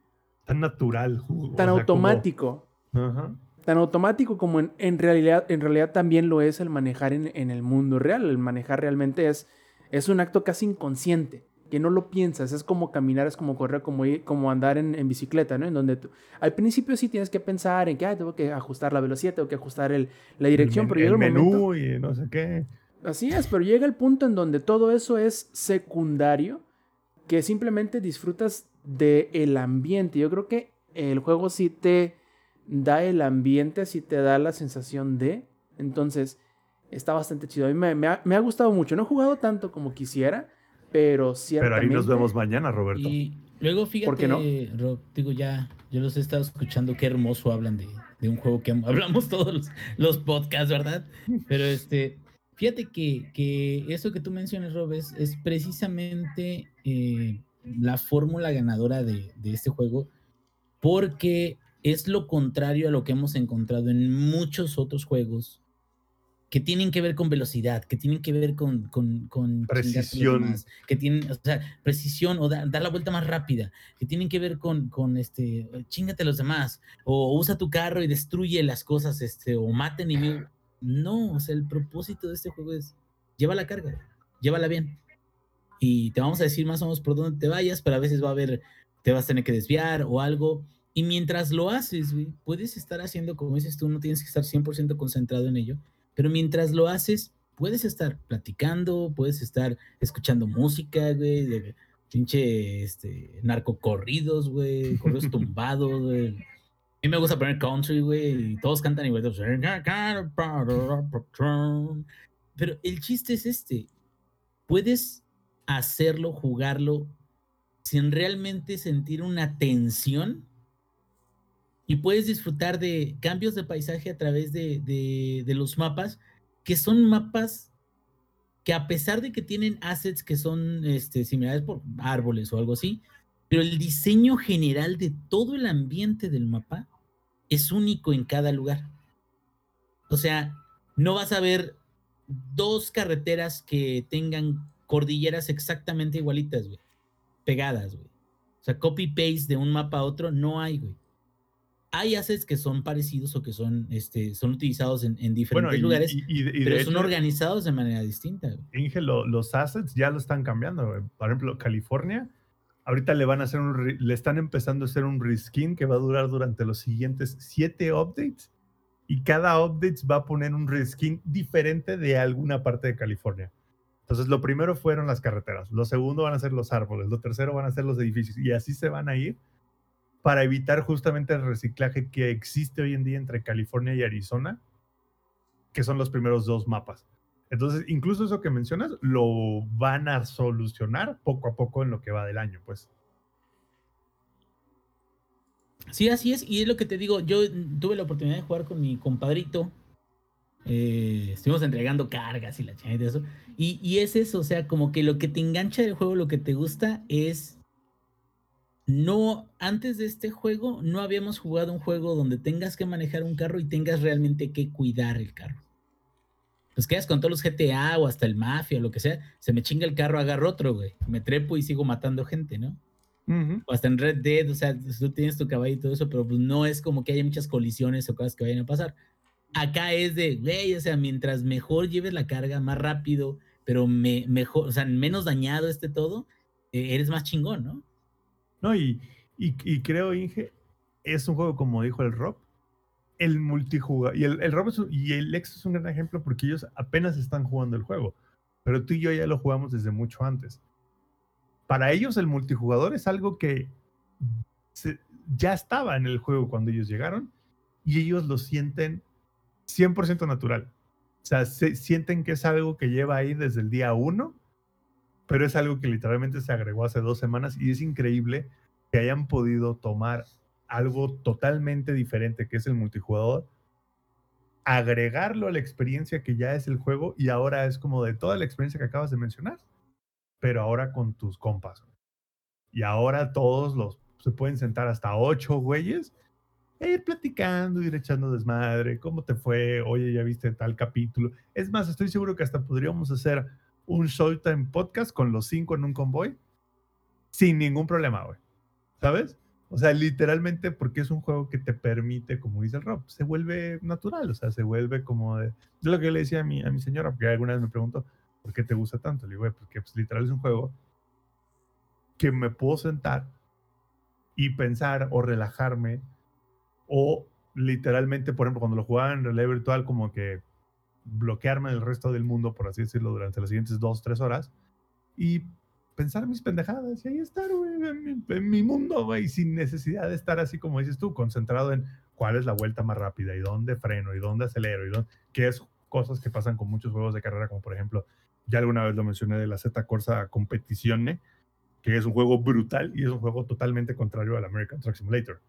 Tan natural. Tan automático. Tan automático como en, realidad, en realidad también lo es el manejar en, en, el mundo real. El manejar realmente es, es un acto casi inconsciente que no lo piensas, es como caminar, es como correr, como, ir, como andar en, bicicleta, ¿no? En donde tú, al principio sí tienes que pensar en que, ay, tengo que ajustar la velocidad, tengo que ajustar el, la dirección, pero llega el, menú y no sé qué. Así es, pero llega el punto en donde todo eso es secundario, que simplemente disfrutas del el ambiente. Yo creo que el juego sí te da el ambiente, sí te da la sensación de, entonces está bastante chido. A mí me, ha, me ha gustado mucho, no he jugado tanto como quisiera, pero ciertamente... Pero ahí nos vemos mañana, Roberto. Y luego fíjate, ¿Por qué no? Rob, digo ya, yo los he estado escuchando, qué hermoso hablan de, de un juego que (laughs) hablamos todos los, los, podcasts, ¿verdad? Pero este, fíjate que, que eso que tú mencionas, Rob, es, es precisamente eh, la fórmula ganadora de, de este juego, porque es lo contrario a lo que hemos encontrado en muchos otros juegos que tienen que ver con velocidad, que tienen que ver con, con, precisión, que tienen, o sea, precisión o dar la vuelta más rápida, que tienen que ver con, con este, chingate a los demás, o usa tu carro y destruye las cosas, este, o mate enemigos. No, o sea, el propósito de este juego es lleva la carga, llévala bien. Y te vamos a decir más o menos por dónde te vayas, pero a veces va a haber, te vas a tener que desviar o algo. Y mientras lo haces, puedes estar haciendo, como dices tú, no tienes que estar 100% concentrado en ello pero mientras lo haces, puedes estar platicando, puedes estar escuchando música, güey, de pinche este, narcocorridos, güey, corridos (laughs) tumbados, güey. A mí me gusta poner country, güey, y todos cantan igual. Pero el chiste es este. Puedes hacerlo, jugarlo, sin realmente sentir una tensión y puedes disfrutar de cambios de paisaje a través de, los mapas, que son mapas que a pesar de que tienen assets que son este, similares por árboles o algo así, pero el diseño general de todo el ambiente del mapa es único en cada lugar. O sea, no vas a ver dos carreteras que tengan cordilleras exactamente igualitas, güey. Pegadas, güey. O sea, copy-paste de un mapa a otro no hay, güey hay assets que son parecidos o que son, este, son utilizados en, diferentes lugares, pero son organizados de manera distinta. Inge, los assets ya lo están cambiando. Por ejemplo, California, ahorita le van a hacer un, le están empezando a hacer un reskin que va a durar durante los siguientes siete updates y cada update va a poner un reskin diferente de alguna parte de California. Entonces, lo primero fueron las carreteras, lo segundo van a ser los árboles, lo tercero van a ser los edificios y así se van a ir para evitar justamente el reciclaje que existe hoy en día entre California y Arizona, que son los primeros dos mapas. Entonces, incluso eso que mencionas, lo van a solucionar poco a poco en lo que va del año, pues. Sí, así es, y es lo que te digo, yo tuve la oportunidad de jugar con mi compadrito, eh, estuvimos entregando cargas y la chingada y de eso, y, y es eso, o sea, como que lo que te engancha del juego, lo que te gusta es no, antes de este juego, no habíamos jugado un juego donde tengas que manejar un carro y tengas realmente que cuidar el carro. Pues quedas con todos los GTA o hasta el Mafia o lo que sea, se me chinga el carro, agarro otro, güey. Me trepo y sigo matando gente, ¿no? O hasta en Red Dead, o sea, tú tienes tu caballo y todo eso, pero pues no es como que haya muchas colisiones o cosas que vayan a pasar. Acá es de, güey, o sea, mientras mejor lleves la carga, más rápido, pero me, mejor, o sea, menos dañado este todo, eh, eres más chingón, ¿no? No, y, y, creo, Inge, es un juego, como dijo el Rob, el multijugador. Y el, el Rob es un- y el Lex es un gran ejemplo porque ellos apenas están jugando el juego. Pero tú y yo ya lo jugamos desde mucho antes. Para ellos el multijugador es algo que ya estaba en el juego cuando ellos llegaron y ellos lo sienten 100% natural. O sea, se, sienten que es algo que lleva ahí desde el día uno, pero es algo que literalmente se agregó hace dos semanas y es increíble que hayan podido tomar algo totalmente diferente que es el multijugador, agregarlo a la experiencia que ya es el juego y ahora es como de toda la experiencia que acabas de mencionar, pero ahora con tus compas. Y ahora todos los se pueden sentar hasta ocho güeyes e ir platicando, ir echando desmadre, cómo te fue, oye, ya viste tal capítulo. Es más, estoy seguro que hasta podríamos hacer un Showtime podcast con los cinco en un convoy sin ningún problema, güey. ¿Sabes? O sea, literalmente porque es un juego que te permite, como dice el Rob, se vuelve natural, o sea, se vuelve como de... Lo que le decía a mi, a mi señora, porque alguna vez me preguntó, ¿por qué te gusta tanto? Le digo, "Güey, porque pues, literal es un juego que me puedo sentar y pensar o relajarme o literalmente, por ejemplo, cuando lo jugaba en realidad virtual, como que bloquearme del resto del mundo, por así decirlo, durante las siguientes dos, tres horas y pensar mis pendejadas y ahí estar, güey, en mi, en mi mundo, güey, sin necesidad de estar así como dices tú, concentrado en cuál es la vuelta más rápida y dónde freno y dónde acelero y dónde, que es cosas que pasan con muchos juegos de carrera, como por ejemplo, ya alguna vez lo mencioné de la Z Corsa Competizione, que es un juego brutal y es un juego totalmente contrario al American Truck Simulator.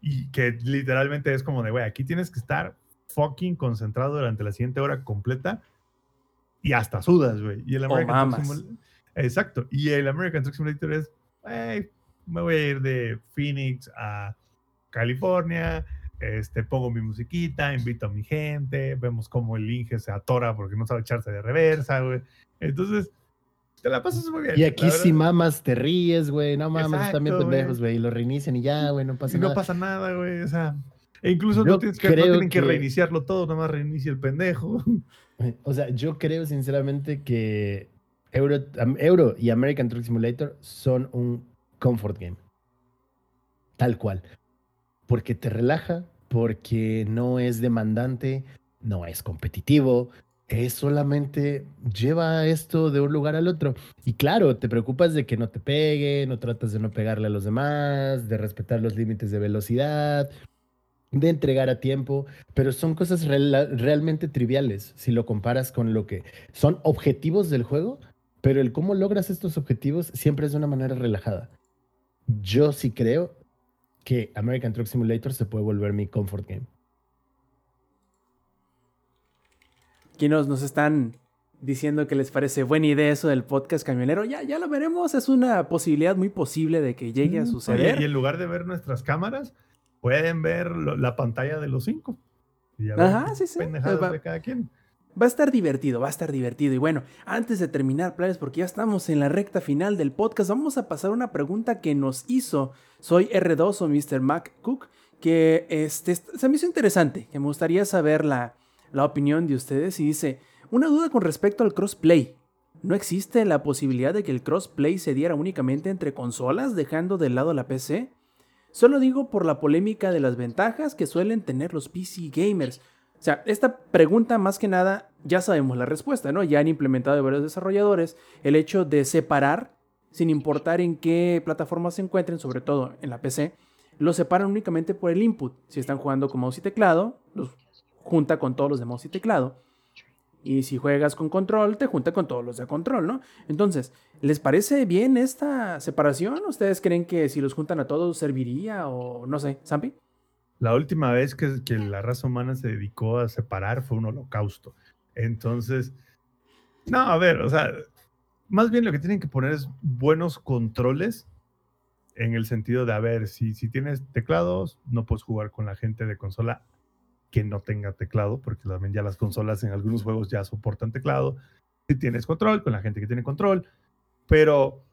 Y que literalmente es como de, güey, aquí tienes que estar fucking concentrado durante la siguiente hora completa y hasta sudas, güey. Y el American Truck mamas. Simulator. Exacto. Y el American Truck Simulator es, "Ey, me voy a ir de Phoenix a California, este, pongo mi musiquita, invito a mi gente, vemos cómo el Inge se atora porque no sabe echarse de reversa, güey. Entonces, te la pasas muy bien. Y aquí si mamas, te ríes, güey. No mames, Exacto, pendejos, güey. Y lo reinician y ya, güey, no pasa Y no nada. pasa nada, güey. O sea, e incluso no, tienes que, no creo tienen que que- reiniciarlo todo, nada más reinicia el pendejo. (laughs) O sea, yo creo sinceramente que Euro, Euro y American Truck Simulator son un comfort game. Tal cual. Porque te relaja, porque no es demandante, no es competitivo, es solamente lleva esto de un lugar al otro. Y claro, te preocupas de que no te pegue, no tratas de no pegarle a los demás, de respetar los límites de velocidad, de entregar a tiempo, pero son cosas realmente triviales si lo comparas con lo que son objetivos del juego, pero el cómo logras estos objetivos siempre es de una manera relajada. Yo sí creo que American Truck Simulator se puede volver mi comfort game. Aquí nos, nos están diciendo que les parece buena idea eso del podcast camionero. Ya, ya lo veremos. Es una posibilidad muy posible de que llegue a Mm, suceder. oye, y en lugar de ver nuestras cámaras, pueden ver lo- la pantalla de los cinco. Y ya Ajá, sí, sí. pendejadas Va- de cada quien. Va a estar divertido, va a estar divertido. Y bueno, antes de terminar, planes, porque ya estamos en la recta final del podcast, vamos a pasar una pregunta que nos hizo Soy R2 o Mr. Mac Cook, que este, se me hizo interesante, que me gustaría saber la, la opinión de ustedes. Y dice, una duda con respecto al crossplay. ¿No existe la posibilidad de que el crossplay se diera únicamente entre consolas, dejando de lado la PC? Solo digo por la polémica de las ventajas que suelen tener los PC gamers. O sea, esta pregunta más que nada ya sabemos la respuesta, ¿no? Ya han implementado varios desarrolladores el hecho de separar, sin importar en qué plataforma se encuentren, sobre todo en la PC, los separan únicamente por el input. Si están jugando con mouse y teclado, los junta con todos los de mouse y teclado. Y si juegas con control, te junta con todos los de control, ¿no? Entonces, ¿les parece bien esta separación? ¿Ustedes creen que si los juntan a todos serviría o no sé, Zampi? La última vez que, que la raza humana se dedicó a separar fue un holocausto. Entonces, no, a ver, o sea, más bien lo que tienen que poner es buenos controles en el sentido de, a ver, si, si tienes teclados, no puedes jugar con la gente de consola que no tenga teclado, porque también ya las consolas en algunos juegos ya soportan teclado. Si tienes control, con la gente que tiene control, pero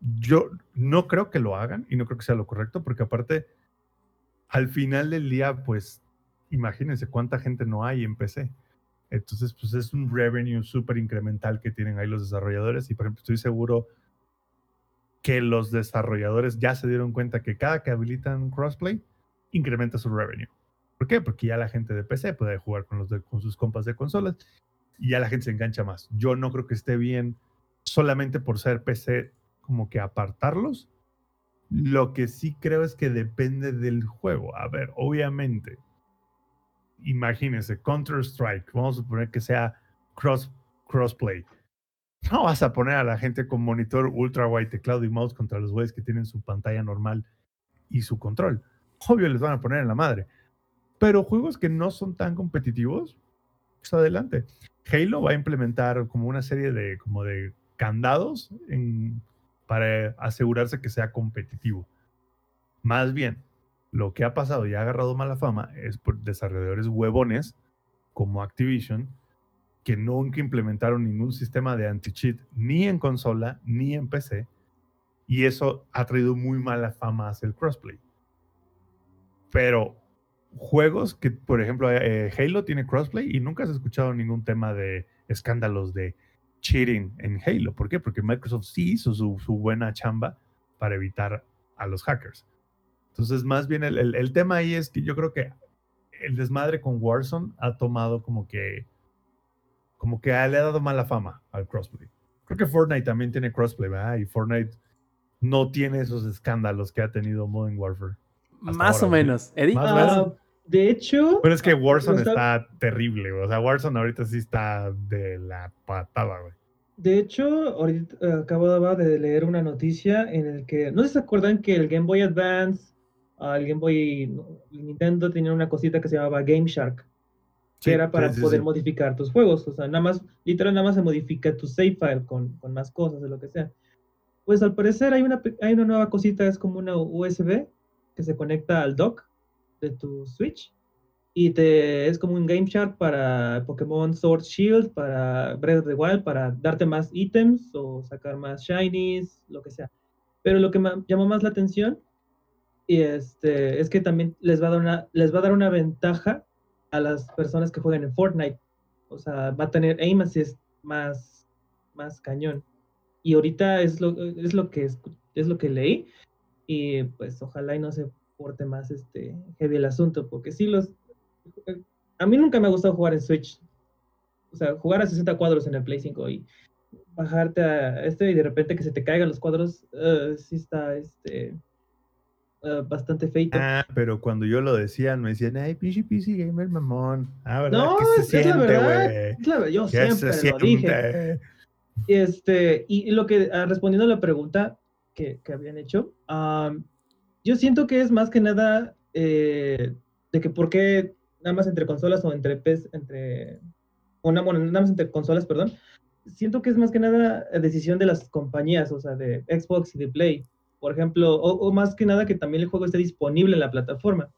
yo no creo que lo hagan y no creo que sea lo correcto, porque aparte, al final del día, pues, imagínense cuánta gente no hay en PC. Entonces, pues es un revenue súper incremental que tienen ahí los desarrolladores y, por ejemplo, estoy seguro que los desarrolladores ya se dieron cuenta que cada que habilitan crossplay, incrementa su revenue. ¿Por qué? Porque ya la gente de PC puede jugar con, los con sus compas de consolas y ya la gente se engancha más. Yo no creo que esté bien solamente por ser PC como que apartarlos. Lo que sí creo es que depende del juego. A ver, obviamente, imagínense, Counter-Strike, vamos a suponer que sea cross, crossplay. No vas a poner a la gente con monitor ultra wide, teclado y mouse contra los güeyes que tienen su pantalla normal y su control. Obvio les van a poner en la madre. Pero juegos que no son tan competitivos, pues adelante. Halo va a implementar como una serie de, como de candados en- para asegurarse que sea competitivo. Más bien, lo que ha pasado y ha agarrado mala fama es por desarrolladores huevones como Activision que nunca implementaron ningún sistema de anti-cheat ni en consola ni en PC y eso ha traído muy mala fama hacia el crossplay. Pero juegos que, por ejemplo, eh, Halo tiene crossplay y nunca has escuchado ningún tema de escándalos de cheating en Halo. ¿Por qué? Porque Microsoft sí hizo su, su buena chamba para evitar a los hackers. Entonces, más bien el, el- el tema ahí es que yo creo que el desmadre con Warzone ha tomado como que como que le ha dado mala fama al crossplay. Creo que Fortnite también tiene crossplay, ¿verdad? Y Fortnite no tiene esos escándalos que ha tenido Modern Warfare. Más ahora, o menos. Eddie, Más Ah, menos. De hecho, Pero es que Warzone Lo está- está terrible, güey. O sea, Warzone ahorita sí está de la patada, güey. de hecho, ahorita eh, acababa de leer una noticia en el que, no sé si se acuerdan que el Game Boy Advance, ah, el Game Boy Nintendo tenía una cosita que se llamaba Game Shark, que era para sí, sí, poder modificar tus juegos. O sea, nada más, literal, nada más se modifica tu save file con, con más cosas, de lo que sea. Pues al parecer hay una, hay una nueva cosita, es como una USB que se conecta al dock de tu Switch y te es como un Game Shark para Pokémon Sword Shield, para Breath of the Wild, para darte más ítems o sacar más shinies, lo que sea. Pero lo que me llamó más la atención y este, es que también les va, a dar una, les va a dar una ventaja a las personas que juegan en Fortnite. O sea, va a tener aim assist más, más cañón. Y ahorita es lo, es lo que escu- es lo que leí. Y pues ojalá y no se porte más este heavy el asunto. Porque sí los. A mí nunca me ha gustado jugar en Switch. O sea, jugar a 60 cuadros en el Play 5 y bajarte a este y de repente que se te caigan los cuadros. eh, sí está este eh, bastante feito. Ah, pero cuando yo lo decía, me decían, ay, PC, PC Gamer mamón. Ah, ¿verdad? No, ¿Qué es, se es la siente, verdad. es la- yo ¿Qué se siempre lo dije. Este, y, y lo que, ah, respondiendo a la pregunta que, que habían hecho, am, yo siento que es más que nada eh, de que por qué nada más entre consolas o entre PS, entre, o na- bueno, nada más entre consolas, perdón, siento que es más que nada decisión de las compañías, o sea, de Xbox y de Play, por ejemplo, o, o más que nada que también el juego esté disponible en la plataforma.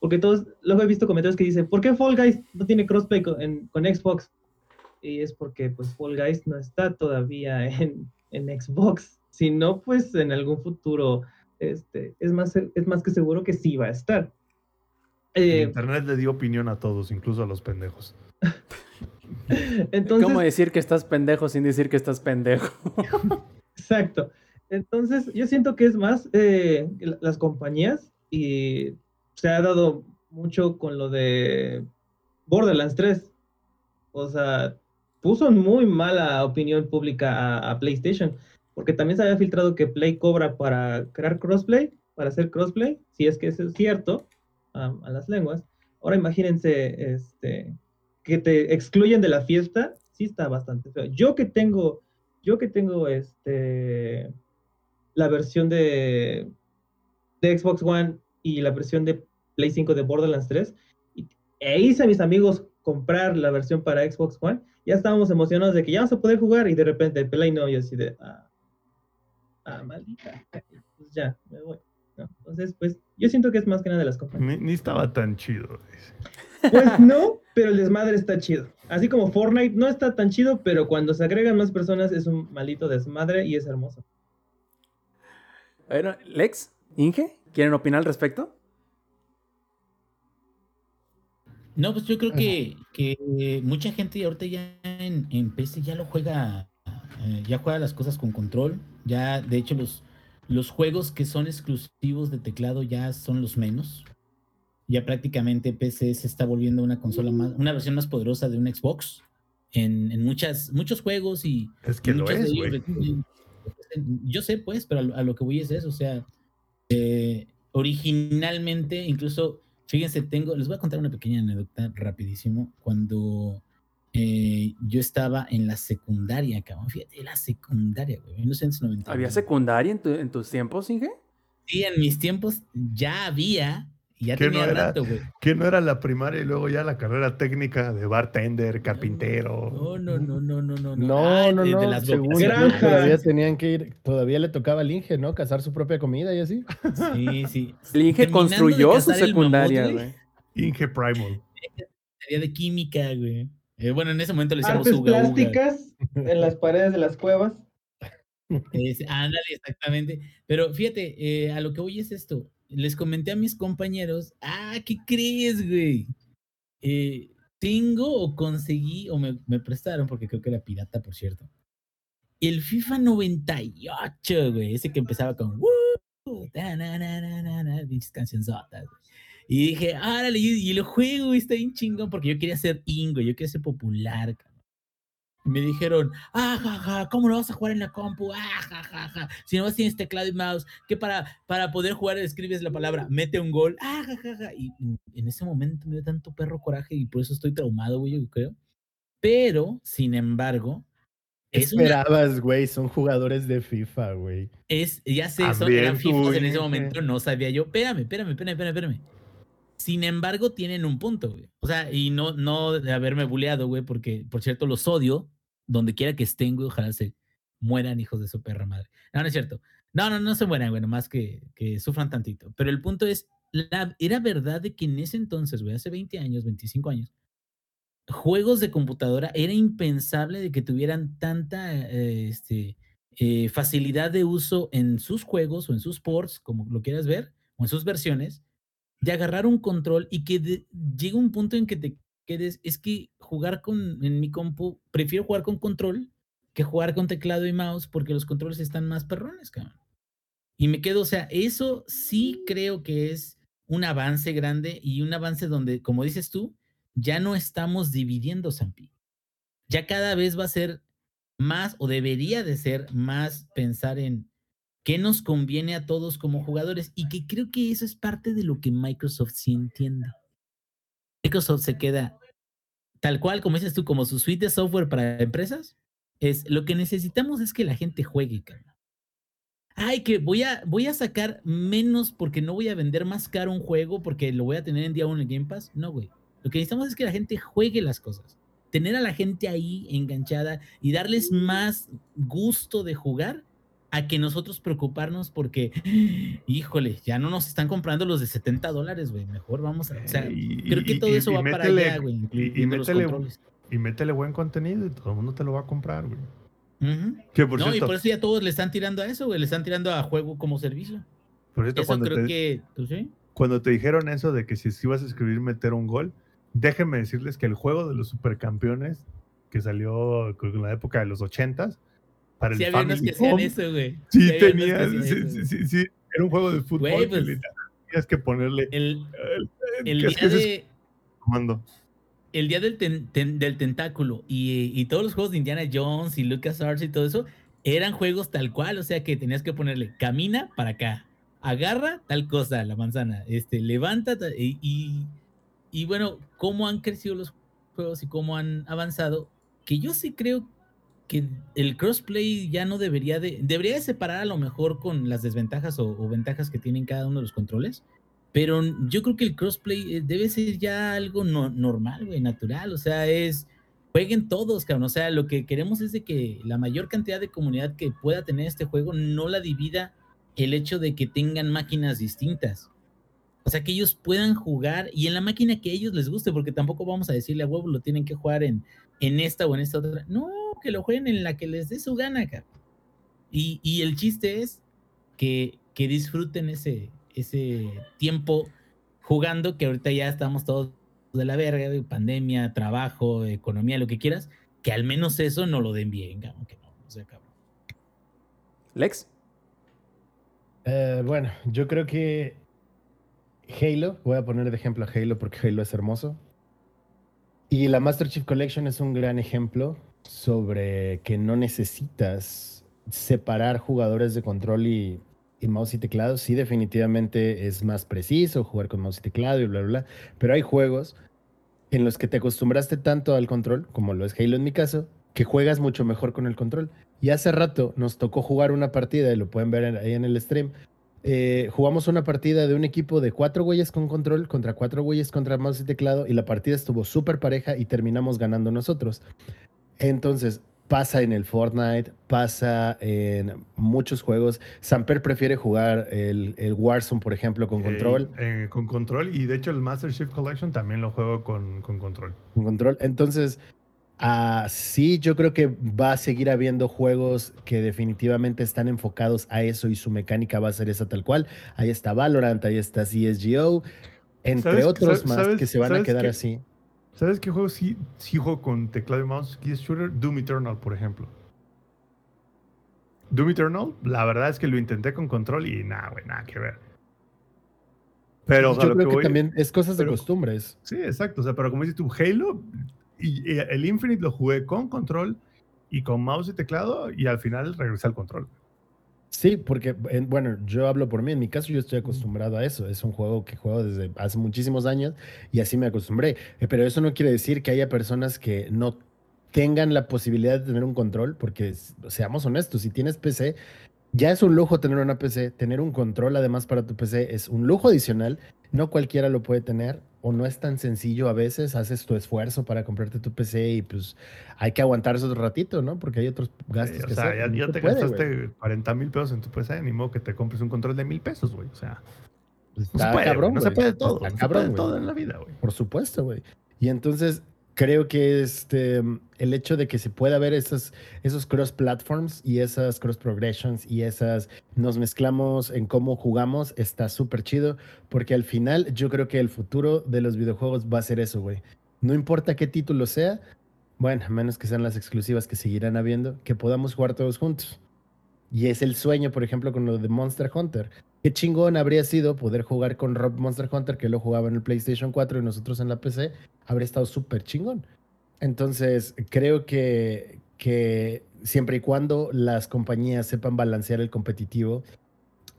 Porque todos, luego he visto comentarios que dicen, ¿por qué Fall Guys no tiene crossplay con, en- con Xbox? Y es porque pues Fall Guys no está todavía en, en Xbox. Si no, pues en algún futuro este, es, más, es más que seguro que sí va a estar. Eh, Internet le dio opinión a todos, incluso a los pendejos. (laughs) entonces, ¿Cómo decir que estás pendejo sin decir que estás pendejo? (laughs) Exacto. Entonces, yo siento que es más eh, la- las compañías y se ha dado mucho con lo de Borderlands 3. O sea, puso en muy mala opinión pública a, a PlayStation, porque también se había filtrado que Play cobra para crear crossplay, para hacer crossplay, si es que eso es cierto, a las lenguas. Ahora imagínense este, que te excluyen de la fiesta, sí está bastante feo. Yo que tengo, yo que tengo este, la versión de, Xbox One y la versión de Play 5 de Borderlands 3, y, e hice a mis amigos comprar la versión para Xbox One, ya estábamos emocionados de que ya vamos a poder jugar y de repente Play no, yo así de, ah, ah maldita, pues ya, me voy. ¿no? Entonces, pues yo siento que es más que nada de las compañías. Ni, ni estaba tan chido. dice. Pues no, pero el desmadre está chido. Así como Fortnite no está tan chido, pero cuando se agregan más personas es un maldito desmadre y es hermoso. Bueno, Lex, Inge, ¿quieren opinar al respecto? No, pues yo creo que, que mucha gente ahorita ya en, en PC ya lo juega, eh, ya juega las cosas con control. Ya, de hecho, los, los juegos que son exclusivos de teclado ya son los menos. Ya prácticamente PC se está volviendo una consola más, una versión más poderosa de un Xbox en, en muchas, muchos juegos y Es que lo es, ellos Yo sé, pues, pero a lo, a lo que voy es eso. O sea, eh, originalmente, incluso, fíjense, tengo, les voy a contar una pequeña anécdota rapidísimo. Cuando eh, yo estaba en la secundaria, cabrón, fíjate, la secundaria, güey, 1990. ¿Había secundaria en, tu- en tus tiempos, Inge? Sí, en mis tiempos ya había, ya ¿Qué no tenía era? rato, güey. Que no era la primaria y luego ya la carrera técnica de bartender, carpintero. No, no, no, no, no, no. No, Ah, no, de- de no. las según yo, vocaciones. Granja. todavía tenían que ir, todavía le tocaba al Inge, ¿no? Cazar su propia comida y así. Sí, sí. El Inge Terminando construyó de su el mamut, secundaria, güey. Inge Primal. Tarea de química, güey. Eh, bueno, en ese momento le decíamos Artes uga, uga. plásticas en las paredes de las cuevas. Es- ándale, exactamente. Pero fíjate, eh, a lo que voy es esto. Les comenté a mis compañeros, ah, ¿qué crees, güey? Eh, tengo o conseguí, o me, me prestaron, porque creo que era pirata, por cierto. El FIFA 98, güey, ese que empezaba con "Woo", ta, na, na, na, na, na, pinches cancionzotas, güey. Y dije, árale, y, y lo juego, y está bien chingón, porque yo quería ser Ingo, yo quería ser popular, cabrón. Y me dijeron, ah, ja, ja, ¿cómo lo vas a jugar en la compu? Ah, ja, ja, ja. Si no tienes teclado y mouse, que para, para poder jugar escribes la palabra, mete un gol, ah, ja, ja, ja. Y en- ese momento me dio tanto perro coraje y por eso estoy traumado, güey, yo creo. Pero, sin embargo, es Esperabas, güey, son jugadores de FIFA, güey. es, ya sé, son, eran fifos en ese momento, no sabía yo. Espérame, espérame, espérame, espérame, espérame. Sin embargo, tienen un punto, güey. O sea, y no, no de haberme buleado, güey, porque, por cierto, los odio donde quiera que estén, güey. Ojalá se mueran, hijos de su perra madre. No, no es cierto. No, no, no se mueran, güey, nomás que, que sufran tantito. Pero el punto es, la, era verdad de que en ese entonces, güey, hace 20 años, 25 años, juegos de computadora era impensable de que tuvieran tanta eh, este, eh, facilidad de uso en sus juegos o en sus ports, como lo quieras ver, o en sus versiones, de agarrar un control y que llegue un punto en que te quedes, es que jugar con, en mi compu, prefiero jugar con control que jugar con teclado y mouse porque los controles están más perrones, cabrón. Y me quedo, o sea, eso sí creo que es un avance grande y un avance donde, como dices tú, ya no estamos dividiendo, Zampi. Ya cada vez va a ser más o debería de ser más pensar en qué nos conviene a todos como jugadores y que creo que eso es parte de lo que Microsoft sí entiende. Microsoft se queda tal cual, como dices tú, como su suite de software para empresas. Es lo que necesitamos es que la gente juegue, cabrón. Ay, que voy a, voy a sacar menos porque no voy a vender más caro un juego porque lo voy a tener en día uno en Game Pass. No, güey. Lo que necesitamos es que la gente juegue las cosas. Tener a la gente ahí enganchada y darles más gusto de jugar a que nosotros preocuparnos porque, híjole, ya no nos están comprando los de 70 dólares, güey. Mejor vamos a. O sea, Y- creo que todo y- eso y va para allá, güey. y- métele-. Y métele buen contenido y todo el mundo te lo va a comprar, güey. Ujú. Que por no, y por eso ya todos le están tirando a eso, güey. Le están tirando a juego como servicio. por cierto, Eso cuando, creo te, que, pues sí. cuando te dijeron eso de que si ibas a escribir meter un gol, déjenme decirles que el juego de los supercampeones que salió en la época de los ochentas para Sí, el había unos Family que hacían Home, eso, güey. Sí, sí, eso, sí, sí, sí, era un juego de fútbol Güey, que pues- le tenías que ponerle El, el ¿qué es día de, comando? el día del, ten- ten- del tentáculo y, y todos los juegos de Indiana Jones y LucasArts y todo eso eran juegos tal cual, o sea que tenías que ponerle camina para acá, agarra tal cosa, la manzana, este, levanta ta- y, y, y bueno, cómo han crecido los juegos y cómo han avanzado, que yo sí creo que el crossplay ya no debería de, debería de separar a lo mejor con las desventajas o, ventajas que tienen cada uno de los controles, pero yo creo que el crossplay eh, debe ser ya algo no- normal, güey, natural. O sea, es. Jueguen todos, cabrón. O sea, lo que queremos es de que la mayor cantidad de comunidad que pueda tener este juego no la divida el hecho de que tengan máquinas distintas. O sea, que ellos puedan jugar y en la máquina que a ellos les guste, porque tampoco vamos a decirle a huevo lo tienen que jugar en, en esta o en esta otra. No, que lo jueguen en la que les dé su gana, cabrón. Y, y el chiste es que, que disfruten ese, ese tiempo jugando, que ahorita ya estamos todos de la verga, pandemia, trabajo, economía, lo que quieras, que al menos eso no lo den bien, cabrón, que no, o sea, cabrón. Lex. Eh, bueno, yo creo que Halo, voy a poner de ejemplo a Halo porque Halo es hermoso. Y la Master Chief Collection es un gran ejemplo sobre que no necesitas separar jugadores de control y, y mouse y teclado. Sí, definitivamente es más preciso jugar con mouse y teclado y bla, bla, bla. Pero hay juegos en los que te acostumbraste tanto al control, como lo es Halo en mi caso, que juegas mucho mejor con el control. Y hace rato nos tocó jugar una partida, y lo pueden ver ahí en el stream. eh, jugamos una partida de un equipo de cuatro güeyes con control contra cuatro güeyes contra mouse y teclado y la partida estuvo súper pareja y terminamos ganando nosotros. Entonces, pasa en el Fortnite, pasa en muchos juegos. Samper prefiere jugar el, el Warzone, por ejemplo, con control. Eh, eh, con control. Y de hecho, el Master Chief Collection también lo juego con, con control. Con control. Entonces, ah, sí, yo creo que va a seguir habiendo juegos que definitivamente están enfocados a eso y su mecánica va a ser esa tal cual. Ahí está Valorant, ahí está CSGO, entre ¿Sabes- otros más que se van a quedar así. ¿Sabes qué juego sí, sí juego con teclado y mouse? ¿Qué es shooter? Doom Eternal, por ejemplo. Doom Eternal, la verdad es que lo intenté con control y nada, güey, nada que ver. Pero o sea, yo lo creo que también es cosas de costumbres. Sí, exacto. O sea, pero como dices tú, Halo y, y el Infinite lo jugué con control y con mouse y teclado y al final regresé al control. Sí, porque, en- bueno, yo hablo por mí. En mi caso, yo estoy acostumbrado a eso. Es un juego que juego desde hace muchísimos años y así me acostumbré. Eh, Pero eso no quiere decir que haya personas que no tengan la posibilidad de tener un control, porque seamos honestos, si tienes PC, ya es un lujo tener una PC. Tener un control además para tu PC es un lujo adicional. No cualquiera lo puede tener o no es tan sencillo a veces. Haces tu esfuerzo para comprarte tu PC y pues hay que aguantarse otro ratito, ¿no? Porque hay otros gastos Eh, o que sea, hacer. ya, ya se te puede, gastaste 40 mil pesos en tu PC, ni modo que te compres un control de mil pesos, güey. O sea, Pues no se puede, cabrón, no se puede todo. Está no se cabrón, puede güey. todo en la vida, güey. Por supuesto, güey. Y entonces creo que este, el hecho de que se pueda ver esos, esos cross platforms y esas cross progressions y esas nos mezclamos en cómo jugamos está súper chido porque al final yo creo que el futuro de los videojuegos va a ser eso, güey. No importa qué título sea, bueno, a menos que sean las exclusivas que seguirán habiendo, que podamos jugar todos juntos. Y es el sueño, por ejemplo, con lo de Monster Hunter. Qué chingón habría sido poder jugar con Rob Monster Hunter, que lo jugaba en el PlayStation 4 y nosotros en la PC. Habría estado súper chingón. Entonces, creo que, siempre y cuando las compañías sepan balancear el competitivo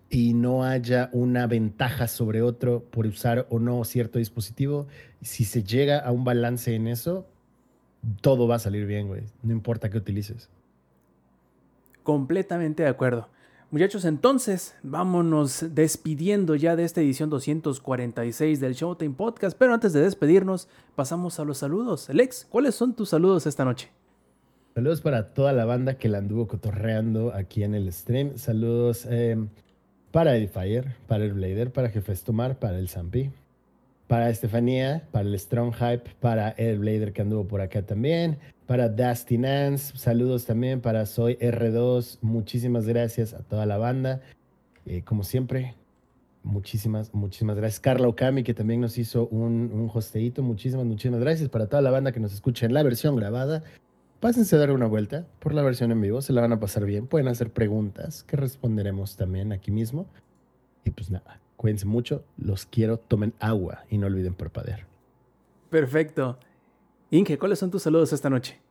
y no haya una ventaja sobre otro por usar o no cierto dispositivo, si se llega a un balance en eso, todo va a salir bien, güey. No importa qué utilices. Completamente de acuerdo. Muchachos, entonces vámonos despidiendo ya de esta edición 246 del Showtime Podcast. Pero antes de despedirnos, pasamos a los saludos. Alex, ¿cuáles son tus saludos esta noche? Saludos para toda la banda que la anduvo cotorreando aquí en el stream. Saludos eh, para Edifier, para el Blader, para Jefes Tomar, para el Zampi, para Estefanía, para el Strong Hype, para el Blader que anduvo por acá también, para Dusty Nance. Saludos también para Soy R2. Muchísimas gracias a toda la banda. Eh, como siempre, muchísimas, muchísimas gracias. Carla Okami, que también nos hizo un, un hosteíto. Muchísimas, muchísimas gracias para toda la banda que nos escucha en la versión grabada. Pásense a dar una vuelta por la versión en vivo, se la van a pasar bien. Pueden hacer preguntas que responderemos también aquí mismo. Y pues nada, cuídense mucho, los quiero, tomen agua y no olviden parpadear. Perfecto. Inge, ¿cuáles son tus saludos esta noche?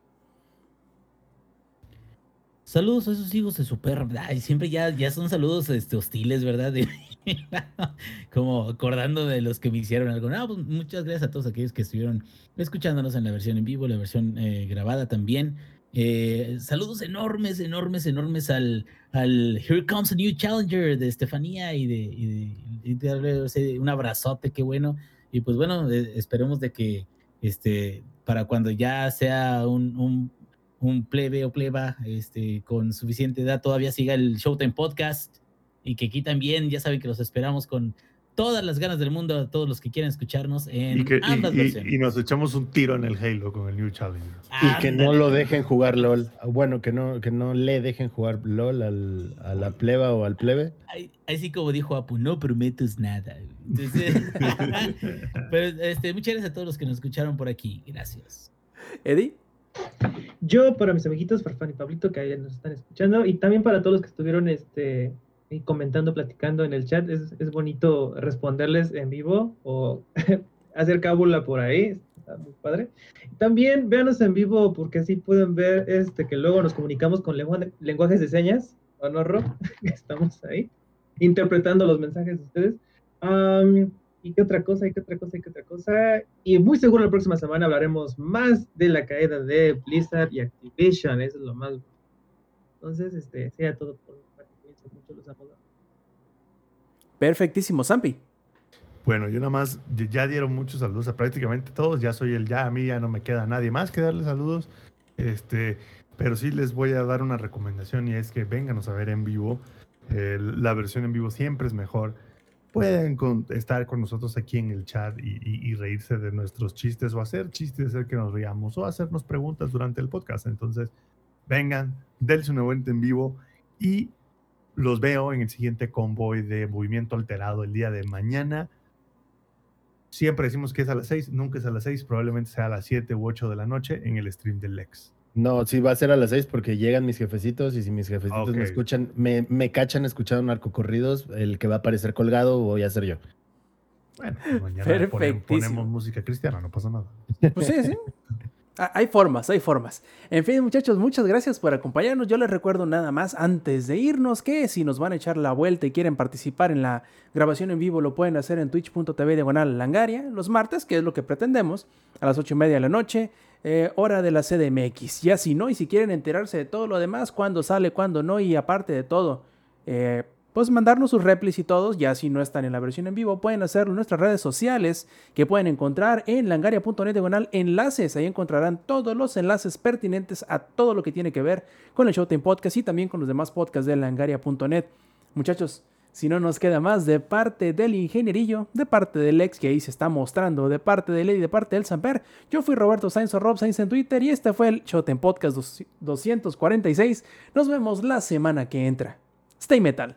Saludos a esos hijos de super. Ay, siempre ya, ya son saludos este, hostiles, ¿verdad? De- (laughs) como acordando de los que me hicieron algo. No, pues muchas gracias a todos aquellos que estuvieron escuchándonos en la versión en vivo, la versión eh, grabada también. Eh, saludos enormes, enormes, enormes al, al Here Comes a New Challenger de Estefanía y de, y un abrazote, qué bueno. Y pues bueno, eh, esperemos de que este, para cuando ya sea un, un, un plebe o pleba este, con suficiente edad todavía siga el Showtime Podcast y que aquí también ya saben que los esperamos con todas las ganas del mundo a todos los que quieran escucharnos en Y, que, ambas y- versiones. y nos echamos un tiro en el Halo con el New Challenger. Y que no lo dejen jugar LOL. Bueno, que no, que no le dejen jugar LOL al- a la pleba o al plebe. Ahí, ahí sí como dijo Apu, no prometes nada. Entonces, (laughs) pero este, muchas gracias a todos los que nos escucharon por aquí. Gracias. Eddie. Yo, para mis amiguitos, Farfán y Pablito, que ahí nos están escuchando, y también para todos los que estuvieron este, comentando, platicando en el chat. Es, es bonito responderles en vivo o (laughs) hacer cábula por ahí. Está muy padre. También véanos en vivo porque así pueden ver este, que luego nos comunicamos con lengua- lenguajes de señas. ¿O no, Rob? (laughs) Estamos ahí interpretando los mensajes de ustedes. Am, ¿Y qué otra cosa? ¿Y qué otra cosa? ¿Y qué otra cosa? Y muy seguro la próxima semana hablaremos más de la caída de Blizzard y Activision. Eso es lo más. Entonces, este, sea todo por mucho, los amo. Perfectísimo, Zampi. Bueno, yo nada más, ya- ya dieron muchos saludos a prácticamente todos, ya soy el ya, a mí ya no me queda nadie más que darle saludos, este, pero sí les voy a dar una recomendación y es que vénganos a ver en vivo, Eh, la versión en vivo siempre es mejor, pueden con- estar con nosotros aquí en el chat y, y- y reírse de nuestros chistes o hacer chistes, hacer que nos riamos o hacernos preguntas durante el podcast, entonces vengan, dense una vuelta en vivo y los veo en el siguiente convoy de movimiento alterado el día de mañana. Siempre decimos que es a las 6, nunca es a las 6, probablemente sea a las 7 u 8 de la noche en el stream del Lex. No, sí va a ser a las seis porque llegan mis jefecitos y si mis jefecitos me escuchan, me, me cachan escuchando narcocorridos, el que va a aparecer colgado voy a ser yo. Bueno, pues mañana ponen- ponemos música cristiana, no pasa nada. Pues sí, sí. (laughs) Ah, Hay formas, hay formas. En fin, muchachos, muchas gracias por acompañarnos. Yo les recuerdo nada más antes de irnos que si nos van a echar la vuelta y quieren participar en la grabación en vivo, lo pueden hacer en twitch.tv diagonal langaria los martes, que es lo que pretendemos, a las ocho y media de la noche, eh, hora de la CDMX. Ya si no, y si quieren enterarse de todo lo demás, cuándo sale, cuándo no, y aparte de todo, eh, pues mandarnos sus replis y todos, ya si no están en la versión en vivo, pueden hacerlo en nuestras redes sociales que pueden encontrar en langaria.net diagonal enlaces. Ahí encontrarán todos los enlaces pertinentes a todo lo que tiene que ver con el Showtime Podcast y también con los demás podcasts de langaria.net. Muchachos, si no nos queda más de parte del ingenierillo, de parte del ex que ahí se está mostrando, de parte de Lady, de parte del Samper, yo fui Roberto Sainz o Rob Sainz en Twitter y este fue el Showtime Podcast 246. Nos vemos la semana que entra. Stay metal.